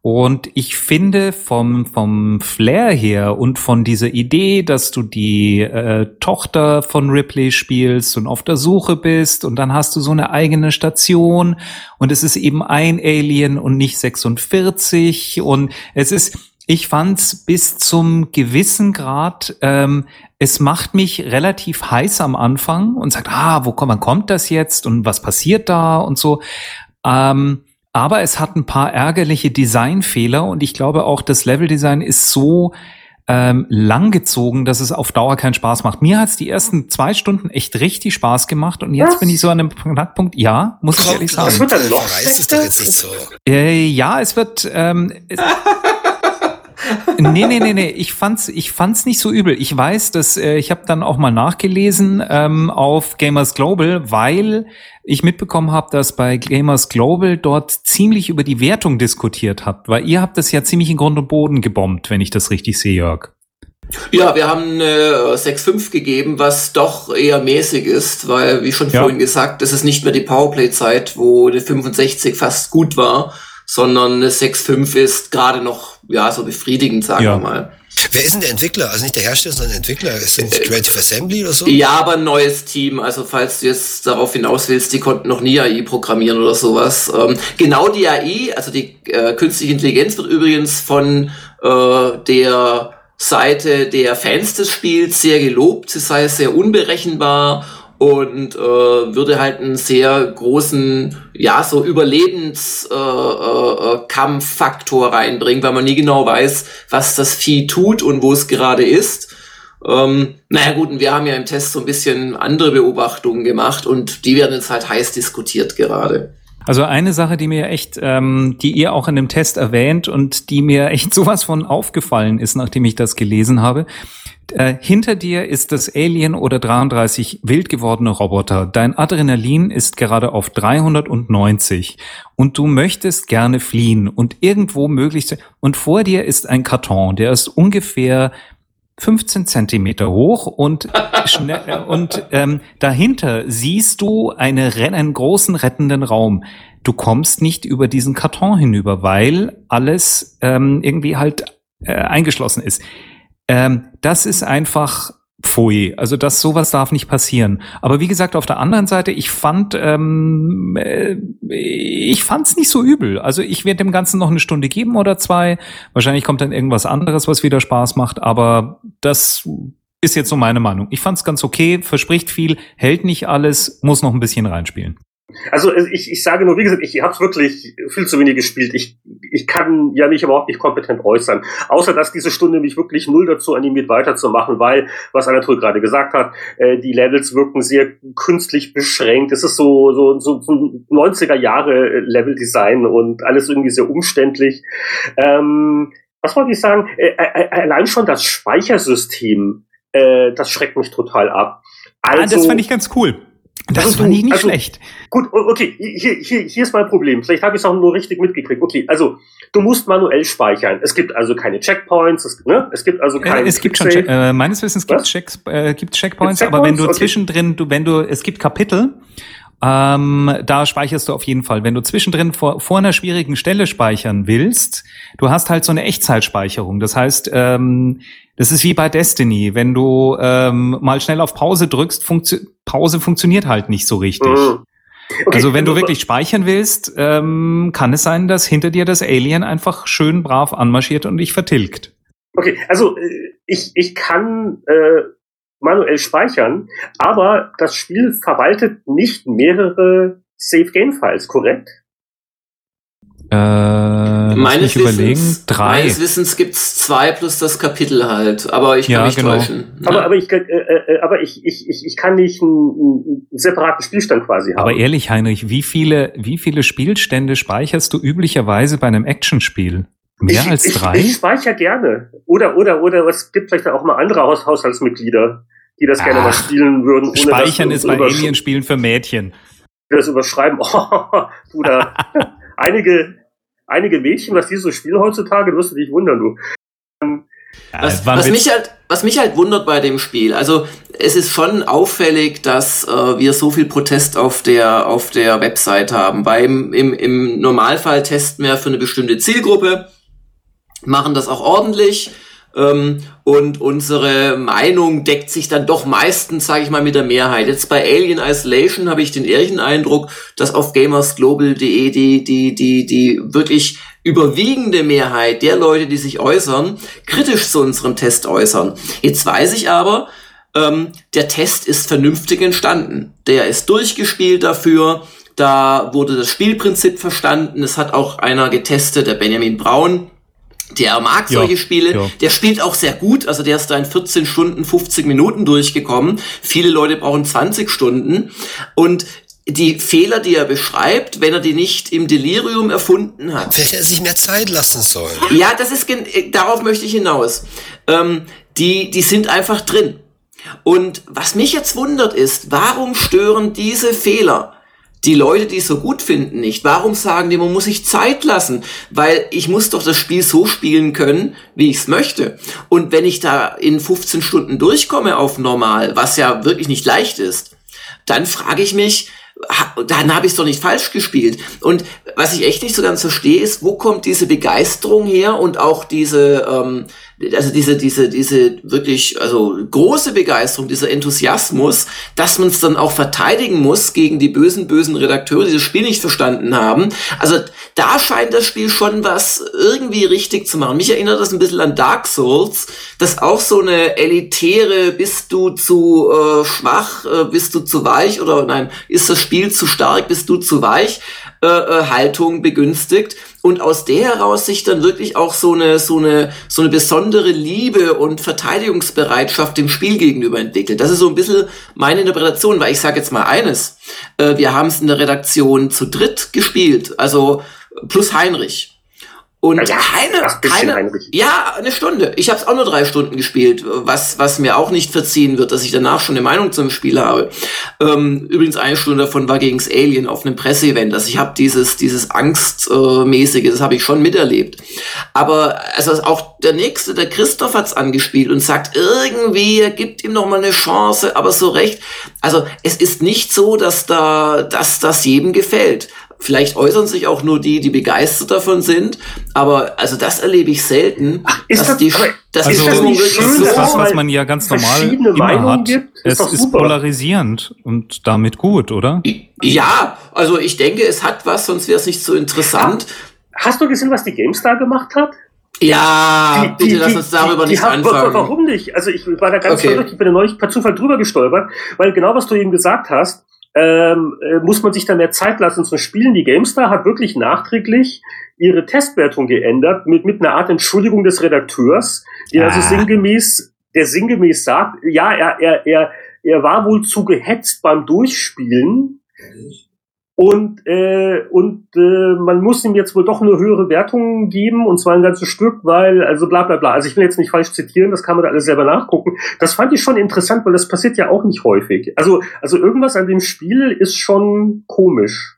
Und ich finde vom, vom Flair her und von dieser Idee, dass du die äh, Tochter von Ripley spielst und auf der Suche bist und dann hast du so eine eigene Station und es ist eben ein Alien und nicht 46 und es ist, ich fand's bis zum gewissen Grad, ähm, es macht mich relativ heiß am Anfang und sagt, ah, wo kommt, wann kommt das jetzt und was passiert da und so. Ähm, aber es hat ein paar ärgerliche Designfehler und ich glaube auch, das Leveldesign ist so ähm, langgezogen, dass es auf Dauer keinen Spaß macht. Mir hat's die ersten zwei Stunden echt richtig Spaß gemacht und jetzt Was? bin ich so an einem Knackpunkt. Ja, muss ich ehrlich sagen. Das wird dann noch. Weiß es doch jetzt nicht so. Äh, ja, es wird. Ähm, es, *laughs* nee, nee, nee, nee. Ich fand's, ich fand's nicht so übel. Ich weiß, dass äh, ich habe dann auch mal nachgelesen ähm, auf Gamers Global, weil ich mitbekommen habe, dass bei Gamers Global dort ziemlich über die Wertung diskutiert habt, weil ihr habt das ja ziemlich in Grund und Boden gebombt, wenn ich das richtig sehe, Jörg. Ja, wir haben äh, 6,5 gegeben, was doch eher mäßig ist, weil, wie schon ja. vorhin gesagt, es ist nicht mehr die Powerplay-Zeit, wo eine 65 fast gut war, sondern eine 6,5 ist gerade noch, ja, so befriedigend, sagen ja. wir mal. Wer ist denn der Entwickler? Also nicht der Hersteller, sondern der Entwickler. Ist das Creative Assembly oder so? Ja, aber ein neues Team. Also falls du jetzt darauf hinaus willst, die konnten noch nie AI programmieren oder sowas. Ähm, genau die AI, also die äh, künstliche Intelligenz wird übrigens von äh, der Seite der Fans des Spiels sehr gelobt. Sie sei sehr unberechenbar und äh, würde halt einen sehr großen, ja, so Überlebenskampffaktor äh, äh, reinbringen, weil man nie genau weiß, was das Vieh tut und wo es gerade ist. Ähm, naja gut, und wir haben ja im Test so ein bisschen andere Beobachtungen gemacht und die werden jetzt halt heiß diskutiert gerade. Also eine Sache, die mir echt, ähm, die ihr auch in dem Test erwähnt und die mir echt *laughs* sowas von aufgefallen ist, nachdem ich das gelesen habe, äh, hinter dir ist das Alien oder 33 wild gewordene Roboter. Dein Adrenalin ist gerade auf 390 und du möchtest gerne fliehen und irgendwo möglichst und vor dir ist ein Karton, der ist ungefähr 15 Zentimeter hoch und *laughs* schnell, äh, und ähm, dahinter siehst du eine, einen großen rettenden Raum. Du kommst nicht über diesen Karton hinüber, weil alles ähm, irgendwie halt äh, eingeschlossen ist. Ähm, das ist einfach Pfui. Also das sowas darf nicht passieren. Aber wie gesagt, auf der anderen Seite, ich fand, ähm, äh, ich fand's nicht so übel. Also ich werde dem Ganzen noch eine Stunde geben oder zwei. Wahrscheinlich kommt dann irgendwas anderes, was wieder Spaß macht. Aber das ist jetzt so meine Meinung. Ich fand's ganz okay, verspricht viel, hält nicht alles, muss noch ein bisschen reinspielen. Also ich, ich sage nur, wie gesagt, ich habe es wirklich viel zu wenig gespielt. Ich, ich kann ja mich überhaupt nicht kompetent äußern. Außer dass diese Stunde mich wirklich null dazu animiert, weiterzumachen, weil, was Anatol gerade gesagt hat, äh, die Levels wirken sehr künstlich beschränkt. Es ist so, so, so, so 90er Jahre Level-Design und alles irgendwie sehr umständlich. Ähm, was wollte ich sagen? Äh, äh, äh allein schon das Speichersystem, äh, das schreckt mich total ab. Also, ah, das fand ich ganz cool. Das also, fand ich nicht also, schlecht. Gut, okay, hier, hier, hier ist mein Problem. Vielleicht habe ich es auch nur richtig mitgekriegt. Okay, also du musst manuell speichern. Es gibt also keine Checkpoints, es, ne? es gibt also keine. Äh, es gibt schon, äh, meines Wissens gibt es Checks, äh, Checkpoints, Checkpoints, aber wenn du okay. zwischendrin, du, wenn du, es gibt Kapitel, ähm, da speicherst du auf jeden Fall. Wenn du zwischendrin vor, vor einer schwierigen Stelle speichern willst, du hast halt so eine Echtzeitspeicherung. Das heißt, ähm, das ist wie bei Destiny. Wenn du ähm, mal schnell auf Pause drückst, funktio Pause funktioniert halt nicht so richtig. Mhm. Okay, also wenn du wirklich speichern willst, ähm, kann es sein, dass hinter dir das Alien einfach schön brav anmarschiert und dich vertilgt. Okay, also äh, ich, ich kann äh, manuell speichern, aber das Spiel verwaltet nicht mehrere Save-Game-Files, korrekt? Äh, meines Wissens, drei. Meines Wissens gibt's zwei plus das Kapitel halt, aber ich kann ja, mich genau. täuschen. Ja. Aber, aber, ich, äh, äh, aber ich, ich, ich, ich kann nicht einen, einen separaten Spielstand quasi haben. Aber ehrlich, Heinrich, wie viele, wie viele Spielstände speicherst du üblicherweise bei einem Actionspiel? Mehr ich, als drei? Ich, ich speichere gerne. Oder, oder, oder es gibt vielleicht auch mal andere Haus Haushaltsmitglieder, die das Ach, gerne mal spielen würden. Ohne Speichern ist bei Alien-Spielen für Mädchen. Das überschreiben, *laughs* oh, du *laughs* da. einige, einige Mädchen, was die so spielen heutzutage, wirst du dich wundern, du. Was, was, mich halt, was mich halt wundert bei dem Spiel, also es ist schon auffällig, dass äh, wir so viel Protest auf der, auf der Website haben. Beim, im, Im Normalfall testen wir für eine bestimmte Zielgruppe, machen das auch ordentlich ähm, und unsere Meinung deckt sich dann doch meistens, sage ich mal, mit der Mehrheit. Jetzt bei Alien Isolation habe ich den ehrlichen Eindruck, dass auf gamersglobal.de die, die, die, die wirklich überwiegende Mehrheit der Leute, die sich äußern, kritisch zu unserem Test äußern. Jetzt weiß ich aber, ähm, der Test ist vernünftig entstanden. Der ist durchgespielt dafür. Da wurde das Spielprinzip verstanden. Es hat auch einer getestet, der Benjamin Braun, der mag solche ja, Spiele. Ja. Der spielt auch sehr gut. Also der ist da in 14 Stunden, 50 Minuten durchgekommen. Viele Leute brauchen 20 Stunden. Und die Fehler, die er beschreibt, wenn er die nicht im Delirium erfunden hat. Vielleicht hätte er sich mehr Zeit lassen sollen. Ja, das ist äh, darauf möchte ich hinaus. Ähm, die, die sind einfach drin. Und was mich jetzt wundert ist, warum stören diese Fehler die Leute, die es so gut finden, nicht. Warum sagen die, man muss sich Zeit lassen? Weil ich muss doch das Spiel so spielen können, wie ich es möchte. Und wenn ich da in 15 Stunden durchkomme auf normal, was ja wirklich nicht leicht ist, dann frage ich mich, dann habe ich es doch nicht falsch gespielt. Und was ich echt nicht so ganz verstehe, ist, wo kommt diese Begeisterung her und auch diese, ähm, also diese, diese, diese wirklich, also große Begeisterung, dieser Enthusiasmus, dass man es dann auch verteidigen muss gegen die bösen, bösen Redakteure, die das Spiel nicht verstanden haben. Also da scheint das Spiel schon was irgendwie richtig zu machen. Mich erinnert das ein bisschen an Dark Souls, das auch so eine elitäre, bist du zu äh, schwach, äh, bist du zu weich oder nein, ist das Spiel zu stark, bist du zu weich, äh, äh, Haltung begünstigt und aus der heraus sich dann wirklich auch so eine so eine so eine besondere Liebe und Verteidigungsbereitschaft dem Spiel gegenüber entwickelt. Das ist so ein bisschen meine Interpretation, weil ich sage jetzt mal eines: äh, Wir haben es in der Redaktion zu dritt gespielt, also plus Heinrich. Und Ja, keine, ach, keine, Heinrich. ja, eine Stunde. Ich habe es auch nur drei Stunden gespielt, was, was mir auch nicht verziehen wird, dass ich danach schon eine Meinung zum Spiel habe. Ähm, übrigens eine Stunde davon war gegens Alien auf einem Presseevent. Also ich habe dieses, dieses Angstmäßige, das habe ich schon miterlebt. Aber also auch der nächste, der Christoph hat's angespielt und sagt irgendwie, er gibt ihm noch mal eine Chance, aber so recht. Also es ist nicht so, dass da, dass das jedem gefällt. Vielleicht äußern sich auch nur die, die begeistert davon sind, aber also das erlebe ich selten, ist dass das- die, dass Also, die das Stimmung nicht wirklich schön, so das ist was, was man ja ganz normal verschiedene immer Meinungen hat. gibt, ist es ist super. polarisierend und damit gut, oder? Ja, also ich denke, es hat was, sonst wäre es nicht so interessant. Hast du gesehen, was die GameStar gemacht hat? Ja, bitte lass uns darüber die nicht haben- anfangen. Warum nicht? Also ich war da ganz Okay. verrückt, ich bin da neulich per Zufall drüber gestolpert, weil genau was du eben gesagt hast, ähm, äh, muss man sich da mehr Zeit lassen zu spielen. Die GameStar hat wirklich nachträglich ihre Testwertung geändert mit, mit einer Art Entschuldigung des Redakteurs, die also Ah. sinngemäß, der sinngemäß sagt, ja, er, er, er, er war wohl zu gehetzt beim Durchspielen und, äh, und äh, man muss ihm jetzt wohl doch eine höhere Wertung geben, und zwar ein ganzes Stück, weil, also bla bla bla. Also ich will jetzt nicht falsch zitieren, das kann man da alles selber nachgucken. Das fand ich schon interessant, weil das passiert ja auch nicht häufig. Also, also irgendwas an dem Spiel ist schon komisch.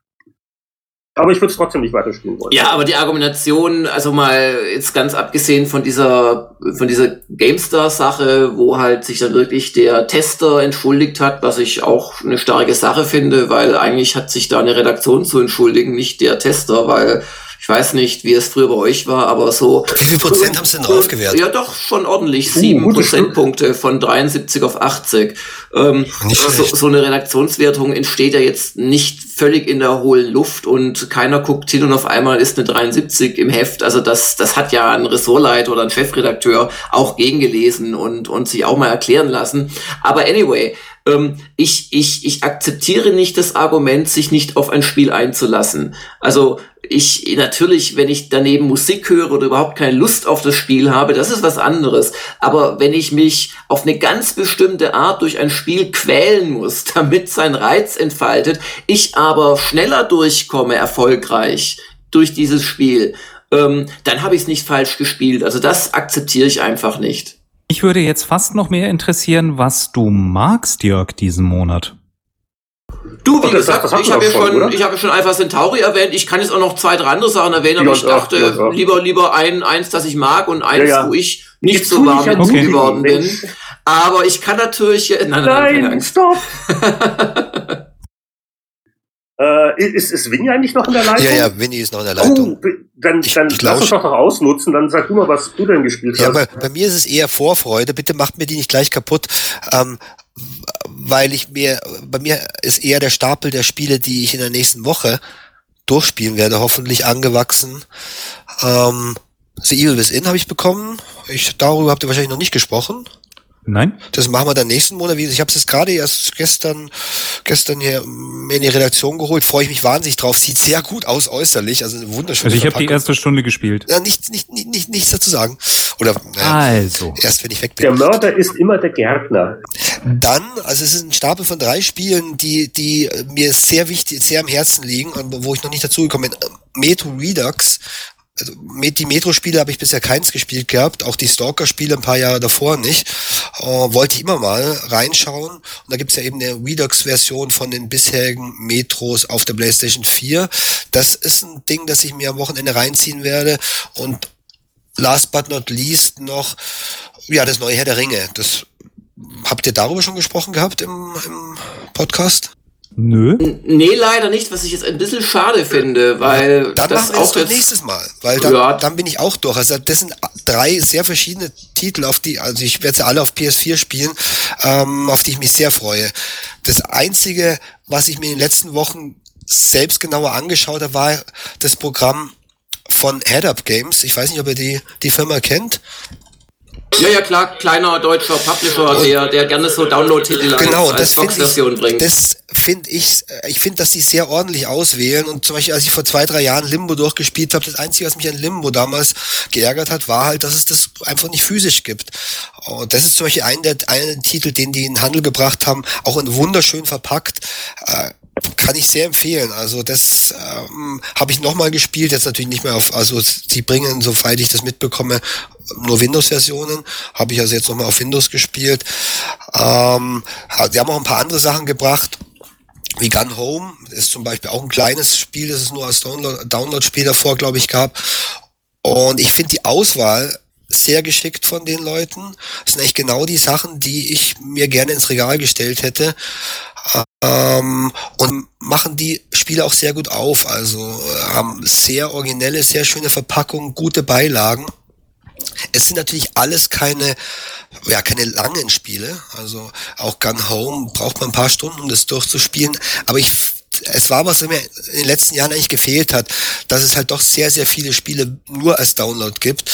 Aber ich würde es trotzdem nicht weiterspielen wollen. Ja, aber die Argumentation, also mal jetzt ganz abgesehen von dieser, von dieser GameStar-Sache, wo halt sich dann wirklich der Tester entschuldigt hat, was ich auch eine starke Sache finde, weil eigentlich hat sich da eine Redaktion zu entschuldigen, nicht der Tester, weil weiß nicht, wie es früher bei euch war, aber so. Wie viel Prozent haben sie denn draufgewertet? Ja, doch, schon ordentlich. Uh, Sieben Stück. Prozentpunkte von 73 auf 80. Ähm, Nicht so, so eine Redaktionswertung entsteht ja jetzt nicht völlig in der hohlen Luft und keiner guckt hin und auf einmal ist eine 73 im Heft. Also das, das hat ja ein Ressortleiter oder ein Chefredakteur auch gegengelesen und, und sich auch mal erklären lassen. Aber anyway, ähm, ich, ich, ich akzeptiere nicht das Argument, sich nicht auf ein Spiel einzulassen. Also ich natürlich, wenn ich daneben Musik höre oder überhaupt keine Lust auf das Spiel habe, das ist was anderes. Aber wenn ich mich auf eine ganz bestimmte Art durch ein Spiel quälen muss, *laughs* damit sein Reiz entfaltet, ich aber schneller durchkomme, erfolgreich durch dieses Spiel, ähm, dann habe ich es nicht falsch gespielt. Also das akzeptiere ich einfach nicht. Mich würde jetzt fast noch mehr interessieren, was du magst, Jörg, diesen Monat. Du, wie das- gesagt, das ich habe ja schon, schon, oder? ich habe ja schon Alpha Centauri erwähnt. Ich kann jetzt auch noch zwei, drei andere Sachen erwähnen, aber Ja, ich dachte, ja, lieber, lieber ein, eins, das ich mag und eins, Ja, ja. wo ich nicht Jetzt so warm Okay. geworden bin. Aber ich kann natürlich, *laughs* nein, nein, nein, keine Nein, Angst. *laughs* äh, ist, ist Winnie eigentlich noch in der Leitung? Ja, ja, Winnie ist noch in der Leitung. Oh, dann, Ich- dann ich lass uns doch noch ausnutzen, dann sag du mal, was du denn gespielt Ja, hast. bei, bei mir ist es eher Vorfreude. Bitte macht mir die nicht gleich kaputt, ähm, weil ich mir, bei mir ist eher der Stapel der Spiele, die ich in der nächsten Woche durchspielen werde, hoffentlich angewachsen. Ähm, The Evil Within habe ich bekommen. Ich, darüber habt ihr wahrscheinlich noch nicht gesprochen. Nein? Das machen wir dann nächsten Monat. Ich habe es jetzt gerade erst gestern, gestern hier in die Redaktion geholt. Freue ich mich wahnsinnig drauf. Sieht sehr gut aus äußerlich. Also eine wunderschöne Also ich habe die erste Stunde gespielt. Ja, nicht, nicht, nicht, nicht, nichts dazu sagen. Oder naja, Also. erst wenn ich weg bin. Der Mörder ist immer der Gärtner. Dann, also es ist ein Stapel von drei Spielen, die, die mir sehr wichtig, sehr am Herzen liegen, und wo ich noch nicht dazugekommen bin. Metro Redux. Also mit- die Metro-Spiele habe ich bisher keins gespielt gehabt, auch die Stalker-Spiele ein paar Jahre davor nicht. Äh, wollte ich immer mal reinschauen. Und da gibt's ja eben eine Redux-Version von den bisherigen Metros auf der PlayStation 4. Das ist ein Ding, das ich mir am Wochenende reinziehen werde. Und last but not least noch, ja, das neue Herr der Ringe. Das Habt ihr darüber schon gesprochen gehabt im, im Podcast? Nö. Nee, leider nicht, was ich jetzt ein bisschen schade finde, weil dann das machen wir auch das jetzt nächstes Mal, weil dann, Ja. dann bin ich auch durch. Also das sind drei sehr verschiedene Titel, auf die, also ich werde sie alle auf PS4 spielen, ähm, auf die ich mich sehr freue. Das einzige, was ich mir in den letzten Wochen selbst genauer angeschaut habe, war das Programm von Head Up Games. Ich weiß nicht, ob ihr die, die Firma kennt. Ja, ja, klar, kleiner deutscher Publisher, der, der gerne so Download-Titel Genau, als, als das finde Box-Version ich, bringt. das finde ich, äh, ich finde, dass die sehr ordentlich auswählen und zum Beispiel, als ich vor zwei, drei Jahren Limbo durchgespielt habe, das Einzige, was mich an Limbo damals geärgert hat, war halt, dass es das einfach nicht physisch gibt. Und das ist zum Beispiel ein der, ein Titel, den die in den Handel gebracht haben, auch in wunderschön verpackt, äh, kann ich sehr empfehlen. Also das ähm, habe ich nochmal gespielt, jetzt natürlich nicht mehr auf, also sie bringen, soweit ich das mitbekomme, nur Windows-Versionen, habe ich also jetzt nochmal auf Windows gespielt. Ähm, sie haben auch ein paar andere Sachen gebracht, wie Gun Home, ist zum Beispiel auch ein kleines Spiel, das es nur als Download- Download-Spiel davor, glaube ich, gab. Und ich finde die Auswahl sehr geschickt von den Leuten. Das sind eigentlich genau die Sachen, die ich mir gerne ins Regal gestellt hätte. Ähm, und machen die Spiele auch sehr gut auf. Also äh, haben sehr originelle, sehr schöne Verpackungen, gute Beilagen. Es sind natürlich alles keine, ja, keine langen Spiele. Also auch Gun Home braucht man ein paar Stunden, um das durchzuspielen. Aber ich, es war, was mir in den letzten Jahren eigentlich gefehlt hat, dass es halt doch sehr, sehr viele Spiele nur als Download gibt.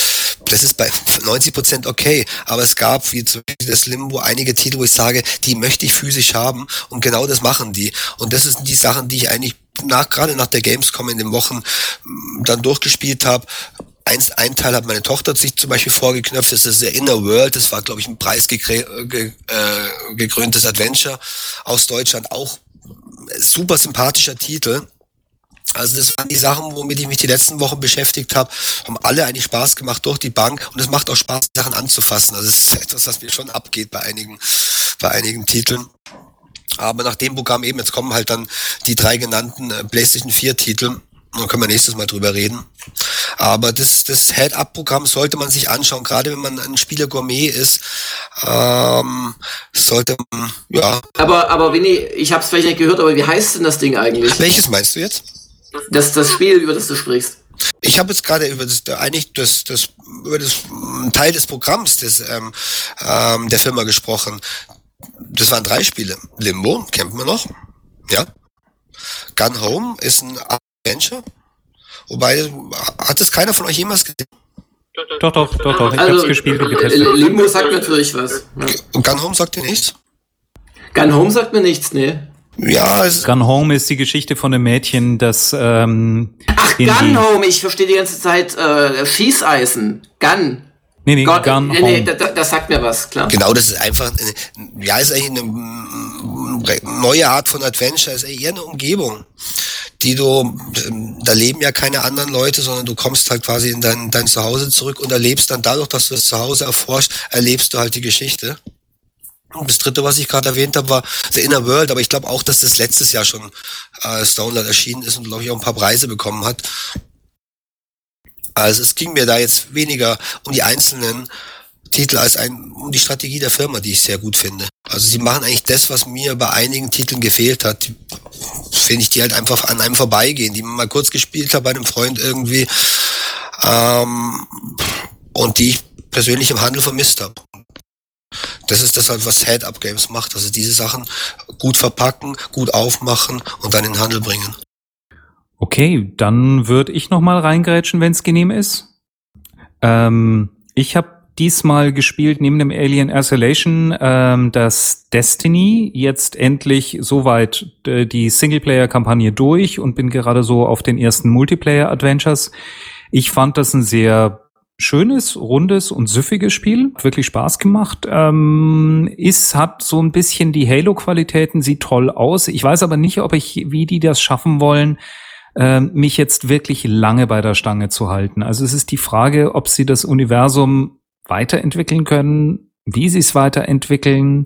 Das ist bei 90 Prozent okay. Aber es gab, wie zum Beispiel das Limbo, einige Titel, wo ich sage, die möchte ich physisch haben. Und genau das machen die. Und das sind die Sachen, die ich eigentlich nach, gerade nach der Gamescom in den Wochen mm, dann durchgespielt habe. Eins, ein Teil hat meine Tochter sich zum Beispiel vorgeknöpft, das ist der Inner World, das war, glaube ich, ein preisgekröntes ge, äh, Adventure aus Deutschland, auch super sympathischer Titel. Also das waren die Sachen, womit ich mich die letzten Wochen beschäftigt habe, haben alle eigentlich Spaß gemacht durch die Bank und es macht auch Spaß, Sachen anzufassen. Also das ist etwas, was mir schon abgeht bei einigen, bei einigen Titeln. Aber nach dem Programm eben, jetzt kommen halt dann die drei genannten äh, PlayStation 4 Titel. Dann können wir nächstes Mal drüber reden. Aber das, das Head-Up-Programm sollte man sich anschauen, gerade wenn man ein Spieler Gourmet ist, ähm, sollte man, ja. Aber, aber Winnie, ich habe es vielleicht nicht gehört, aber wie heißt denn das Ding eigentlich? Welches meinst du jetzt? Das, das Spiel, über das du sprichst. Ich habe jetzt gerade über das eigentlich das, das über das Teil des Programms des ähm, ähm, der Firma gesprochen. Das waren drei Spiele. Limbo kennt man noch, ja. Gun Home ist ein Adventure. Wobei hat es keiner von euch jemals gesehen? Doch, doch, doch, doch. Ich Also, hab's gespielt und getestet. Limbo sagt natürlich was. Ja. Und Gun Home sagt ihr nichts? Gun Home sagt mir nichts, ne? Ja, es, Gun Home ist die Geschichte von einem Mädchen, das ähm, Ach, Gun die, Home, ich verstehe die ganze Zeit äh, Schießeisen. Gun. Nee, nee, Gott, Gun nee, nee, Home. da- da- das sagt mir was, klar. Genau, das ist einfach, eine, ja, ist eigentlich eine mm, neue Art von Adventure, ist eher eine Umgebung, die du, da leben ja keine anderen Leute, sondern du kommst halt quasi in dein, dein Zuhause zurück und erlebst dann dadurch, dass du das Zuhause erforscht, erlebst du halt die Geschichte. Und das dritte, was ich gerade erwähnt habe, war The Inner World, aber ich glaube auch, dass das letztes Jahr schon äh, Download erschienen ist und glaube ich auch ein paar Preise bekommen hat. Also es ging mir da jetzt weniger um die einzelnen Titel als ein, um die Strategie der Firma, die ich sehr gut finde. Also sie machen eigentlich das, was mir bei einigen Titeln gefehlt hat. Finde ich, die halt einfach an einem vorbeigehen, die man mal kurz gespielt hat bei einem Freund irgendwie ähm, und die ich persönlich im Handel vermisst habe. Das ist das halt, was Head-Up Games macht. Also diese Sachen gut verpacken, gut aufmachen und dann in den Handel bringen. Okay, dann würde ich noch mal reingrätschen, wenn es genehm ist. Ähm, ich habe diesmal gespielt neben dem Alien Isolation ähm, das Destiny. Jetzt endlich soweit äh, die Singleplayer-Kampagne durch und bin gerade so auf den ersten Multiplayer-Adventures. Ich fand das ein sehr schönes, rundes und süffiges Spiel. Hat wirklich Spaß gemacht. Ähm, ist, hat so ein bisschen die Halo-Qualitäten, sieht toll aus. Ich weiß aber nicht, ob ich, wie die das schaffen wollen, ähm, mich jetzt wirklich lange bei der Stange zu halten. Also es ist die Frage, ob sie das Universum weiterentwickeln können, wie sie es weiterentwickeln.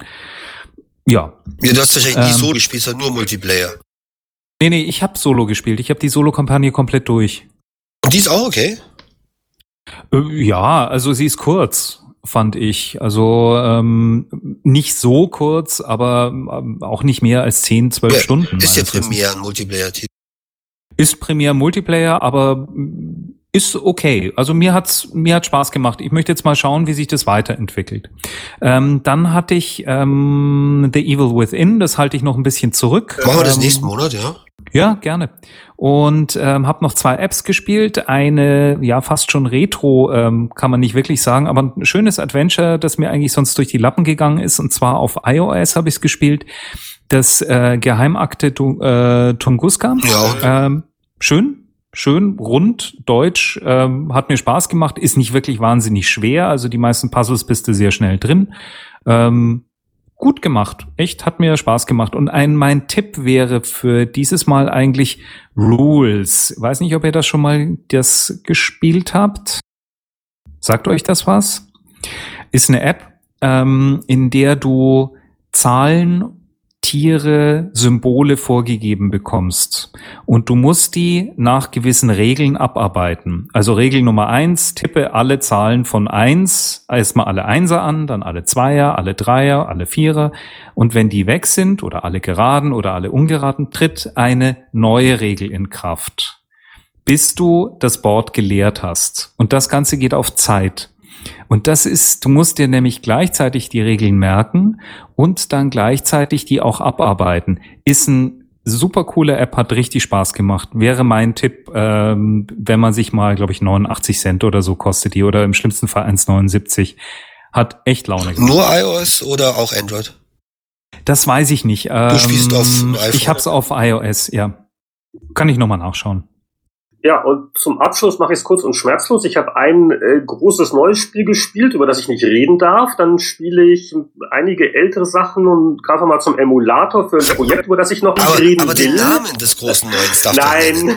Ja. Ja, du hast wahrscheinlich Ähm. so gespielt, sondern nur Multiplayer. Nee, nee, ich habe Solo gespielt. Ich habe die Solo-Kampagne komplett durch. Und die ist auch okay. Äh, Ja, also sie ist kurz. fand ich. Also ähm, nicht so kurz, aber ähm, auch nicht mehr als 10, 12 ja, Stunden. Ist ja primär ein Multiplayer-Titel. Ist primär Multiplayer, aber ist okay. Also mir hat's mir hat Spaß gemacht. Ich möchte jetzt mal schauen, wie sich das weiterentwickelt. Ähm, dann hatte ich ähm, The Evil Within. Das halte ich noch ein bisschen zurück. Machen wir das ähm, nächsten Monat, ja? Ja, gerne. Und ähm, habe noch zwei Apps gespielt. Eine, ja, fast schon Retro, ähm, kann man nicht wirklich sagen, aber ein schönes Adventure, das mir eigentlich sonst durch die Lappen gegangen ist. Und zwar auf iOS habe ich es gespielt. Das äh, Geheimakte äh, Tunguska. Ja. Ähm, schön, schön, rund, deutsch, ähm, hat mir Spaß gemacht, ist nicht wirklich wahnsinnig schwer, also die meisten Puzzles bist du sehr schnell drin. Ähm, gut gemacht, echt, hat mir Spaß gemacht. Und ein mein Tipp wäre für dieses Mal eigentlich Rules. Weiß nicht, ob ihr das schon mal das gespielt habt. Sagt euch das was? Ist eine App, ähm, in der du Zahlen Tiere Symbole vorgegeben bekommst. Und du musst die nach gewissen Regeln abarbeiten. Also Regel Nummer eins, tippe alle Zahlen von eins, erstmal alle Einser an, dann alle Zweier, alle Dreier, alle Vierer. Und wenn die weg sind oder alle geraden oder alle ungeraden, tritt eine neue Regel in Kraft bis du das Board geleert hast. Und das Ganze geht auf Zeit. Und das ist, du musst dir nämlich gleichzeitig die Regeln merken und dann gleichzeitig die auch abarbeiten. Ist ein super coole App, hat richtig Spaß gemacht. Wäre mein Tipp, ähm, wenn man sich mal, glaube ich, 89 Cent oder so kostet die oder im schlimmsten Fall 1,79. Hat echt Laune gemacht. Nur iOS oder auch Android? Das weiß ich nicht. Ähm, du spielst auf ähm, iPhone? Ich hab's auf iOS, ja. Kann ich nochmal nachschauen. Ja, und zum Abschluss mache ich es kurz und schmerzlos. Ich habe ein äh, großes neues Spiel gespielt, über das ich nicht reden darf. Dann spiele ich einige ältere Sachen und greife mal zum Emulator für ein Projekt, über das ich noch nicht aber, reden aber will. Aber den Namen des großen neuen darf Nein.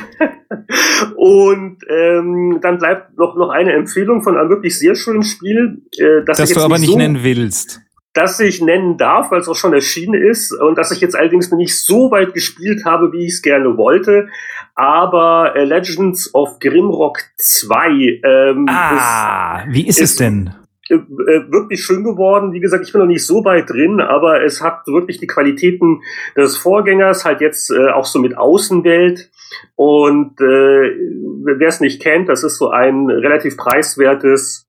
*laughs* und ähm, dann bleibt noch, noch eine Empfehlung von einem wirklich sehr schönen Spiel, äh, das, das du aber nicht so nennen willst das ich nennen darf, weil es auch schon erschienen ist und das ich jetzt allerdings noch nicht so weit gespielt habe, wie ich es gerne wollte. Aber äh, Legends of Grimrock 2 ähm, ah, ist, wie ist, ist es denn? Äh, äh, wirklich schön geworden. Wie gesagt, ich bin noch nicht so weit drin, aber es hat wirklich die Qualitäten des Vorgängers, halt jetzt äh, auch so mit Außenwelt. Und äh, wer es nicht kennt, das ist so ein relativ preiswertes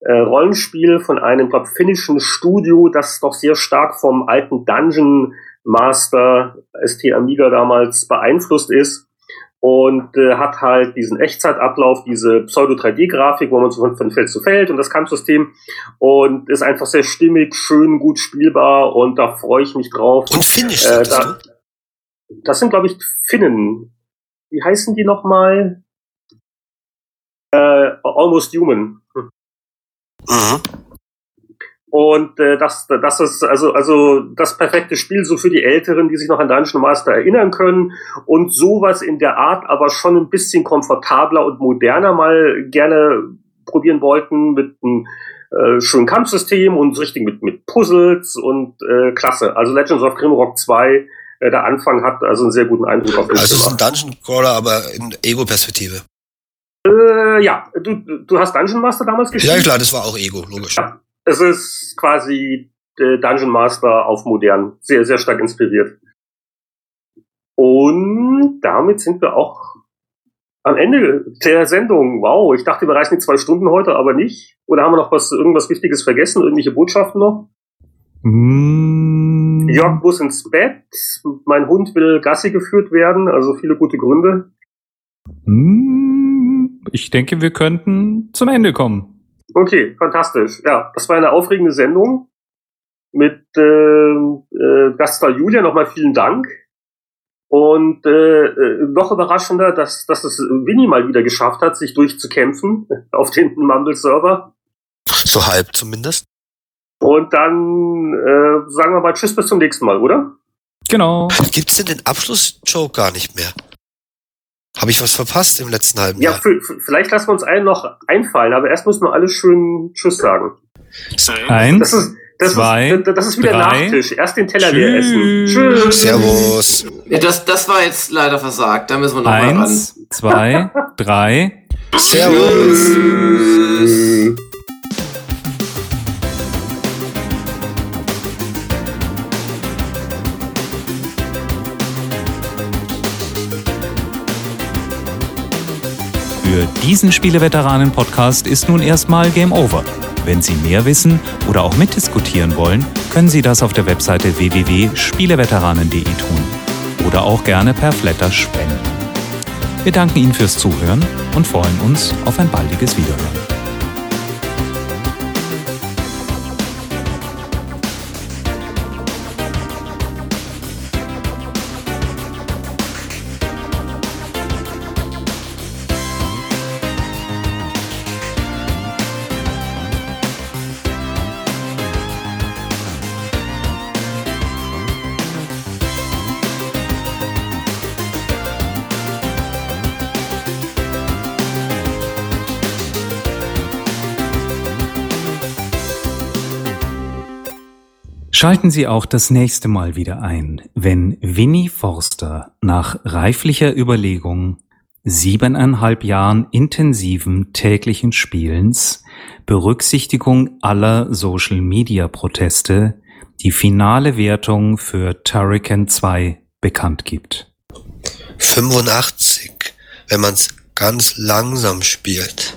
äh, Rollenspiel von einem, glaube finnischen Studio, das doch sehr stark vom alten Dungeon Master ST Amiga damals beeinflusst ist und äh, hat halt diesen Echtzeitablauf, diese Pseudo-3D-Grafik, wo man so von, von Feld zu Feld und das Kampfsystem und ist einfach sehr stimmig, schön, gut spielbar und da freue ich mich drauf. Und Finnisch, äh, da, Das sind, glaube ich, Finnen. Wie heißen die nochmal? Äh, Almost Human. Mhm. Und äh, das, das ist also, also das perfekte Spiel so für die Älteren, die sich noch an Dungeon Master erinnern können und sowas in der Art, aber schon ein bisschen komfortabler und moderner mal gerne probieren wollten mit einem äh, schönen Kampfsystem und richtig mit, mit Puzzles und äh, klasse. Also Legends of Grimrock 2, äh, der Anfang hat also einen sehr guten Eindruck auf mich Also es ist ein Dungeon Crawler, aber in Ego-Perspektive. Äh, ja, du, du hast Dungeon Master damals gespielt? Ja, klar, das war auch Ego, logisch. Ja, es ist quasi äh, Dungeon Master auf modern, sehr, sehr stark inspiriert. Und damit sind wir auch am Ende der Sendung. Wow, ich dachte, wir reißen die zwei Stunden heute, aber nicht. Oder haben wir noch was, irgendwas Wichtiges vergessen? Irgendwelche Botschaften noch? Mm. Jörg muss ins Bett. Mein Hund will Gassi geführt werden, also viele gute Gründe. Mm ich denke, wir könnten zum Ende kommen. Okay, fantastisch. Ja, das war eine aufregende Sendung mit äh, äh, Gaststar Julia. Nochmal vielen Dank. Und äh, äh, noch überraschender, dass, dass es Winnie mal wieder geschafft hat, sich durchzukämpfen *laughs* auf den Mumble-Server. So halb zumindest. Und dann äh, sagen wir mal Tschüss bis zum nächsten Mal, oder? Genau. Gibt's denn den Abschluss-Joke gar nicht mehr? Habe ich was verpasst im letzten halben Jahr? Ja, vielleicht lassen wir uns allen noch einfallen, aber erst müssen wir alle schön Tschüss sagen. Eins, das ist, das zwei, ist, das ist wieder drei, Nachtisch. Erst den Teller leer essen. Tschüss. Servus. Ja, das, das war jetzt leider versagt. Da müssen wir noch Eins, mal ran. Eins, zwei, drei. Servus. Diesen Spieleveteranen-Podcast ist nun erstmal Game Over. Wenn Sie mehr wissen oder auch mitdiskutieren wollen, können Sie das auf der Webseite www.spieleveteranen.de tun oder auch gerne per Flatter spenden. Wir danken Ihnen fürs Zuhören und freuen uns auf ein baldiges Wiederhören. Schalten Sie auch das nächste Mal wieder ein, wenn Winnie Forster nach reiflicher Überlegung, siebeneinhalb Jahren intensiven täglichen Spielens, Berücksichtigung aller Social-Media-Proteste die finale Wertung für Turrican 2 bekannt gibt. 85, wenn man es ganz langsam spielt.